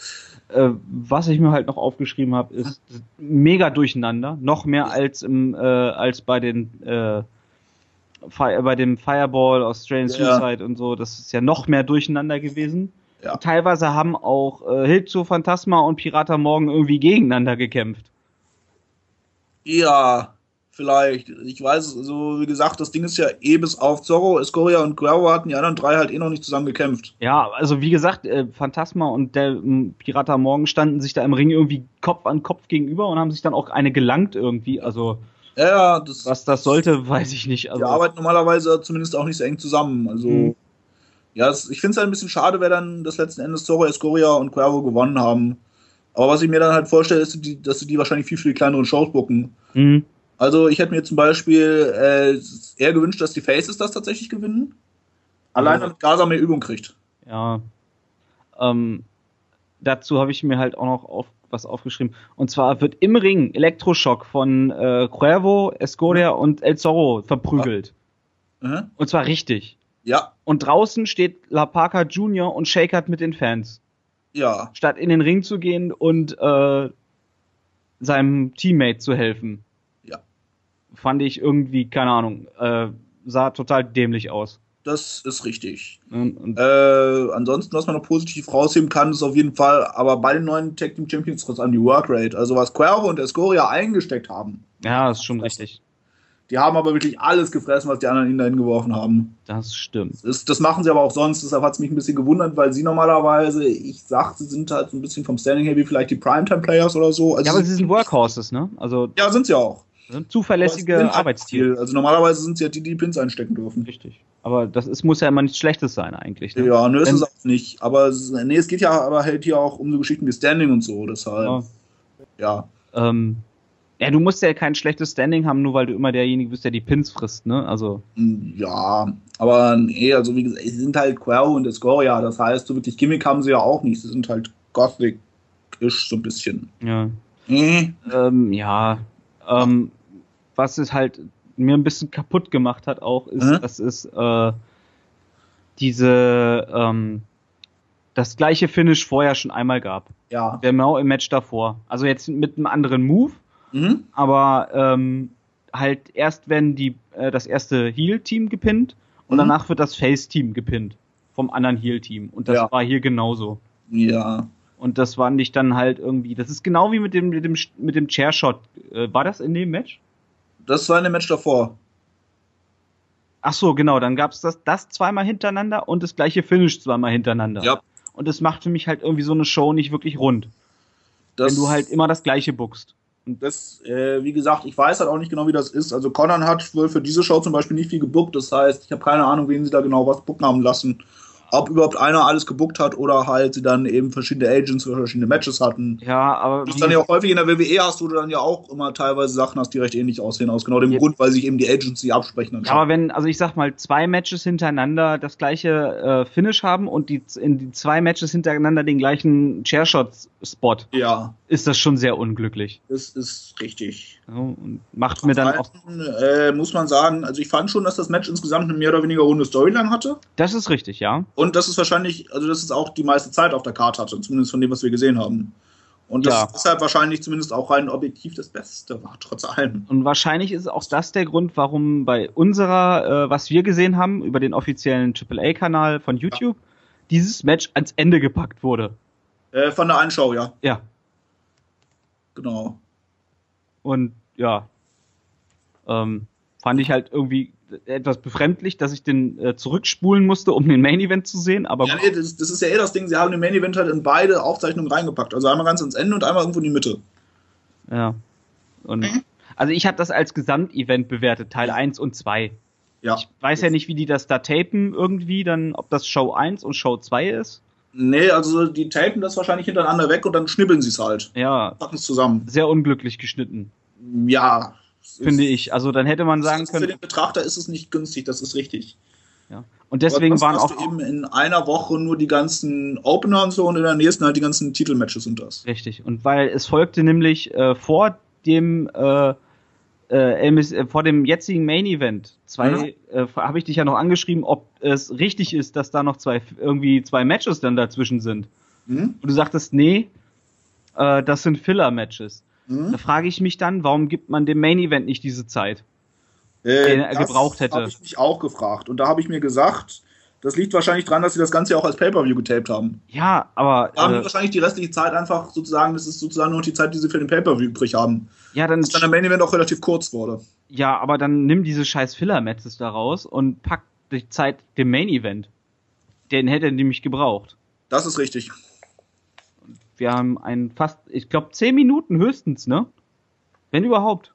Äh, was ich mir halt noch aufgeschrieben habe, ist mega durcheinander. Noch mehr als im, äh, als bei den äh, Fi- bei dem Fireball, Australian Ja. Suicide und so. Das ist ja noch mehr durcheinander gewesen. Ja. Teilweise haben auch äh, Hilzo Phantasma und Pirata Morgen irgendwie gegeneinander gekämpft. Ja, vielleicht. Ich weiß es, also wie gesagt, das Ding ist ja eh bis auf Zorro, Escoria und Guerrero hatten die anderen drei halt eh noch nicht zusammen gekämpft. Ja, also wie gesagt, äh, Phantasma und der ähm, Pirata Morgen standen sich da im Ring irgendwie Kopf an Kopf gegenüber und haben sich dann auch eine gelangt irgendwie. Also Ja, ja, das, was das sollte, weiß ich nicht. die Also, arbeiten normalerweise zumindest auch nicht so eng zusammen. Also, Mhm. ja, es, ich finde es halt ein bisschen schade, wer dann das letzten Endes Zorro, Escoria und Guerrero gewonnen haben. Aber was ich mir dann halt vorstelle, ist, die, dass sie die wahrscheinlich viel, viel kleineren Shows bucken. Mhm. Also ich hätte mir zum Beispiel äh, eher gewünscht, dass die Faces das tatsächlich gewinnen. Allein damit Gaza mehr Übung kriegt. Ja. Ähm, dazu habe ich mir halt auch noch auf, was aufgeschrieben. Und zwar wird im Ring Elektroschock von äh, Cuervo, Escoria und El Zorro verprügelt. Mhm. Und zwar richtig. Ja, Und draußen steht La Parca Jr. und shakert mit den Fans. ja. Statt in den Ring zu gehen und äh, seinem Teammate zu helfen. Fand ich irgendwie, keine Ahnung, äh, sah total dämlich aus. Das ist richtig. Und, und Äh, ansonsten, was man noch positiv rausheben kann, ist auf jeden Fall, aber bei den neuen Tag Team Champions trotz allem die Workrate. Also was Cuervo und Escoria eingesteckt haben. ja, ist schon richtig. Die haben aber wirklich alles gefressen, was die anderen ihnen dahin geworfen haben. Das stimmt. Das, das machen sie aber auch sonst, deshalb hat es mich ein bisschen gewundert, weil sie normalerweise, ich sag, sie sind halt so ein bisschen vom Standing her wie vielleicht die Primetime-Players oder so. Also Ja, aber sie sind Workhorses, ne? Also Ja, sind sie auch. Sind zuverlässige Arbeitstiere. Also normalerweise sind sie ja die, die Pins einstecken dürfen. Richtig. Aber das ist, muss ja immer nichts Schlechtes sein, eigentlich. Ne? Ja, nö, ist Wenn- es auch nicht. Aber es- nee, es geht ja aber halt hier auch um so Geschichten wie Standing und so. Deshalb, Ja. ja. Ähm, ja, du musst ja kein schlechtes Standing haben, nur weil du immer derjenige bist, der die Pins frisst, ne? Also, Ja, aber nee, also wie gesagt, sie sind halt Quell und Escoria. Das heißt, so wirklich Gimmick haben sie ja auch nicht. Sie sind halt Gothic-isch so ein bisschen. ja. Nee. Ähm, ja. Ähm, was es halt mir ein bisschen kaputt gemacht hat auch, ist, Mhm. dass es äh, diese ähm, das gleiche Finish vorher schon einmal gab. Ja. Genau im Match davor. Also jetzt mit einem anderen Move, Mhm. aber ähm, halt erst wenn die äh, das erste Heal-Team gepinnt und Mhm. danach wird das Face-Team gepinnt vom anderen Heal-Team. Und das Ja. war hier genauso. Ja. Und das war nicht dann halt irgendwie. Das ist genau wie mit dem mit dem mit dem Chairshot. Äh, war das in dem Match? Das war in dem Match davor. Ach so, genau. Dann gab's das das zweimal hintereinander und das gleiche Finish zweimal hintereinander. Ja. Und das macht für mich halt irgendwie so eine Show nicht wirklich rund, Das, wenn du halt immer das gleiche buckst. Das, äh, wie gesagt, ich weiß halt auch nicht genau, wie das ist. Also Conan hat wohl für diese Show zum Beispiel nicht viel gebuckt. Das heißt, ich habe keine Ahnung, wen sie da genau was bucken haben lassen ob überhaupt einer alles gebuckt hat oder halt sie dann eben verschiedene Agents für verschiedene Matches hatten. Ja, aber. Das dann ja auch häufig in der WWE hast, wo du dann ja auch immer teilweise Sachen hast, die recht ähnlich aussehen, aus genau dem Grund, weil sich eben die Agents die absprechen. Ja, aber wenn, also ich sag mal, zwei Matches hintereinander das gleiche äh, Finish haben und die in die zwei Matches hintereinander den gleichen Chairshot-Spot, ja. ist das schon sehr unglücklich. Das ist richtig. Ja, und macht mir dann auch. Äh, muss man sagen, also ich fand schon, dass das Match insgesamt eine mehr oder weniger runde Storyline hatte. Das ist richtig, ja. Und das ist wahrscheinlich, also das ist auch die meiste Zeit auf der Karte hatte, zumindest von dem, was wir gesehen haben. Und das Ja. deshalb wahrscheinlich zumindest auch rein objektiv das Beste war, trotz allem. Und wahrscheinlich ist auch das der Grund, warum bei unserer, äh, was wir gesehen haben, über den offiziellen AAA-Kanal von YouTube, dieses Match ans Ende gepackt wurde. Äh, von der einen Show, ja, Ja. genau. Und ja, ähm, fand ich halt irgendwie etwas befremdlich, dass ich den äh, zurückspulen musste, um den Main Event zu sehen. Aber Ja, nee, das, das ist ja eh das Ding, sie haben den Main Event halt in beide Aufzeichnungen reingepackt. Also einmal ganz ans Ende und einmal irgendwo in die Mitte. ja. Und Mhm. also ich habe das als Gesamtevent bewertet, Teil 1 und 2. Ja. Ich weiß ja nicht, wie die das da tapen irgendwie, dann ob das Show 1 und Show 2 ist. Nee, also die tapen das wahrscheinlich hintereinander weg und dann schnibbeln sie es halt. Ja, Packen es zusammen. sehr unglücklich geschnitten, Ja. finde ist- ich. Also dann hätte man sagen Für können. den Betrachter ist es nicht günstig, das ist richtig. Ja. Und deswegen Aber waren auch du eben in einer Woche nur die ganzen Opener und so und in der nächsten halt die ganzen Titelmatches und das. Richtig. Und weil es folgte nämlich äh, vor dem äh, äh, MS, äh, vor dem jetzigen Main Event zwei Mhm. äh, habe ich dich ja noch angeschrieben, ob es richtig ist, dass da noch zwei irgendwie zwei Matches dann dazwischen sind. Hm? Und du sagtest, nee, äh, das sind Filler Matches. Hm? Da frage ich mich dann, warum gibt man dem Main Event nicht diese Zeit? Äh, den er gebraucht hätte. habe ich mich auch gefragt. Und da habe ich mir gesagt, das liegt wahrscheinlich dran, dass sie das Ganze ja auch als Pay-Per-View getaped haben. Ja, aber Da haben äh, wahrscheinlich die restliche Zeit einfach sozusagen, das ist sozusagen nur die Zeit, die sie für den Pay-Per-View übrig haben. ja dann Dass dann der Main Event auch relativ kurz wurde. ja, aber dann nimm diese scheiß Filler Matches da raus und pack die Zeit dem Main Event. Den hätte er nämlich gebraucht. Das ist richtig. Wir haben einen fast, ich glaube, 10 Minuten höchstens, ne? Wenn überhaupt.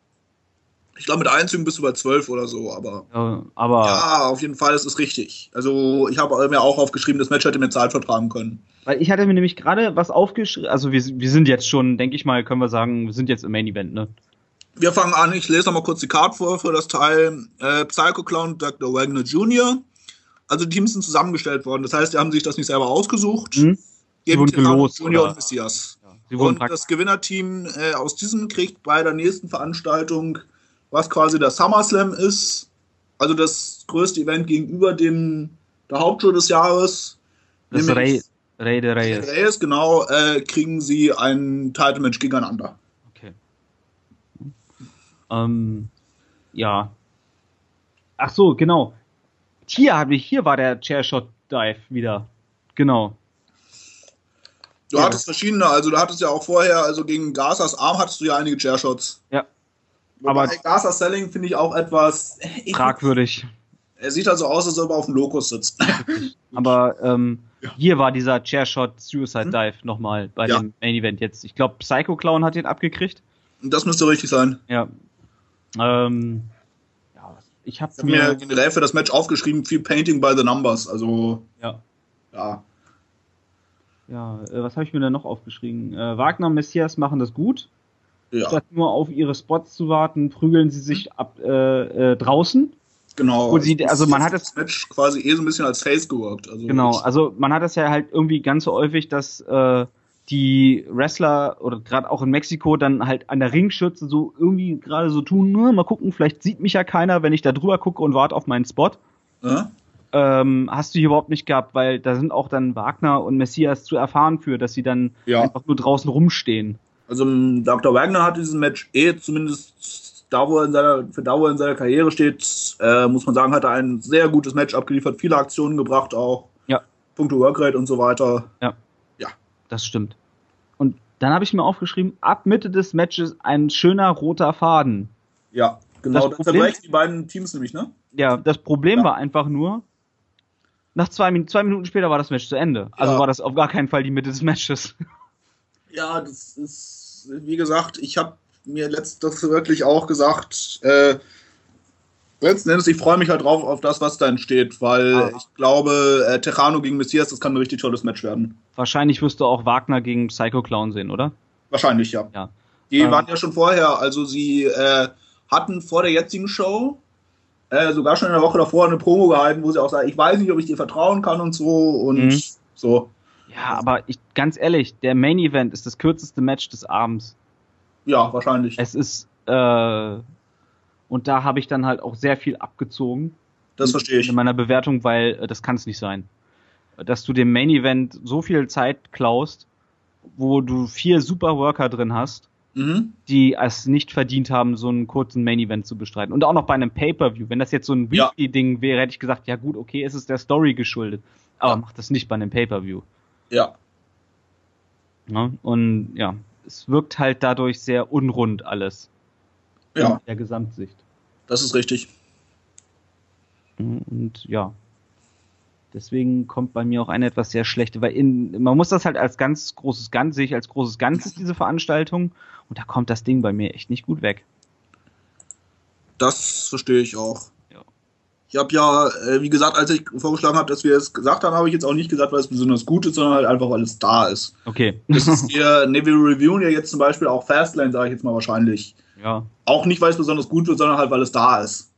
Ich glaube, mit Einzügen bist du bei 12 oder so, aber. Äh, aber Ja, auf jeden Fall, es ist richtig. Also, ich habe mir auch aufgeschrieben, das Match hätte mir Zeit vertragen können. weil ich hatte mir nämlich gerade was aufgeschrieben, also wir, wir sind jetzt schon, denke ich mal, können wir sagen, wir sind jetzt im Main Event, ne? Wir fangen an, ich lese nochmal kurz die Card vor für das Teil. Äh, Psycho Clown Dr. Wagner Jr. Also, die Teams sind zusammengestellt worden. Das heißt, die haben sich das nicht selber ausgesucht. Hm? Sie wurden gelost, Junior oder? und Messias. Wurden Und das Gewinnerteam äh, aus diesem kriegt bei der nächsten Veranstaltung, was quasi der SummerSlam ist, also das größte Event gegenüber dem der Hauptshow des Jahres, das Ray, Ray de Reyes. Reyes, genau, äh, kriegen sie ein Title-Match gegeneinander. Okay. Ähm, ja. Ach so, genau. Hier habe ich, hier war der Chairshot Dive wieder. Genau. Du Ja. hattest verschiedene, also du hattest ja auch vorher, also gegen Garsas Arm hattest du ja einige Chairshots. Ja. Aber Garsas Selling finde ich auch etwas. Ich, Fragwürdig. er sieht also aus, als ob er auf dem Lokus sitzt. Aber ähm, Ja. hier war dieser Chairshot Suicide Hm? Dive nochmal bei Ja. dem Main Event jetzt. Ich glaube, Psycho Clown hat den abgekriegt. Das müsste richtig sein. Ja. Ähm, ja, ich habe habe mir generell für das Match aufgeschrieben, viel Painting by the Numbers. Also, Ja. ja. Ja, äh, was habe ich mir da noch aufgeschrieben? Äh, Wagner und Messias machen das gut. Ja, Statt nur auf ihre Spots zu warten, prügeln sie sich ab äh, äh, draußen. genau. Sie- also man hat das Match quasi eh so ein bisschen als Face geworkt. Also Genau, also man hat das ja halt irgendwie ganz so häufig, dass äh, die Wrestler oder gerade auch in Mexiko dann halt an der Ringschürze so irgendwie gerade so tun, "Na, mal gucken, vielleicht sieht mich ja keiner, wenn ich da drüber gucke und warte auf meinen Spot. Ja? Ähm, hast du hier überhaupt nicht gehabt, weil da sind auch dann Wagner und Messias zu erfahren für, dass sie dann Ja. einfach nur draußen rumstehen. Also ähm, Dr. Wagner hat dieses Match eh zumindest da, wo er in seiner, für da, wo er in seiner Karriere steht, äh, muss man sagen, hat er ein sehr gutes Match abgeliefert, viele Aktionen gebracht auch. Ja. Punkte Workrate und so weiter. Das stimmt. Und dann habe ich mir aufgeschrieben, ab Mitte des Matches ein schöner roter Faden. Ja, genau. Das Das zerbrechen die beiden Teams nämlich, ne? Ja, das Problem Ja. war einfach nur, nach zwei, zwei Minuten später war das Match zu Ende. Also Ja. war das auf gar keinen Fall die Mitte des Matches. Ja, das ist, wie gesagt, ich habe mir letztes wirklich auch gesagt, äh, letzten Endes, ich freue mich halt drauf auf das, was da entsteht, weil ah. ich glaube, äh, Tejano gegen Messias, das kann ein richtig tolles Match werden. Wahrscheinlich wirst du auch Wagner gegen Psycho Clown sehen, oder? Wahrscheinlich, ja. ja. Die ähm. waren ja schon vorher, also sie äh, hatten vor der jetzigen Show äh, sogar schon in der Woche davor eine Promo gehalten, wo sie auch sagen, ich weiß nicht, ob ich dir vertrauen kann und so und mhm. so. Ja, aber ich, ganz ehrlich, der Main Event ist das kürzeste Match des Abends. Ja, wahrscheinlich. Es ist, äh, und da habe ich dann halt auch sehr viel abgezogen. Das verstehe ich. In meiner Bewertung, weil äh, das kann es nicht sein. Dass du dem Main Event so viel Zeit klaust, wo du vier super Worker drin hast, mhm. die es nicht verdient haben, so einen kurzen Main Event zu bestreiten. Und auch noch bei einem Pay-Per-View. Wenn das jetzt so ein Weekly-Ding wäre, hätte ich gesagt, ja gut, okay, es ist der Story geschuldet. Aber ja. mach das nicht bei einem Pay-Per-View. Ja. ja. Und ja, es wirkt halt dadurch sehr unrund alles. Ja. In der Gesamtsicht. Das ist richtig. Und ja. Deswegen kommt bei mir auch eine etwas sehr schlechte, weil in, man muss das halt als ganz großes Ganzes, sehe ich als großes Ganzes, diese Veranstaltung. Und da kommt das Ding bei mir echt nicht gut weg. Das verstehe ich auch. Ich habe ja, äh, wie gesagt, als ich vorgeschlagen habe, dass wir es gesagt haben, habe ich jetzt auch nicht gesagt, weil es besonders gut ist, sondern halt einfach, weil es da ist. Okay. Das ist wir, ne, wir reviewen ja jetzt zum Beispiel auch Fastlane, sage ich jetzt mal wahrscheinlich. Ja. Auch nicht, weil es besonders gut wird, sondern halt, weil es da ist.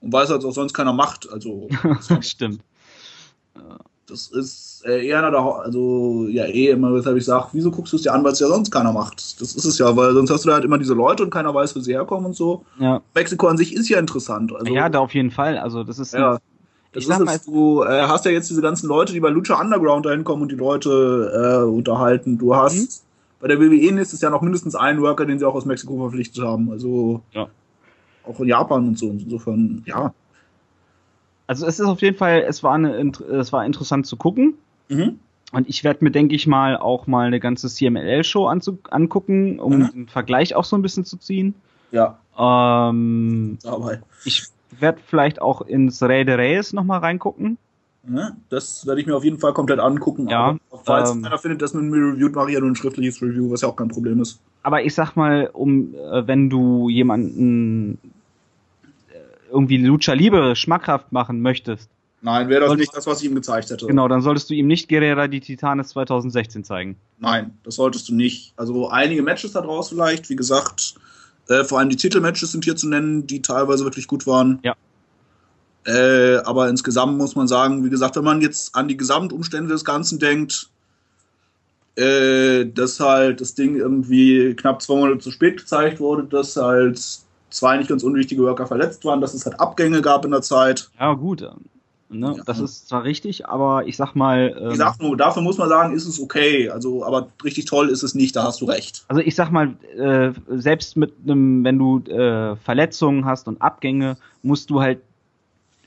Und weil es halt auch sonst keiner macht. Also. Stimmt. Das ist äh, eher der, also ja eh immer, weshalb ich sage, wieso guckst du es dir an, weil es ja sonst keiner macht. Das ist es ja, weil sonst hast du da halt immer diese Leute und keiner weiß, wo sie herkommen und so. Ja. Mexiko an sich ist ja interessant. Also, ja, da auf jeden Fall. Also das ist ja. Das ich ist sag mal, du äh, hast ja jetzt diese ganzen Leute, die bei Lucha Underground dahin kommen und die Leute äh, unterhalten. Du hast mhm. bei der WWE ist es ja noch mindestens einen Worker, den sie auch aus Mexiko verpflichtet haben. Also ja. auch in Japan und so. Insofern, ja also es ist auf jeden Fall, es war, eine, es war interessant zu gucken. Mhm. Und ich werde mir, denke ich mal, auch mal eine ganze CMLL-Show angucken, um mhm. den Vergleich auch so ein bisschen zu ziehen. Ja. Ähm, Dabei. Ich werde vielleicht auch ins Rey de Reyes nochmal reingucken. Ja, das werde ich mir auf jeden Fall komplett angucken. Ja, aber falls ähm, einer findet, dass man mir reviewt, mache ich ja nur ein schriftliches Review, was ja auch kein Problem ist. Aber ich sag mal, um äh, wenn du jemanden irgendwie Lucha Libre schmackhaft machen möchtest. Nein, wäre das nicht das, was ich ihm gezeigt hätte. Genau, dann solltest du ihm nicht Guerrera die Titanes 2016 zeigen. Nein, das solltest du nicht. Also einige Matches da draus vielleicht, wie gesagt, äh, vor allem die Titelmatches sind hier zu nennen, die teilweise wirklich gut waren. Ja. Äh, aber insgesamt muss man sagen, wie gesagt, wenn man jetzt an die Gesamtumstände des Ganzen denkt, äh, dass halt das Ding irgendwie knapp zwei Monate zu spät gezeigt wurde, dass halt zwei nicht ganz unwichtige Worker verletzt waren, dass es halt Abgänge gab in der Zeit. Ja, gut. Ne? Ja. Das ist zwar richtig, aber ich sag mal. Ähm, ich sag nur, dafür muss man sagen, ist es okay. Also, aber richtig toll ist es nicht, da hast du recht. Also ich sag mal, äh, selbst mit einem, wenn du äh, Verletzungen hast und Abgänge, musst du halt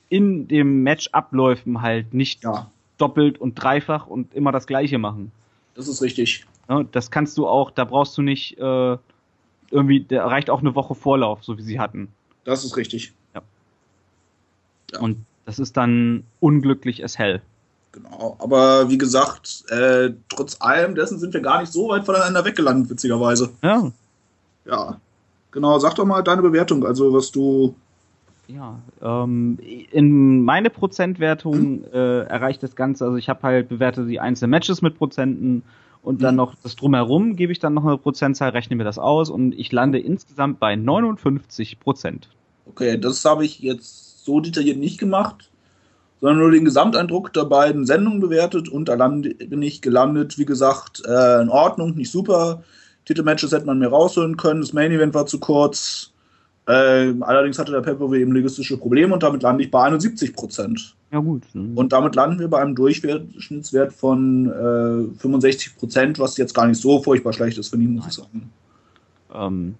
in dem Match-Abläufen halt nicht ja. doppelt und dreifach und immer das Gleiche machen. Das ist richtig. Ja, das kannst du auch, da brauchst du nicht äh, irgendwie, der reicht auch eine Woche Vorlauf, so wie sie hatten. Das ist richtig. Ja. ja. Und das ist dann unglücklich as hell. Genau, aber wie gesagt, äh, trotz allem dessen sind wir gar nicht so weit voneinander weggelandet, witzigerweise. Ja. Ja. Genau, sag doch mal deine Bewertung, also was du. Ja, ähm, in meine Prozentwertung äh, erreicht das Ganze, also ich habe halt bewerte die einzelnen Matches mit Prozenten und dann mhm. noch das drumherum gebe ich dann noch eine Prozentzahl, rechne mir das aus und ich lande insgesamt bei 59 Prozent. Okay, das habe ich jetzt so detailliert nicht gemacht, sondern nur den Gesamteindruck der beiden Sendungen bewertet und da bin ich gelandet, wie gesagt, äh, in Ordnung, nicht super. Titelmatches hätte man mehr rausholen können, das Main Event war zu kurz. Äh, allerdings hatte der Pepper eben logistische Probleme und damit lande ich bei 71 Prozent. Ja, gut. Und damit landen wir bei einem Durchschnittswert von äh, 65 Prozent, was jetzt gar nicht so furchtbar schlecht ist, finde ich, muss ich sagen. Ähm,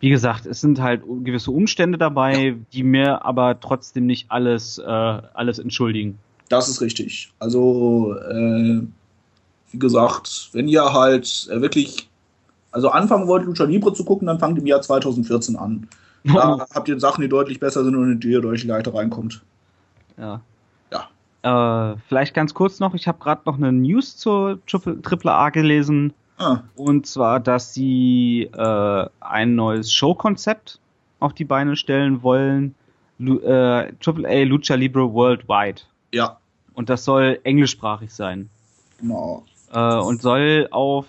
wie gesagt, es sind halt gewisse Umstände dabei, ja. die mir aber trotzdem nicht alles, äh, alles entschuldigen. Das ist richtig. Also, äh, wie gesagt, wenn ihr halt äh, wirklich, also anfangen wollt, Lucha Libre zu gucken, dann fangt im Jahr 2014 an. Da habt ihr Sachen, die deutlich besser sind und in die ihr die Leiter reinkommt. Ja. Ja. Äh, vielleicht ganz kurz noch, ich habe gerade noch eine News zur Triple A gelesen. Ah. Und zwar, dass sie äh, ein neues Showkonzept auf die Beine stellen wollen. Lu äh, AAA Lucha Libre Worldwide. Ja. Und das soll englischsprachig sein. Genau. Äh, und soll auf,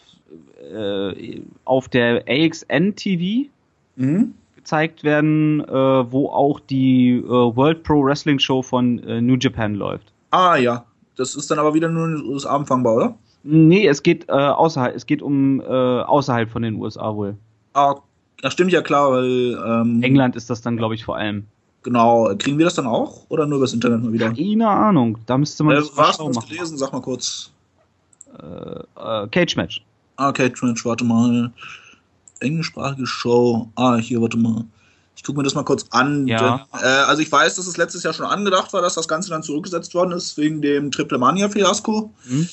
äh, auf der AXN TV mhm. gezeigt werden, äh, wo auch die äh, World Pro Wrestling Show von äh, New Japan läuft. Ah ja, das ist dann aber wieder nur in den USA empfangbar, oder? Nee, es geht äh, außerhalb, es geht um außerhalb von den USA wohl. Ah, das stimmt ja klar, weil ähm, England ist das dann, glaube ich, vor allem. Genau, kriegen wir das dann auch oder nur übers Internet mal wieder? Keine Ahnung, da müsste man. Äh, was hast du gelesen? Sag mal kurz. Äh, äh, Cage Match. Cage Match, warte mal. Englischsprachige Show. Ah, hier, warte mal. Ich gucke mir das mal kurz an. Ja. Denn, äh, also ich weiß, dass es letztes Jahr schon angedacht war, dass das Ganze dann zurückgesetzt worden ist wegen dem Triple Mania Fiasko. Mhm.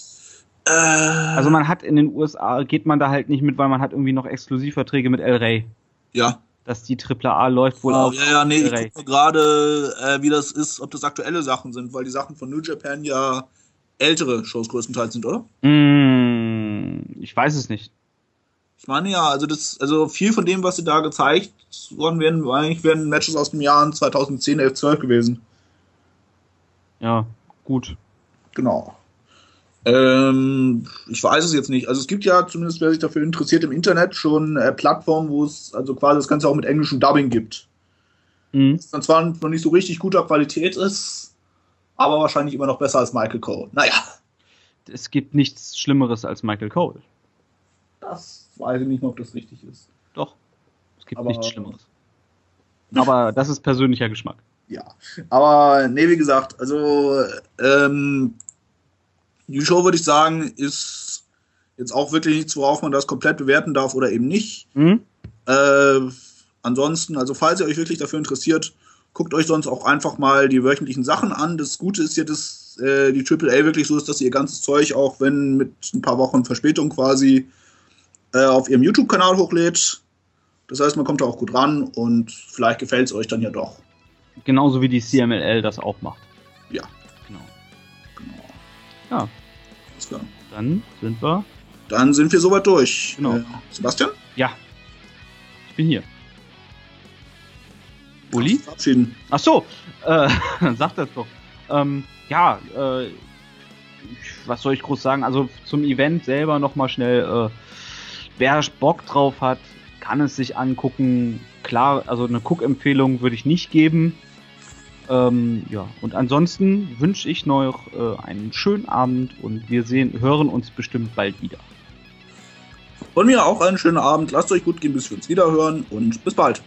Äh, also man hat in den USA, geht man da halt nicht mit, weil man hat irgendwie noch Exklusivverträge mit El Rey. Ja. Dass die Triple A läuft wohl oh, auch. Ja, ja, nee, ich gucke gerade, äh, wie das ist, ob das aktuelle Sachen sind, weil die Sachen von New Japan ja ältere Shows größtenteils sind, oder? Mm, ich weiß es nicht. Ich meine ja, also das, also viel von dem, was sie da gezeigt worden werden, eigentlich wären Matches aus dem Jahr 2010, 11, 12 gewesen. Ja, gut. Genau. Ähm, ich weiß es jetzt nicht. Also es gibt ja zumindest, wer sich dafür interessiert, im Internet schon äh, Plattformen, wo es also quasi das Ganze auch mit englischem Dubbing gibt. Mhm. Das dann zwar noch nicht so richtig guter Qualität ist, aber wahrscheinlich immer noch besser als Michael Cole. Naja. Es gibt nichts Schlimmeres als Michael Cole. Das weiß ich nicht mehr, ob das richtig ist. Doch. Es gibt aber, nichts Schlimmeres. Aber das ist persönlicher Geschmack. Ja. Aber, nee, wie gesagt, also ähm, die Show, würde ich sagen, ist jetzt auch wirklich nichts, worauf man das komplett bewerten darf oder eben nicht. Mhm. Äh, ansonsten, also falls ihr euch wirklich dafür interessiert, guckt euch sonst auch einfach mal die wöchentlichen Sachen an. Das Gute ist ja, dass äh, die AAA wirklich so ist, dass sie ihr ganzes Zeug, auch wenn mit ein paar Wochen Verspätung quasi, äh, auf ihrem YouTube-Kanal hochlädt. Das heißt, man kommt da auch gut ran und vielleicht gefällt es euch dann ja doch. Genauso wie die CMLL das auch macht. Ja. Genau. Genau. Ja. Alles klar. Dann sind wir. Dann sind wir soweit durch. Genau. Äh, Sebastian? Ja. Ich bin hier. Uli? Verabschieden. Ach so, äh, sag das doch. Ähm, ja, äh, was soll ich groß sagen? Also zum Event selber nochmal schnell. Äh, wer Bock drauf hat, kann es sich angucken. Klar, also eine Cook-Empfehlung würde ich nicht geben. Ähm, ja, und ansonsten wünsche ich noch äh, einen schönen Abend und wir sehen, hören uns bestimmt bald wieder. Von mir auch einen schönen Abend. Lasst euch gut gehen, bis wir uns wieder hören und bis bald.